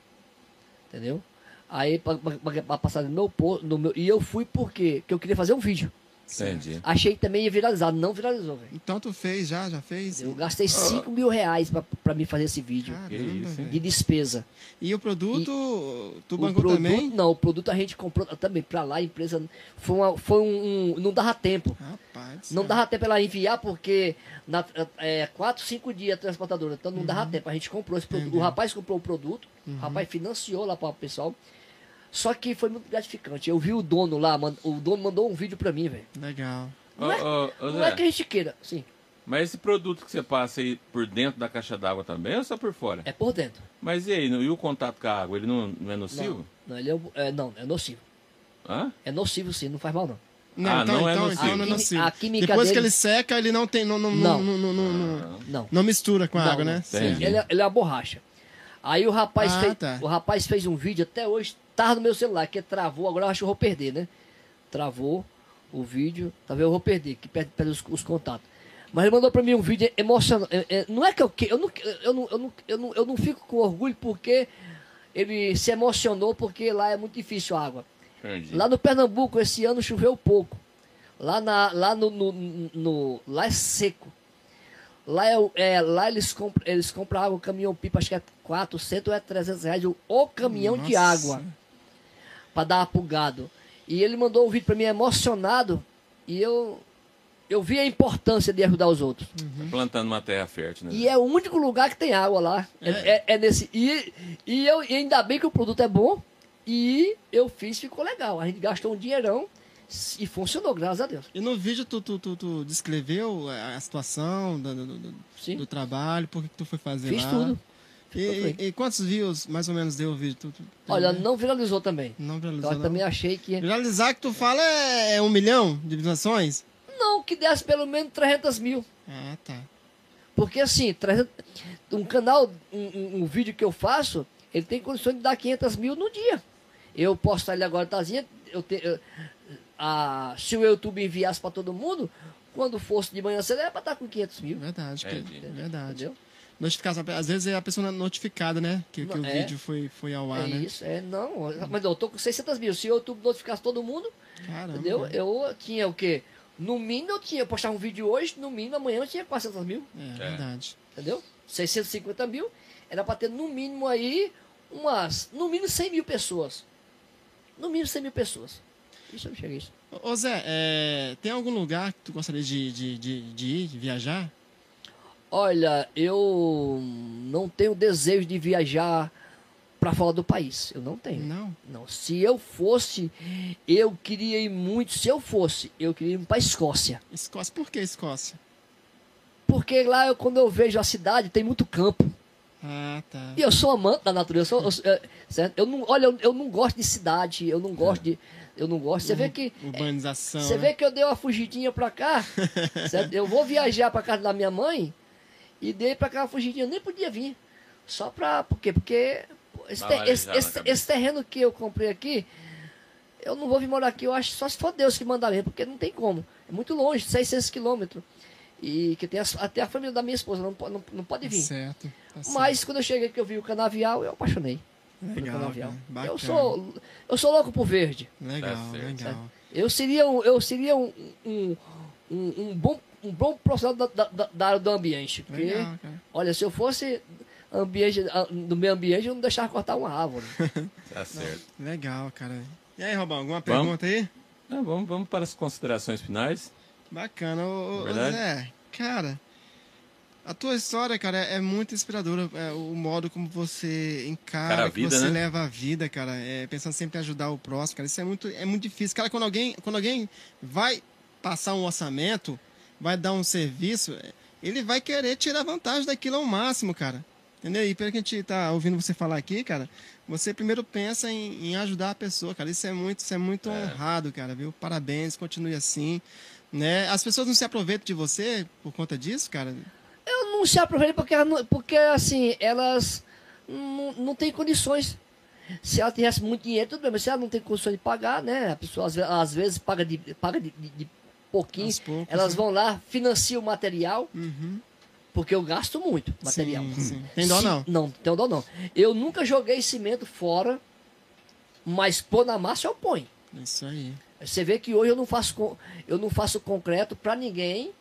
Entendeu? Aí pa- pa- paguei a passagem do meu, po- no meu. E eu fui porque Porque eu queria fazer um vídeo. Entendi. Achei que também ia viralizar. Não viralizou, velho. Então tu fez já, já fez? Eu gastei 5 mil reais pra, pra mim fazer esse vídeo. Caramba, isso. De despesa. E o produto, tu O bancou produto, também? Não, o produto a gente comprou também pra lá, a empresa. Foi, uma, foi um, um- Não dava tempo. Rapaz. Não dava tempo ela enviar porque na, é, quatro, cinco dias a transportadora. Então não dava tempo. A gente comprou esse produto. O Entendi. rapaz comprou o produto, o rapaz financiou lá para o pessoal. Só que foi muito gratificante. Eu vi o dono lá, o dono mandou um vídeo pra mim, velho. Legal. Não, é, Ô, ô, ô, não é Zé, que a gente queira, sim, Mas esse produto que você passa aí por dentro da caixa d'água também ou só por fora? é por dentro. Mas e aí, e o contato com a água, ele não, não é nocivo? Não, não, ele é, é, não, é nocivo. Hã? É nocivo sim, não faz mal não. Não, Ah, então, não é então, nocivo. então não é nocivo. a química Depois que dele- ele seca, ele não tem. Não, não, não, Não. não, não, não, não- Não. não mistura com a Não, água, né? não. Entendi. Ele, é- ele é uma borracha. Aí o rapaz, Ah, fez, tá. o rapaz fez um vídeo, até hoje tava no meu celular, que travou, agora eu acho que eu vou perder, né? Travou o vídeo, talvez eu vou perder, que perde, perde os, os contatos. Mas ele mandou pra mim um vídeo emocionante. É, é, não é que eu, que- eu, não, eu, não, eu, não, eu, não, eu não fico com orgulho porque ele se emocionou, porque lá é muito difícil a água. Entendi. Lá no Pernambuco, esse ano choveu pouco. Lá, na, lá, no, no, no- lá é seco. Lá, é, é, lá eles, compram, eles compram água, caminhão pipa, acho que é 400 ou é 300 reais o, caminhão de Nossa. água para dar pro gado. E ele mandou um vídeo para mim emocionado e eu, eu vi a importância de ajudar os outros. Plantando uma terra fértil, né? E é o único lugar que tem água lá. É, é- é nesse. E, e, eu, e ainda bem que o produto é bom. E eu fiz, ficou legal. A gente gastou um dinheirão e funcionou, graças a Deus. E no vídeo tu, tu, tu, tu descreveu a situação do, do, do- do trabalho, por que que tu foi fazer Fiz lá? tudo. E, e- quantos views mais ou menos deu o vídeo? Tu, tu, Olha, não viralizou também. não viralizou, Eu não? também achei que. Viralizar que tu fala é, é um milhão de visualizações? Não, que desse pelo menos 300 mil. Ah, tá. Porque assim, 300 um canal, um, um- um vídeo que eu faço, ele tem condições de dar 500 mil no dia. Eu postar ele agora, tazinha, eu te, eu- a, se o YouTube enviasse para todo mundo, quando fosse de manhã cedo, era para estar com 500 mil. Verdade, que- Entendi. verdade. Entendeu? Notificação, às vezes é a pessoa notificada, né? Que, que o É. vídeo foi, foi ao ar, É né? isso, é, não. Mas eu tô com 600 mil. Se o YouTube notificasse todo mundo, Caramba. entendeu? Eu tinha o quê? No mínimo eu tinha, postar um vídeo hoje, no mínimo amanhã eu tinha 400 mil, É, verdade. entendeu? 650 mil, era para ter no mínimo aí umas, no mínimo 100 mil pessoas. No mínimo 100 mil pessoas. Isso eu cheguei ô, Zé, é, tem algum lugar que tu gostaria de, de, de, de ir, de viajar? Olha, eu não tenho desejo de viajar para fora do país. Eu não tenho. Não. Não. Se eu fosse, eu queria ir muito. Se eu fosse, eu queria ir para Escócia. Escócia. Por que Escócia? Porque lá, eu, quando eu vejo a cidade, tem muito campo. Ah, tá. E eu sou amante da natureza. Eu, sou- eu, eu- certo? Eu não, olha, eu, eu não gosto de cidade. Eu não gosto de. Eu não gosto. Você vê que. Urbanização. Você né? vê que eu dei uma fugidinha pra cá. [laughs] certo? Eu vou viajar pra casa da minha mãe e dei pra cá uma fugidinha. Eu nem podia vir. Só pra. Por quê? Porque esse, Vai te- esse- esse- esse terreno que eu comprei aqui, eu não vou vir morar aqui. Eu acho só se for Deus que mandar mesmo, porque não tem como. É muito longe, 600 quilômetros. E que tem as- até a família da minha esposa não, não, não pode vir. Certo. tá certo. Mas quando eu cheguei que eu vi o canavial, eu apaixonei. Legal. Bacana. Eu sou, eu sou louco por verde. Legal, Tá certo. legal. Eu seria um, eu seria um, um, um, um bom, um bom profissional da, da, da- da área do ambiente. Porque, Legal, olha, se eu fosse ambiente, do meio ambiente, eu não deixava cortar uma árvore. [laughs] Tá certo. Legal, cara. E aí, Robão, alguma Vamos. pergunta aí? Não, vamos, vamos para as considerações finais. Bacana. Ô, ô, Verdade? Zé, cara, a tua história, cara, é muito inspiradora. É, o modo como você encara, Cara, vida, você né? leva a vida, cara, é, pensando sempre em ajudar o próximo, cara. Isso é muito, é muito difícil. Cara, quando alguém, quando alguém vai passar um orçamento, vai dar um serviço, é, ele vai querer tirar vantagem daquilo ao máximo, cara. Entendeu? E pelo que a gente tá ouvindo você falar aqui, cara, você primeiro pensa em, em ajudar a pessoa, cara. Isso é muito, isso é muito honrado, cara, viu? Parabéns, continue assim. Né? As pessoas não se aproveitam de você por conta disso, cara? Eu não se aproveito porque, porque assim, elas não, não têm condições. Se ela tivesse muito dinheiro, tudo bem, mas se ela não tem condições de pagar, né? A pessoa às, ve- às vezes paga de, paga de- de pouquinho, poucos, elas né? vão lá, financiam o material, Uhum. porque eu gasto muito material. Sim, sim. Tem dó Se- não? Não, tem dó não. Eu nunca joguei cimento fora, mas pôr na massa eu ponho. Isso aí. Você vê que hoje eu não faço, eu não faço concreto para ninguém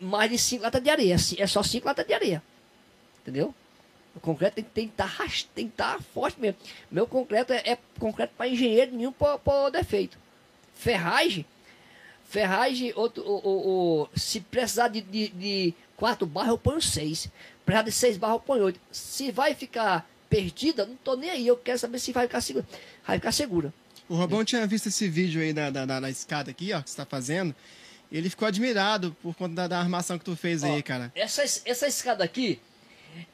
mais de 5 latas de areia. É só 5 latas de areia. Entendeu? O concreto tem, tem que estar tá forte mesmo. Meu concreto é, é concreto para engenheiro nenhum por, defeito. Ferragem. Ferragem, outro, o, o- o- se precisar de, de, de quatro barras, eu ponho seis. Precisar de seis barras, eu ponho oito. Se vai ficar perdida, não tô nem aí. Eu quero saber se vai ficar segura. Vai ficar segura. O Robão tinha visto esse vídeo aí da, da, da- da escada aqui, ó, que você tá fazendo. Ele ficou admirado por conta da, da armação que tu fez aí, Ó, cara. Essa, essa escada aqui,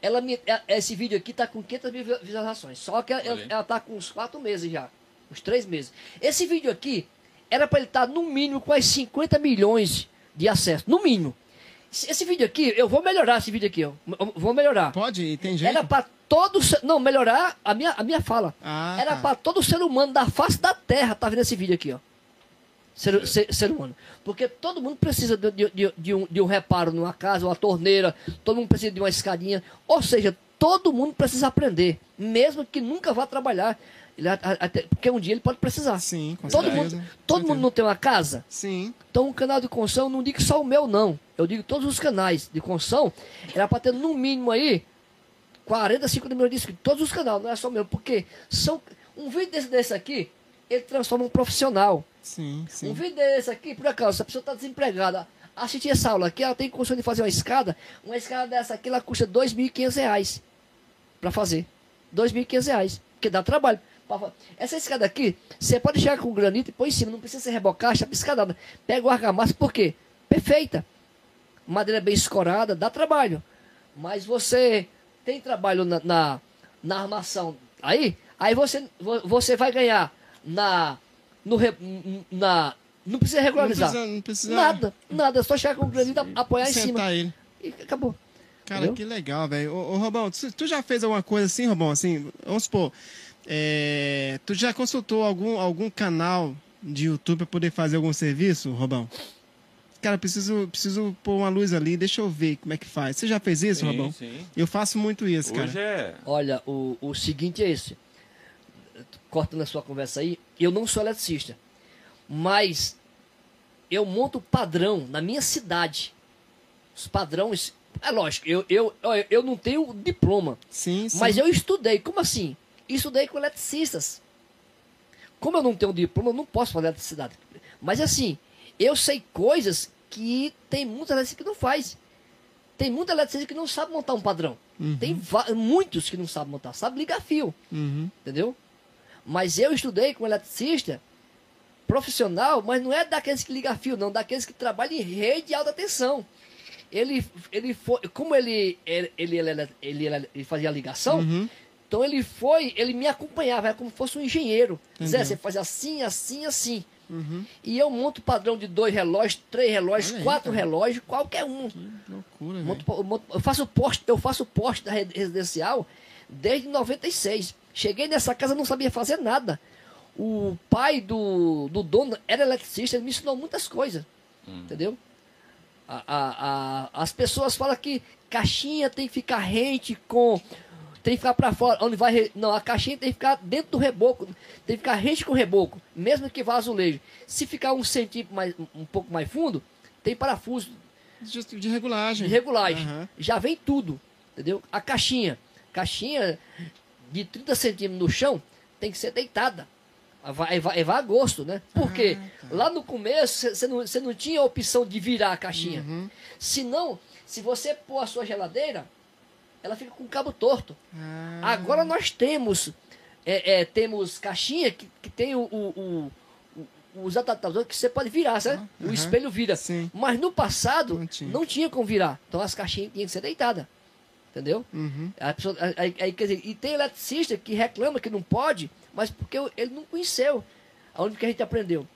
ela me, é- esse vídeo aqui tá com 500 mil vi- visualizações. Só que ela, aí. ela tá com uns 4 meses já. Uns 3 meses. Esse vídeo aqui era para ele estar no mínimo com as 50 milhões de acessos. No mínimo. Esse, vídeo aqui, eu vou melhorar esse vídeo aqui, ó. Eu Vou melhorar. Pode? Tem jeito? Era para todo ser, Não, melhorar a minha, a minha fala. Ah, Era tá. para todo ser humano da face da terra tá vendo esse vídeo aqui, ó. Ser, ser, ser humano. Porque todo mundo precisa de, de- de- de um, de um reparo numa casa, uma torneira, todo mundo precisa de uma escadinha. Ou seja, todo mundo precisa aprender, mesmo que nunca vá trabalhar. Ele até- porque um dia ele pode precisar. Sim, com todo certeza. mundo, todo mundo não tem uma casa? Sim. Então, o canal de construção, não digo só o meu, não. Eu digo todos os canais de construção. Era para ter no mínimo aí 40, 50 milhões de inscritos. Todos os canais, não é só o meu. Porque são, um vídeo desse, desse aqui, ele transforma um profissional. Sim, sim. Um vídeo desse aqui, por acaso, se a pessoa está desempregada, assistir essa aula aqui, ela tem condição de fazer uma escada. Uma escada dessa aqui, ela custa 2.500 reais para fazer. 2.500 reais. Porque dá trabalho. Essa escada aqui, você pode chegar com granito e pôr em cima, não precisa ser rebocada, chapa escadada. Pega o argamassa, por quê? Perfeita. Madeira bem escorada, dá trabalho. Mas você tem trabalho na, na, na armação aí, aí você, vo- você vai ganhar na. No, na não precisa Não regularizar. precisa, não precisa Nada, nada. É só chegar com o granito, apoiar em cima. ele. E acabou. Cara, Entendeu? que legal, velho. Ô, ô, Robão, tu, tu já fez alguma coisa assim, Robão? Assim, vamos supor, é, tu já consultou algum, algum canal de YouTube para poder fazer algum serviço, Robão? Cara, preciso, preciso pôr uma luz ali, deixa eu ver como é que faz. Você já fez isso, Sim, Robão? sim. Eu faço muito isso, cara. Hoje é. Olha, o, o seguinte é esse. Cortando a sua conversa aí, eu não sou eletricista. Mas eu monto padrão na minha cidade. Os padrões. É lógico, eu, eu, eu não tenho diploma. Sim, sim. Mas eu estudei. Como assim? Estudei com eletricistas. Como eu não tenho diploma, eu não posso fazer eletricidade. Mas assim, eu sei coisas que tem muitas eletricistas que não faz. Tem muita eletricista que não sabe montar um padrão. Uhum. Tem muitos que não sabem montar, sabe ligar fio, Uhum. entendeu? Mas eu estudei com eletricista profissional, mas não é daqueles que ligam fio, não, daqueles que trabalham em rede de alta tensão. Ele, ele foi, como ele, ele, ele, ele, ele, ele fazia a ligação, Uhum. Então ele foi, ele me acompanhava, era como se fosse um engenheiro. Zé, Entendeu. você faz assim, assim, assim. Uhum. E eu monto padrão de dois relógios, três relógios, aí, quatro cara. relógios, qualquer um. Que loucura. Monto- eu monto- eu faço poste, eu faço poste da residencial desde 96. Cheguei nessa casa não sabia fazer nada. O pai do, do dono era eletricista, ele me ensinou muitas coisas. Entendeu? A- a- a- as pessoas falam que caixinha tem que ficar rente com. Tem que ficar para fora, onde vai. Não, a caixinha tem que ficar dentro do reboco. Tem que ficar rente com o reboco, mesmo que vá azulejo. Se ficar um centímetro mais, um pouco mais fundo, tem parafuso Justo de regulagem. de regulagem. Aham. Já vem tudo, entendeu? A caixinha, caixinha de 30 centímetros no chão tem que ser deitada. Vai, vai, vai a gosto, né? Porque Ah, lá no começo você não, você não tinha a opção de virar a caixinha. Uhum. Senão, se você pôr a sua geladeira, ela fica com o cabo torto. Ah, Agora nós temos é, é, temos caixinha que, que tem o, o, o- os adaptadores que você pode virar, sabe? O espelho vira. Sim. Mas no passado Não tinha. não tinha como virar. Então as caixinhas tinham que ser deitadas. Entendeu? Uhum. A pessoa- aí- aí, quer dizer, e tem eletricista que reclama que não pode, mas porque ele não conheceu aonde que a gente aprendeu.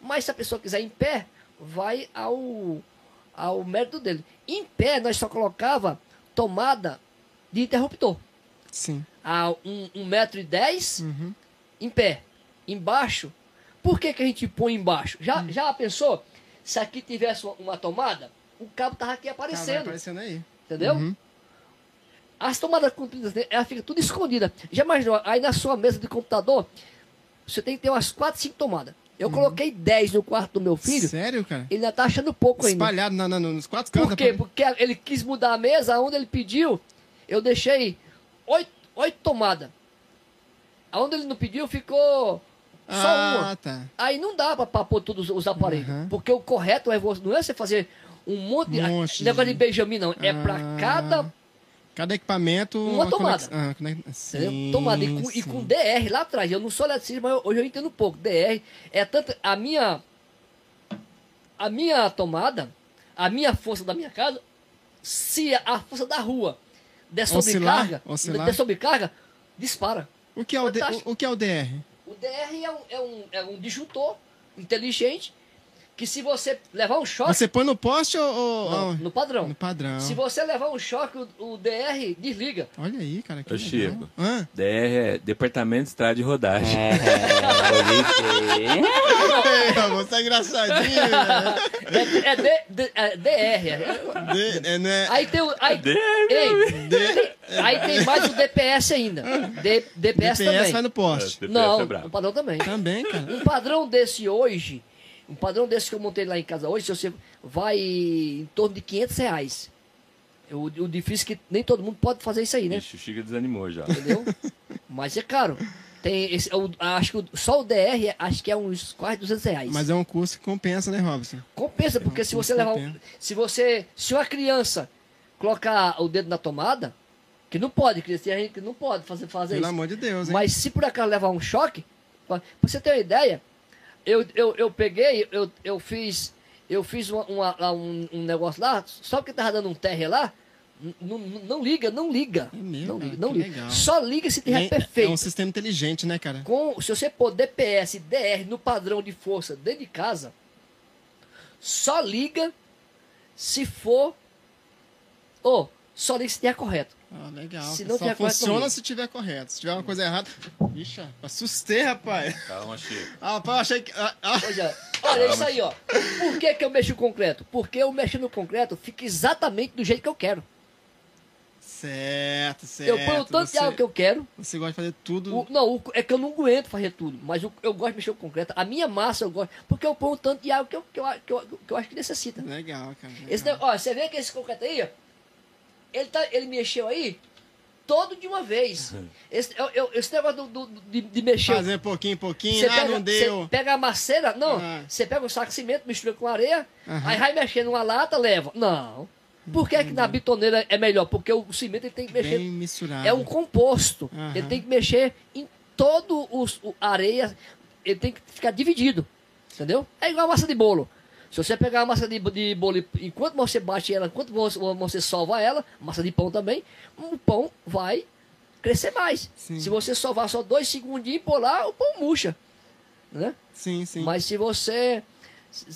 Mas se a pessoa quiser em pé, vai ao, ao mérito dele. Em pé, nós só colocava tomada de interruptor. Sim. A um, um metro e dez Uhum. em pé. Embaixo. Por que, que a gente põe embaixo? Já, Hum. já pensou? Se aqui tivesse uma, uma tomada, o cabo tava aqui Tá, vai aparecendo. aparecendo aí. Entendeu? Uhum. As tomadas compridas, né, ela fica tudo escondida. Já imaginou? Aí na sua mesa de computador, você tem que ter umas 4, 5 tomadas. Eu coloquei 10 no quarto do meu filho, Sério, cara? ele ainda tá achando pouco ainda. Espalhado na, na- nos quatro cantos. Por quê? Porque ele quis mudar a mesa, onde ele pediu, eu deixei 8, oito tomadas. Aonde ele não pediu, ficou só ah, uma. tá. Aí não dá pra, pra pôr todos os aparelhos. Uhum. Porque o correto é você, não é você fazer um monte de. Monte negócio de- de Benjamin, não. É pra Ah, cada Cada equipamento. Uma tomada. conex- Ah, conex-? Sim, Tomada. E com, e com DR lá atrás. Eu não sou eletricista, mas hoje eu entendo um pouco. DR é tanto. A minha. A minha tomada, a minha força da minha casa, se a força da rua der sobrecarga, oscilar. sobrecarga, dispara. O que é o, D- o, o que é o DR? O DR é um, é um, é um disjuntor inteligente que se você levar um choque. Você põe no poste ou. ou- Não, no padrão. No padrão. Se você levar um choque, o, o DR desliga. Olha aí, cara. Que Ô, legal. Chico. Hã? DR é Departamento de Estrada de Rodagem. É, Ei, [laughs] você é engraçadinho, velho. É, é, D- D- é DR. é- D- é, né? Aí tem o. Aí, DR, ei, D- aí tem mais o DPS ainda. D, DPS, DPS também. vai no poste. DPS Não, é o padrão também. Também, cara. Um padrão desse hoje, um padrão desse que eu montei lá em casa hoje, se você vai em torno de 500 reais. O, o difícil é que nem todo mundo pode fazer isso aí, né? Ixi, o Chica desanimou já. Entendeu? Mas é caro. Tem esse, eu acho que o- só o DR acho que é uns quase 200 reais. Mas é um curso que compensa, né, Robson? Compensa, porque se você levar. um-. Se você. Se uma criança colocar o dedo na tomada, que não pode, que tem gente que não pode fazer, fazer Pelo isso. amor de Deus, hein? Mas se por acaso levar um choque, pra você ter uma ideia, eu, eu, eu peguei, eu, eu fiz. Eu fiz uma, uma- um, um negócio lá, só porque tava dando um terra lá, não liga, não liga. É mesmo, não liga, não liga. legal. Só liga se tiver É- perfeito. É um sistema inteligente, né, cara? Com, se você pôr DPS e DR no padrão de força dentro de casa, só liga se for. Ou, só liga se tiver correto. Ah, legal. Se não Só correto, funciona se tiver correto. Se tiver uma coisa errada. Ixi, assustei, rapaz. Calma, Chico. Ah, rapaz, eu achei que. Ah, ah. É. Olha isso aí, ó. Por que, que eu mexo no concreto? Porque eu mexo no concreto fica exatamente do jeito que eu quero. Certo, certo. eu ponho o tanto você, de água que eu quero. Você gosta de fazer tudo. O- não, o- é que eu não aguento fazer tudo, mas o- eu gosto de mexer com concreto. A minha massa eu gosto, porque eu ponho o tanto de água que eu, que eu, que eu, que eu acho que necessita. Legal, cara. legal. Esse, ó, você vê que esse concreto aí, ó, ele, tá, ele mexeu aí todo de uma vez. Esse, eu, eu- esse negócio do, do- de, de mexer. Fazer pouquinho, pouquinho. Você ah, pega, não deu. você pega a maceira, não. Ah. Você pega um saco de cimento, mistura com areia, Aham. aí vai mexer numa lata, leva. Não. Por que, que na bitoneira é melhor? Porque o cimento ele tem que mexer. Bem misturado. É um composto. Aham. Ele tem que mexer em todo os, o a areia. Ele tem que ficar dividido. Entendeu? É igual a massa de bolo. Se você pegar a massa de, de bolo, e- enquanto você bate ela, enquanto você, você sova ela, massa de pão também, o pão vai crescer mais. Sim. Se você sovar só dois segundinhos e lá, o pão murcha. Né? Sim, sim. Mas se você.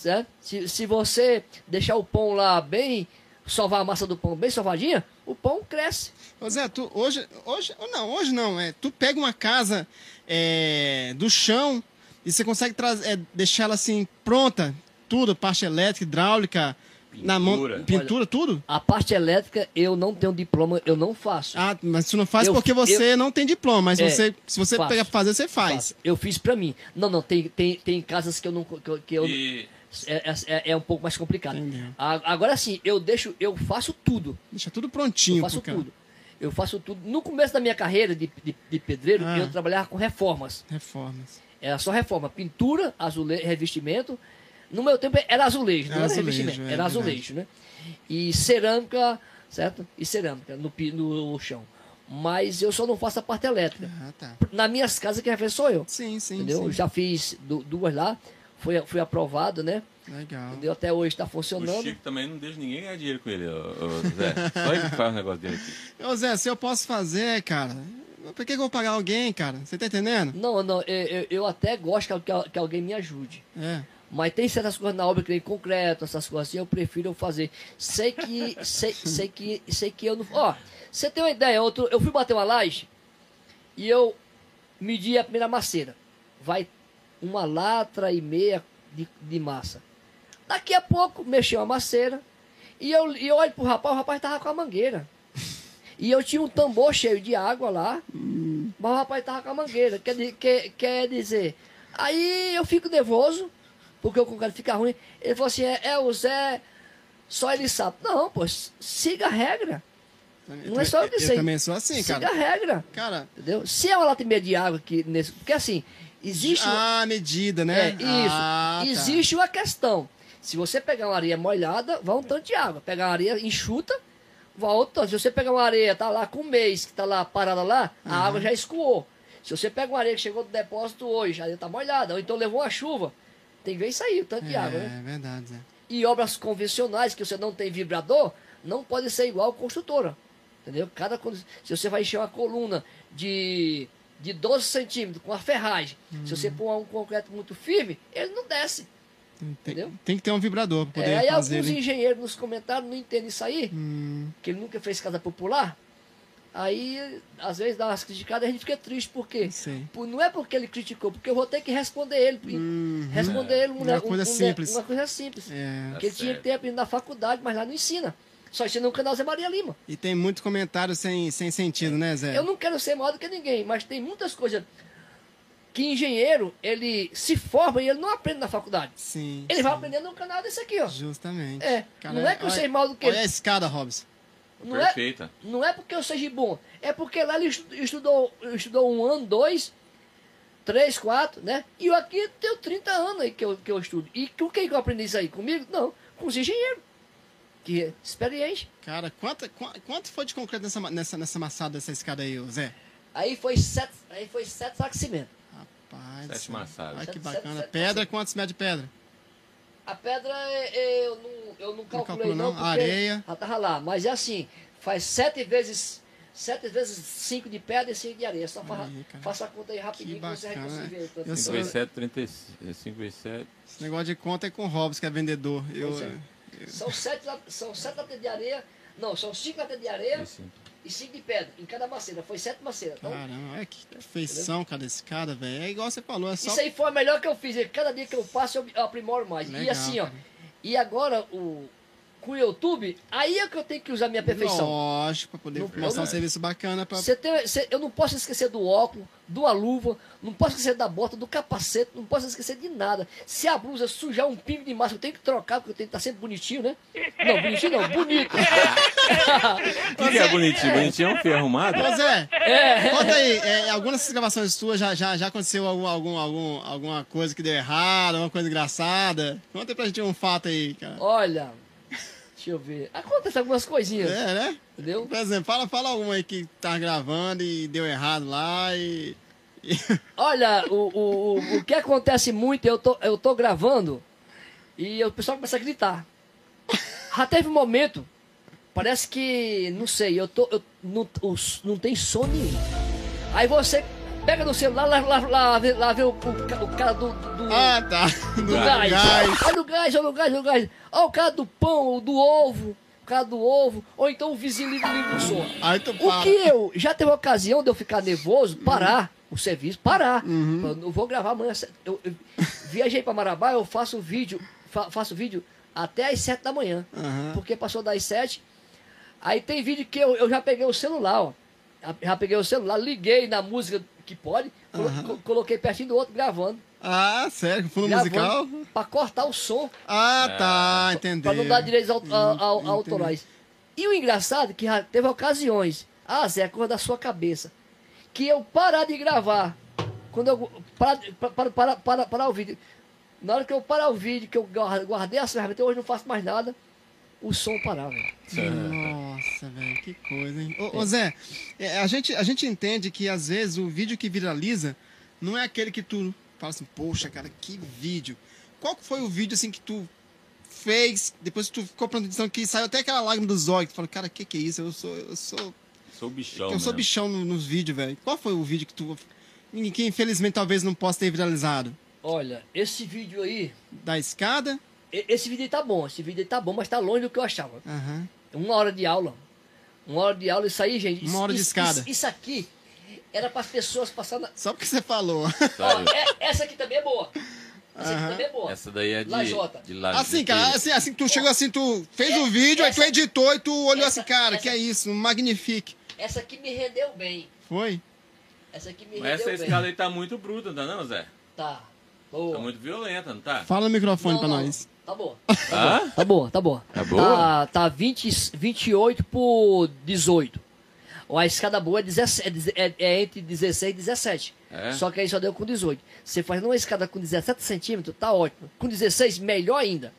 né, Se, se você deixar o pão lá bem. Sovar a massa do pão bem sovadinha, o pão cresce. Ô Zé, tu hoje, hoje, não, hoje não, é, tu pega uma casa é, do chão e você consegue trazer, é, deixar ela assim pronta, tudo, parte elétrica, hidráulica, na mão, Pintura. pintura, tudo? A parte elétrica eu não tenho diploma, eu não faço. Ah, mas tu não faz Eu- porque você não tem diploma, mas É, você, se você faço. pegar pra fazer, você faz. Faço. Eu fiz pra mim. Não, não, tem, tem, tem casas que eu não. Que eu, que eu- E é, é, é um pouco mais complicado. Agora sim, eu deixo, eu faço tudo. Deixa tudo Eu prontinho faço pro cara. tudo. Eu faço tudo. No começo da minha carreira de, de, de pedreiro, Ah. eu trabalhava com reformas. Reformas. Era só reforma. Pintura, azule... revestimento. No meu tempo era azulejo, não Era azulejo, revestimento. é era azulejo, né? E cerâmica, certo? E cerâmica no, no chão. Mas eu só não faço a parte elétrica. Ah, tá. nas minhas casas quem vai fazer sou eu. Sim, sim, entendeu? Eu sim. já fiz du- duas lá, foi, foi aprovado, né? Legal. Entendeu? Até hoje está o funcionando. Chico também não deixa ninguém ganhar dinheiro com ele, ô, ô, Zé. Só ele que faz o negócio dele aqui. [laughs] Ô Zé, se eu posso fazer, cara, por que, que eu vou pagar alguém, cara? Você tá entendendo? Não, não, eu, eu- eu até gosto que, que- que alguém me ajude. É. Mas tem certas coisas na obra que nem concreto, essas coisas assim, eu prefiro fazer. Sei que. [laughs] sei, sei que. Sei que eu não. Ó, você tem uma ideia, outro, eu fui bater uma laje e eu medi a primeira maceira. Vai uma latra e meia de, de massa. Daqui a pouco mexeu a maceira e eu, e eu olho pro rapaz, o rapaz tava com a mangueira. E eu tinha um tambor cheio de água lá, mas o rapaz tava com a mangueira. Quer, quer, quer dizer, aí eu fico nervoso, porque o concreto fica ruim. Ele falou assim: é, é o Zé, só ele sabe. Não, pô, siga a regra. Não é só eu que Eu sei. também sou assim, siga cara. a regra. Cara, Entendeu? Se é uma lata e meia de água aqui nesse. Porque assim, existe. ah, medida, é, né? isso. Ah, tá. existe uma questão. Se você pegar uma areia molhada, vai um tanto de água. Pegar uma areia enxuta, vai outro tanto. Se você pegar uma areia, tá lá com um mês, que tá lá parada lá, a água já escoou. Se você pega uma areia que chegou do depósito hoje, a areia tá molhada, ou então levou uma chuva, tem que ver isso aí, o tanto de água, né? É verdade, Zé. E obras convencionais que você não tem vibrador, não pode ser igual construtora. Entendeu? Cada, se você vai encher uma coluna de, de 12 centímetros com a ferragem, se você pôr um concreto muito firme, ele não desce. Tem, Entendeu? tem que ter um vibrador pra poder É, aí fazer alguns ele. engenheiros nos comentários não entendem isso aí, Hum, que ele nunca fez casa popular. Aí, às vezes, dá umas criticadas e a gente fica triste, por quê? sei. Por- Não é porque ele criticou, porque eu vou ter que responder ele. responder ele um, Uma um- coisa um- simples. Uma coisa simples. É. Que ele tinha que ter aprendido na faculdade, mas lá não ensina. Só ensina no canal Zé Maria Lima. E tem muito comentário sem, sem sentido, né, Zé? Eu não quero ser maior do que ninguém, mas tem muitas coisas que engenheiro, ele se forma e ele não aprende na faculdade. Sim. Ele vai sim. aprender no canal desse aqui, ó. Justamente. É, não é que eu olha- seja mal do que Olha ele. a escada, Robson. Não é, Perfeita. não é porque eu seja bom, é porque lá ele estu- estudou, estudou um ano, dois, três, quatro, né? E eu aqui tenho 30 anos aí que eu, que eu estudo. E com quem que eu aprendi isso aí? Comigo? Não, com os engenheiros. Que é experiente. Cara, quanto, qua- quanto foi de concreto nessa, nessa, nessa maçada dessa escada aí, Zé? Aí foi sete, aí foi sete sacos de cimento. Rapaz. Sete maçadas. Olha que Sete- bacana. sete- sete pedra, quantos metros de pedra? A pedra é- é- eu não, eu não calculei não, não? porque Areia. já tava lá. Mas é assim, faz sete vezes sete vezes cinco de pedra e cinco de areia. Só Aí, faça a conta aí rapidinho Que que você tanto Eu 5 sou- vezes 7, 35. 5 vezes 7. Esse negócio de conta é com o Robson, que é vendedor. Eu, é. São sete, são sete latas de areia. Não, são cinco latas de areia e cinco de pedra. Em cada maceta. Foi sete macetas. Então, Caramba, olha que perfeição, cara, desse cara, velho. É igual você falou, é só. isso aí foi a melhor que eu fiz. E Cada dia que eu faço, eu aprimoro mais. e Legal, assim, ó. cara. E agora, o, com o YouTube, aí é que eu tenho que usar minha perfeição. Lógico, pra poder Não- mostrar um serviço bacana pra. Você tem, você- eu não posso esquecer do óculos, de uma luva, não posso esquecer da bota, do capacete, não posso esquecer de nada. Se a blusa sujar um pingo de massa, eu tenho que trocar, porque eu tenho que estar sempre bonitinho, né? Não, bonitinho não, bonito. O [laughs] que, que é bonitinho? Bonitinho é um ferro arrumado? Ô Zé, É. conta aí, é, algumas dessas gravações suas já, já, já aconteceu algum, algum, algum, alguma coisa que deu errado, alguma coisa engraçada? Conta aí pra gente um fato aí, cara. Olha, Deixa eu ver. Acontece algumas coisinhas, É, né? entendeu? Por exemplo, fala, fala uma aí que tá gravando e deu errado lá e. e- [laughs] Olha, o, o, o, o que acontece muito, eu tô, eu tô gravando e o pessoal começa a gritar. Já teve um momento, parece que, não sei, eu tô, eu, não, os- não tem som nenhum. Aí você pega no celular, lá, lá, lá, lá vê o, o, o cara do, do, Ah, tá. do Do gás. gás. Olha o gás, olha o gás, olha o gás. Olha o cara do pão, do ovo, o cara do ovo, ou então o vizinho liga, liga o som. O que eu. Já teve ocasião de eu ficar nervoso, parar o serviço, parar. Uhum. Eu não vou gravar amanhã. Eu, eu viajei para Marabá, eu faço vídeo, fa- faço vídeo até às 7 da manhã. Aham. Porque passou das 7. Aí tem vídeo que eu, eu já peguei o celular, ó. Já peguei o celular, liguei na música que pode, colo- Aham. co- coloquei pertinho do outro gravando. Ah, sério? Fundo musical? gravando pra cortar o som. Ah, tá. Entendeu. Pra não dar direitos au- a- ao- Entendi. autorais. E o engraçado é que teve ocasiões, ah, Zé, coisa da sua cabeça, que eu parar de gravar, quando eu parar, para, para, para, parar o vídeo, na hora que eu parar o vídeo, que eu guar- guardei as ferramentas, hoje não faço mais nada, o som parava. Nossa, velho, que coisa, hein? Ô, ô, Zé, é, a gente, a gente entende que às vezes o vídeo que viraliza não é aquele que tu fala assim, poxa, cara, que vídeo. Qual foi o vídeo assim que tu fez, depois que tu ficou pronto edição, que saiu até aquela lágrima dos olhos, tu falou, cara, que que é isso? Eu sou, eu sou, Sou bichão. eu sou mesmo. bichão no- nos vídeos, velho. Qual foi o vídeo que tu, que infelizmente talvez não possa ter viralizado? Olha, esse vídeo aí, Da escada? Esse vídeo aí tá bom, esse vídeo aí tá bom, mas tá longe do que eu achava. Aham. Uma hora de aula. Uma hora de aula, isso aí, gente. Uma isso- hora de isso- escada. Isso, isso aqui era para as pessoas passando. Só porque você falou. Ó, é- essa aqui também é boa. Essa aqui Aham. também é boa. Essa daí é de. Lajota. de Assim, cara, assim, assim, tu chegou assim, tu fez o É, vídeo, aí tu essa- editou e tu olhou essa- assim, cara, essa- que é isso, magnifique. Essa aqui me rendeu bem. Foi? Essa aqui me Mas rendeu essa bem. escada aí tá muito bruta, tá não, Zé? Tá. Boa. Tá muito violenta, não tá? Fala no microfone Não, pra não. nós. Tá boa. Tá boa, tá boa. Tá boa? Tá, tá 20, 28 por 18. Ó, A escada boa é, 17, é, é entre 16 e 17. É? Só que aí só deu com 18. Você faz uma escada com 17 centímetros, tá ótimo. Com 16, melhor ainda.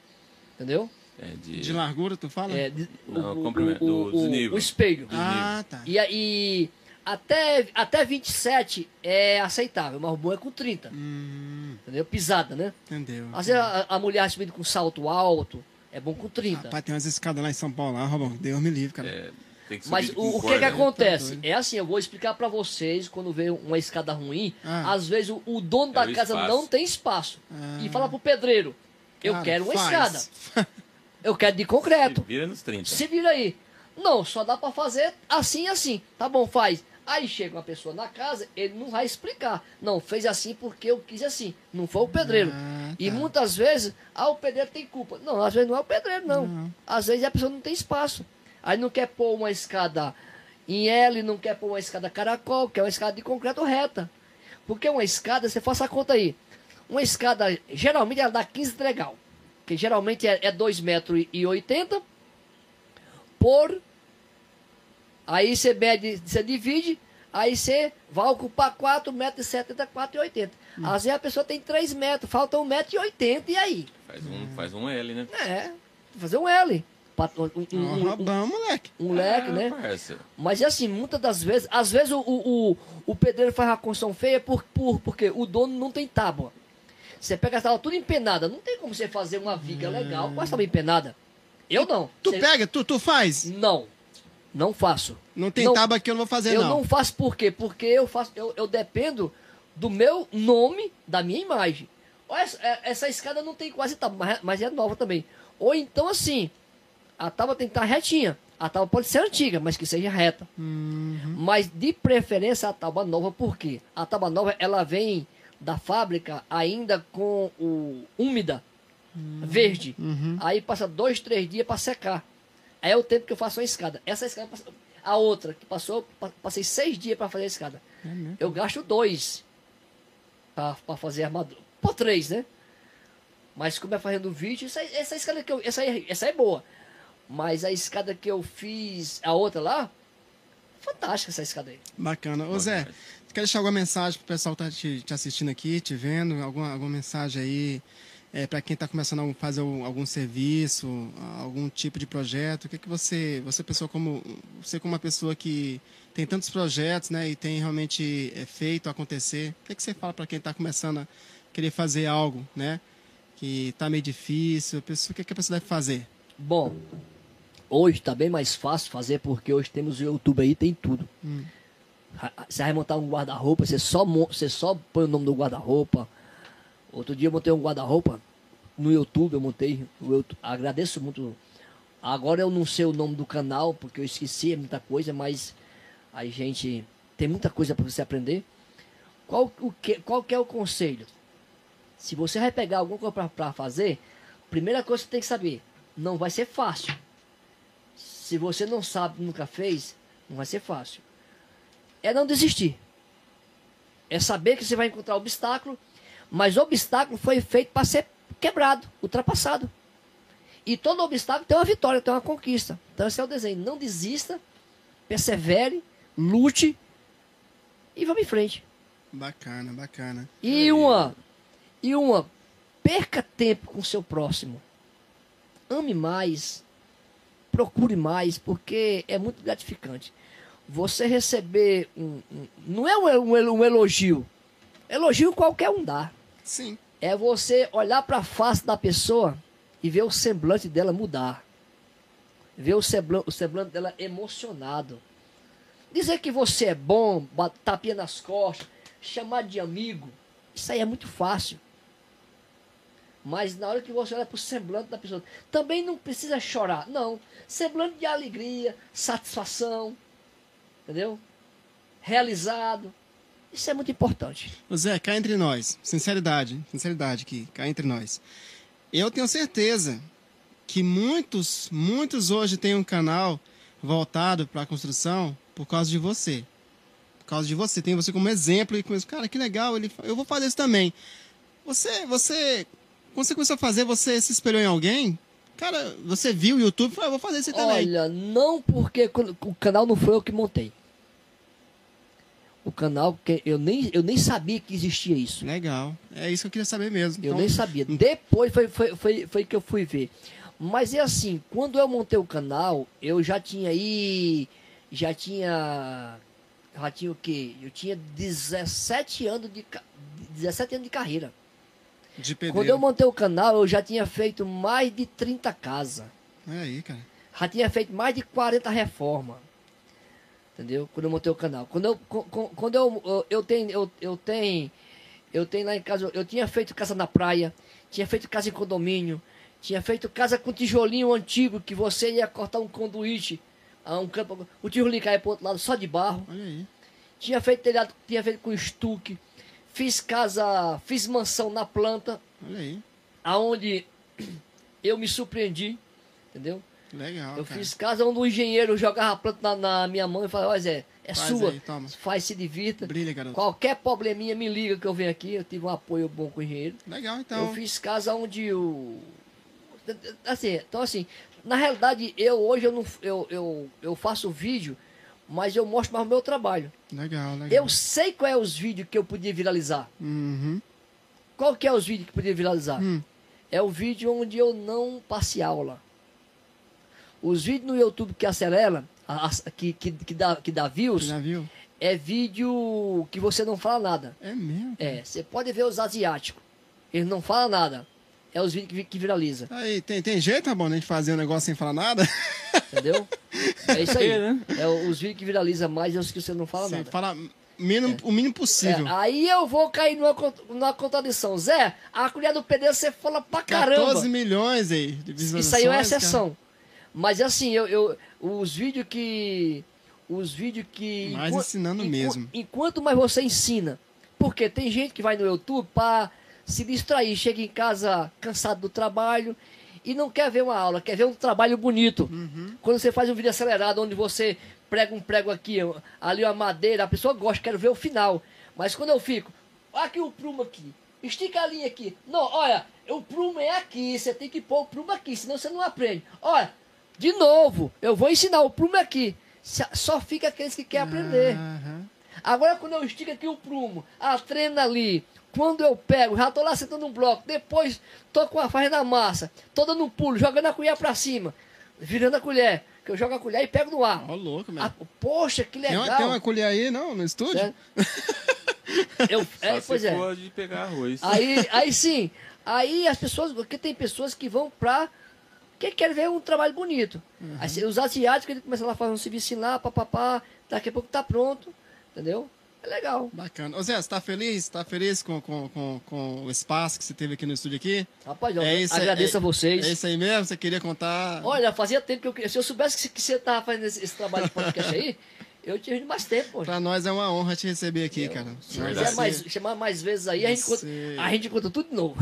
Entendeu? É de. De largura, tu fala? É, de- Não, o, comprimento, o, do o, desnível. o espelho. Ah, tá. E aí, até, até 27 é aceitável, mas o bom é com 30. Hum, Entendeu? Pisada, né? entendeu. Às vezes a, a mulher subindo com salto alto, é bom com 30. Rapaz, tem umas escadas lá em São Paulo, lá, Robão. Deus me livre, cara. É, tem que subir Mas com o, o que corda, que né? acontece? doido. É assim, eu vou explicar pra vocês, quando vê uma escada ruim, Ah. às vezes o, o dono É da o casa espaço. não tem espaço. Ah. E fala pro pedreiro, eu Cara, quero uma faz. escada, [laughs] eu quero de Se concreto. vira nos 30. Se vira aí. Não, só dá pra fazer assim e assim. Tá bom, faz. Aí chega uma pessoa na casa, ele não vai explicar. Não, fez assim porque eu quis assim. Não foi o pedreiro. Ah, E tá. muitas vezes, ah, o pedreiro tem culpa. Não, às vezes não é o pedreiro, não. Não. Às vezes a pessoa não tem espaço. Aí não quer pôr uma escada em L, não quer pôr uma escada caracol, que é uma escada de concreto reta. Porque uma escada, você faça a conta aí. Uma escada, geralmente ela dá 15 legal. Que geralmente é, é 2,80 metros e 80 por. Aí você mede, você divide, aí você vai ocupar 4 metros e 70, 4 e 80. Às vezes a pessoa tem 3 metros, falta 1 metro e 80, e aí? Faz um, faz um L, né? É, fazer um L. Um, um, um- um- moleque. um leque, Ah, né? parça. Mas é assim, muitas das vezes, às vezes o, o, o, pedreiro faz uma construção feia por, por, porque o dono não tem tábua. Você pega a tábua tudo empenada, não tem como você fazer uma viga legal com a tábua empenada. Eu não. Tu Você- pega, tu, tu faz? Não, não faço. Não tem Não. tábua aqui, eu não vou fazer, eu não. não. faço por quê? Porque eu faço, eu, eu dependo do meu nome, da minha imagem. Essa, é- essa escada não tem quase tábua, mas, mas é nova também. Ou então assim, a tábua tem que estar retinha. A tábua pode ser antiga, mas que seja reta. Uhum. Mas de preferência a tábua nova, por quê? A tábua nova ela vem da fábrica ainda com o úmida, verde. Uhum. Aí passa dois, três dias para secar. Aí é o tempo que eu faço a escada. Essa escada, a outra que passou, pa- passei seis dias para fazer a escada. É? Eu gasto dois para fazer a armadura. Por três, né? Mas como é fazendo vídeo, essa, essa escada que eu. Essa, aí- essa é boa. Mas a escada que eu fiz, a outra lá, fantástica essa escada aí. Bacana. Ô, Zé, quer deixar alguma mensagem pro pessoal que tá te, te assistindo aqui, te vendo? Alguma, alguma mensagem aí é, para quem está começando a fazer algum, serviço, algum tipo de projeto? O que, que você, você pessoa como você como uma pessoa que tem tantos projetos, né, e tem realmente é, feito acontecer, o que, que você fala para quem está começando a querer fazer algo, né, que está meio difícil? A pessoa, o que, que a pessoa deve fazer? Bom, hoje está bem mais fácil fazer porque hoje temos o YouTube aí, tem tudo. Hum. Você vai montar um guarda-roupa, você só, você só põe o nome do guarda-roupa. Outro dia eu montei um guarda-roupa no YouTube, eu montei. Eu agradeço muito. Agora eu não sei o nome do canal, porque eu esqueci muita coisa, mas a gente tem muita coisa para você aprender. Qual, o que, qual que é o conselho? Se você vai pegar alguma coisa para fazer, primeira coisa que você tem que saber, não vai ser fácil. Se você não sabe, nunca fez, não vai ser fácil. É não desistir. É saber que você vai encontrar obstáculo, mas o obstáculo foi feito para ser quebrado, ultrapassado. E todo obstáculo tem uma vitória, tem uma conquista. Então esse é o desenho. Não desista, persevere, lute e vamos em frente. Bacana, bacana. E uma, e uma, perca tempo com o seu próximo. Ame mais, procure mais, porque é muito gratificante. Você receber um, um não é um, um elogio, elogio qualquer um dá. Sim. É você olhar para a face da pessoa e ver o semblante dela mudar. Ver o semblante, o semblante dela emocionado. Dizer que você é bom, tapinha nas costas, chamar de amigo, isso aí é muito fácil. Mas na hora que você olha para o semblante da pessoa, também não precisa chorar. Não. Semblante de alegria, satisfação, entendeu? Realizado. Isso é muito importante. Zé, cá entre nós. Sinceridade, sinceridade aqui, cá entre nós. Eu tenho certeza que muitos, muitos hoje têm um canal voltado para a construção por causa de você. Por causa de você. Tem você como exemplo e começa, cara, que legal, ele, eu vou fazer isso também. Você, você, quando você começou a fazer, você se espelhou em alguém? Cara, você viu o YouTube e falou, eu vou fazer isso também. Olha, não porque o canal não foi eu que montei o canal, porque eu nem, eu nem sabia que existia isso. Legal. É isso que eu queria saber mesmo. Eu então... nem sabia. Depois foi, foi, foi, foi que eu fui ver. Mas é assim, quando eu montei o canal, eu já tinha aí. Já tinha. Já tinha o quê? Eu tinha 17 anos de, 17 anos de carreira. De pedreiro. Quando eu montei o canal, eu já tinha feito mais de 30 casas. É aí, cara. Já tinha feito mais de 40 reformas. Entendeu? Quando eu montei o canal. Quando eu, quando eu, eu, tenho, eu, eu tenho, eu tenho lá em casa, eu tinha feito casa na praia, tinha feito casa em condomínio, tinha feito casa com tijolinho antigo, que você ia cortar um conduíte, a um campo, o tijolinho caia pro outro lado só de barro. Tinha feito telhado, tinha feito com estuque. Fiz casa, fiz mansão na planta. Olha aí. Aonde eu me surpreendi, entendeu? Legal. Eu cara. fiz casa onde o engenheiro jogava a planta na, na minha mão e falava, olha Zé, é Faz sua. aí. Faz, se divirta. Brilha, garoto. Qualquer probleminha me liga que eu venho aqui. Eu tive um apoio bom com o engenheiro. Legal, então. Eu fiz casa onde o. Assim, então assim, na realidade, eu hoje eu, não, eu, eu, eu faço vídeo, mas eu mostro mais o meu trabalho. Legal, legal. Eu sei qual é os vídeos que eu podia viralizar. Uhum. Qual que é os vídeos que podia viralizar? Hum. É o vídeo onde eu não passei aula. Os vídeos no YouTube que acelera, que, que, que, dá, que dá views, Já viu? é vídeo que você não fala nada. É mesmo? É, você pode ver os asiáticos. Eles não falam nada. É os vídeos que, que viraliza. Aí, tem, tem jeito, tá bom, né, de fazer um negócio sem falar nada? Entendeu? [laughs] É isso aí. É, né? É os vídeos que viraliza mais é os que você não fala Sem nada. falar mínimo, o mínimo possível. É, aí eu vou cair numa, numa contradição. Zé, a colher do pedreiro você fala pra caramba. 14 milhões aí de visualizações. Isso aí é uma cara. exceção. Mas assim, eu, eu os vídeos que. Os vídeos que. Mais enqu- ensinando enqu- mesmo. Enquanto mais você ensina. Porque tem gente que vai no YouTube para se distrair, chega em casa cansado do trabalho e não quer ver uma aula, quer ver um trabalho bonito. Uhum. Quando você faz um vídeo acelerado, onde você prega um prego aqui, ali uma madeira, a pessoa gosta, quero ver o final. Mas quando eu fico, aqui o prumo aqui, estica a linha aqui. Não, olha, o prumo é aqui, você tem que pôr o prumo aqui, senão você não aprende. Olha, de novo, eu vou ensinar, o prumo aqui. Só fica aqueles que querem aprender. Aham. Agora quando eu estico aqui o prumo, a trena ali, quando eu pego, já tô lá sentando um bloco, depois tô com a fazendo a massa, tô dando um pulo, jogando a colher pra cima, virando a colher, que eu jogo a colher e pego no ar. Ó, louco, meu. Ah, poxa, que Tem legal. uma, tem uma colher aí, não, no estúdio? [laughs] Eu, é, Só pois se é. de pegar arroz. Aí, aí sim, aí as pessoas, porque tem pessoas que vão pra. Que querem ver um trabalho bonito. Aí se- os asiáticos, eles começam lá a fazer um serviço lá, papapá, daqui a pouco tá pronto, entendeu? É legal. Bacana. Ô Zé, você tá feliz? Tá feliz com, com, com, com o espaço que você teve aqui no estúdio aqui? Rapaz, É isso aí- agradeço é- a vocês. É isso aí mesmo? Você queria contar? Olha, fazia tempo que eu queria. Se eu soubesse que, que você tava fazendo esse, esse trabalho de podcast aí, eu vindo mais tempo, poxa. Pra nós é uma honra te receber aqui, Eu- cara. Se você- mais, chamar mais vezes aí, a gente, conta, Você- a gente conta tudo de novo.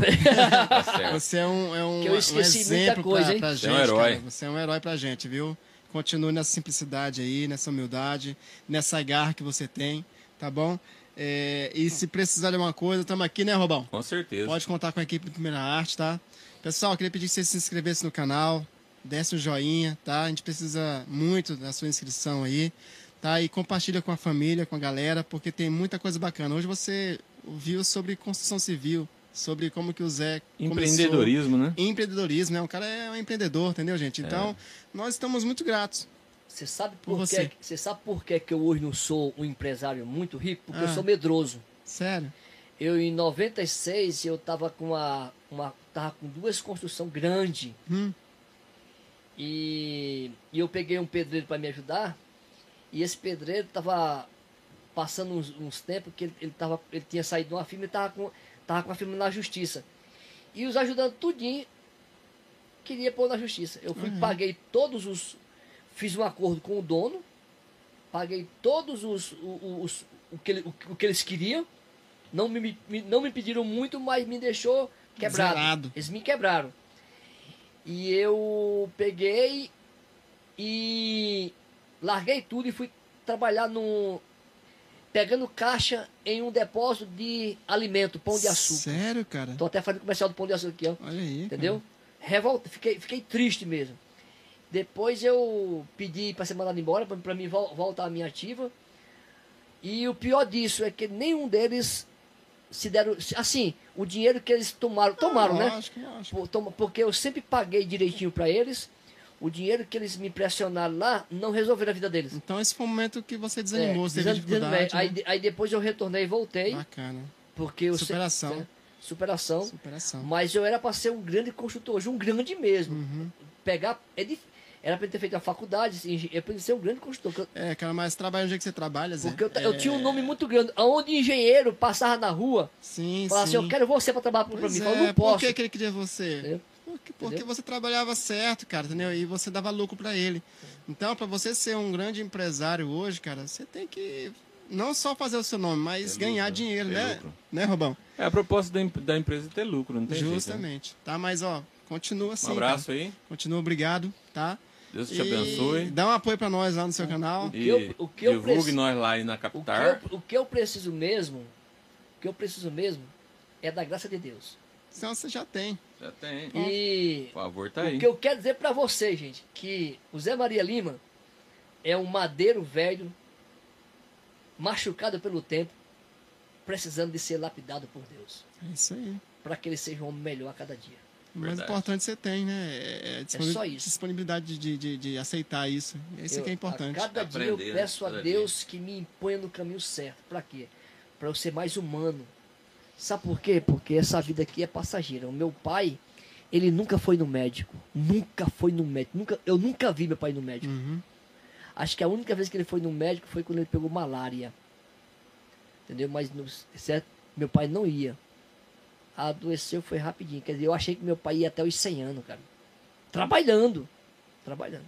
Tá certo. [laughs] Você é um, é um, Que eu um esqueci muita exemplo coisa, pra, hein? pra Você gente, é um herói. cara. Você é um herói pra gente, viu? Continue nessa simplicidade aí, nessa humildade, nessa garra que você tem, tá bom? É, e se precisar de alguma coisa, estamos aqui, né, Robão? Com certeza. Pode contar com a equipe do Primeira Arte, tá? Pessoal, queria pedir que você se inscrevesse no canal, desse um joinha, tá? A gente precisa muito da sua inscrição aí, tá? E compartilha com a família, com a galera, porque tem muita coisa bacana. Hoje você ouviu sobre construção civil, sobre como que o Zé começou. Empreendedorismo, né? Empreendedorismo, né? O cara é um empreendedor, entendeu, gente? Então, nós estamos muito gratos. Você sabe Por por, você. que, você sabe por que, que eu hoje não sou um empresário muito rico? Porque eu Ah. sou medroso. Sério? Eu em 96 eu tava com uma, uma tava com duas construções grandes Hum, e, e eu peguei um pedreiro para me ajudar e esse pedreiro tava passando uns, uns tempos que ele, ele, tava, ele tinha saído de uma firma e tava com, tava com a firma na justiça. E os ajudando tudinho queria pôr na justiça. Eu fui, paguei todos os. Fiz um acordo com o dono, paguei todos os. o- os o, que, ele- o, o que eles queriam. Não me, me- não me pediram muito, mas me deixou quebrado. Zerado. Eles me quebraram. E eu peguei e larguei tudo e fui trabalhar no. pegando caixa em um depósito de alimento, pão de açúcar. Sério, cara? Tô até fazendo comercial do pão de açúcar aqui, ó. Olha aí. Entendeu? Revolta, fiquei, fiquei triste mesmo. Depois eu pedi para ser mandado embora, para mim vol- voltar à minha ativa. E o pior disso é que nenhum deles se deram. Assim, o dinheiro que eles tomaram. Tomaram, né? Lógico, lógico. Por- Porque eu sempre paguei direitinho para eles. O dinheiro que eles me pressionaram lá não resolveram a vida deles. Então esse foi o momento que você desanimou, você teve desan- aí, né? de- aí depois eu retornei e voltei. Bacana. Porque eu se- Superação. né, superação. Superação. Mas eu era para ser um grande construtor, hoje um grande mesmo. Uhum. Pegar. É dif- Era para ter feito a faculdade, assim, é para ser um grande construtor. eu- É, cara, mas trabalha onde é que você trabalha, Zé? Porque eu, ta- eu É, tinha um nome muito grande. Onde engenheiro passava na rua, Sim, falava sim. assim, eu quero você para trabalhar para Pois mim. é, Eu não Por posso. que, que ele queria você? Entendeu? Porque, porque você trabalhava certo, cara, entendeu? E você dava lucro pra ele. Então, pra você ser um grande empresário hoje, cara, você tem que não só fazer o seu nome, mas Ter ganhar lucro, dinheiro, ter né? lucro. Né, Robão? É a proposta da, em- da empresa é ter lucro, não tem jeito, né? Justamente. Tá, mas ó, continua assim. Um abraço cara. aí. Continua, obrigado, tá? Deus te E abençoe. Dá um apoio pra nós lá no seu canal. que E eu- o que eu divulgue preciso- nós lá aí na O que, eu, o que eu preciso mesmo, o que eu preciso mesmo é da graça de Deus. Senão você já tem. Já tem. E Por favor, tá o aí. que eu quero dizer para vocês, gente, que o Zé Maria Lima é um madeiro velho, machucado pelo tempo, precisando de ser lapidado por Deus, É isso aí. para que ele seja um homem melhor a cada dia. O mais Verdade. importante você tem, né? É, é só isso. disponibilidade de, de, de aceitar isso. Isso Eu- que é importante. A cada dia eu Aprender, né? peço a Deus que me imponha no caminho certo. Para quê? Para eu ser mais humano. Sabe por quê? Porque essa vida aqui é passageira. O meu pai, ele nunca foi no médico. Nunca foi no médico. Nunca, eu nunca vi meu pai no médico. Uhum. Acho que a única vez que ele foi no médico foi quando ele pegou malária. Entendeu? Mas no, certo? meu pai não ia. Adoeceu foi rapidinho. Quer dizer, eu achei que meu pai ia até os 100 anos, cara. Trabalhando. Trabalhando.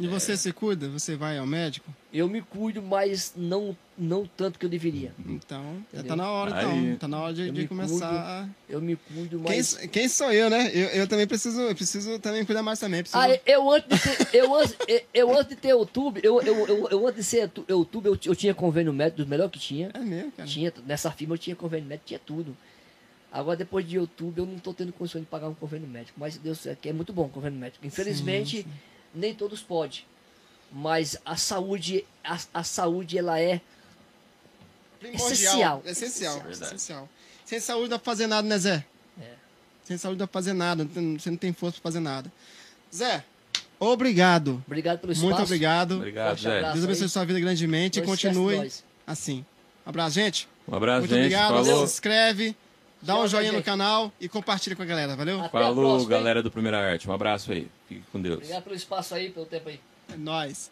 E É. você se cuida? Você vai ao médico? Eu me cuido, mas não, não tanto que eu deveria. Então, já Entendeu? tá na hora, Aí, então. Tá na hora de, de me começar cuido, a... Eu me cuido, Quem, mas... quem sou eu, né? Eu, eu também preciso, eu preciso também cuidar mais também. Preciso... Ah, eu antes de ter, eu antes, eu- eu antes de ter YouTube, eu, eu, eu, eu antes de ser tu- YouTube, eu, eu tinha convênio médico, dos melhores que tinha. É mesmo, cara. Tinha, nessa firma eu tinha convênio médico, tinha tudo. Agora, depois de YouTube, eu não estou tendo condições de pagar um convênio médico. Mas Deus é que é muito bom o convênio médico. Infelizmente, nem todos podem. Mas a saúde, a, a saúde, ela é primordial. Essencial. Essencial. Verdade. Essencial. Sem saúde não dá pra fazer nada, né, Zé? É. Sem saúde não dá pra fazer nada. Você não tem força pra fazer nada. Zé, obrigado. Obrigado pelo espaço. Muito obrigado. Obrigado, Zé. Deus abençoe aí. sua vida grandemente e continue assim. Abraço, gente. Um abraço, Muito gente. obrigado. Falou. Se inscreve, dá um joinha no canal e compartilha com a galera. Valeu? Até Falou, próxima, galera do Primeira Arte. Um abraço aí. Fique com Deus. Obrigado pelo espaço aí, pelo tempo aí. É nóis.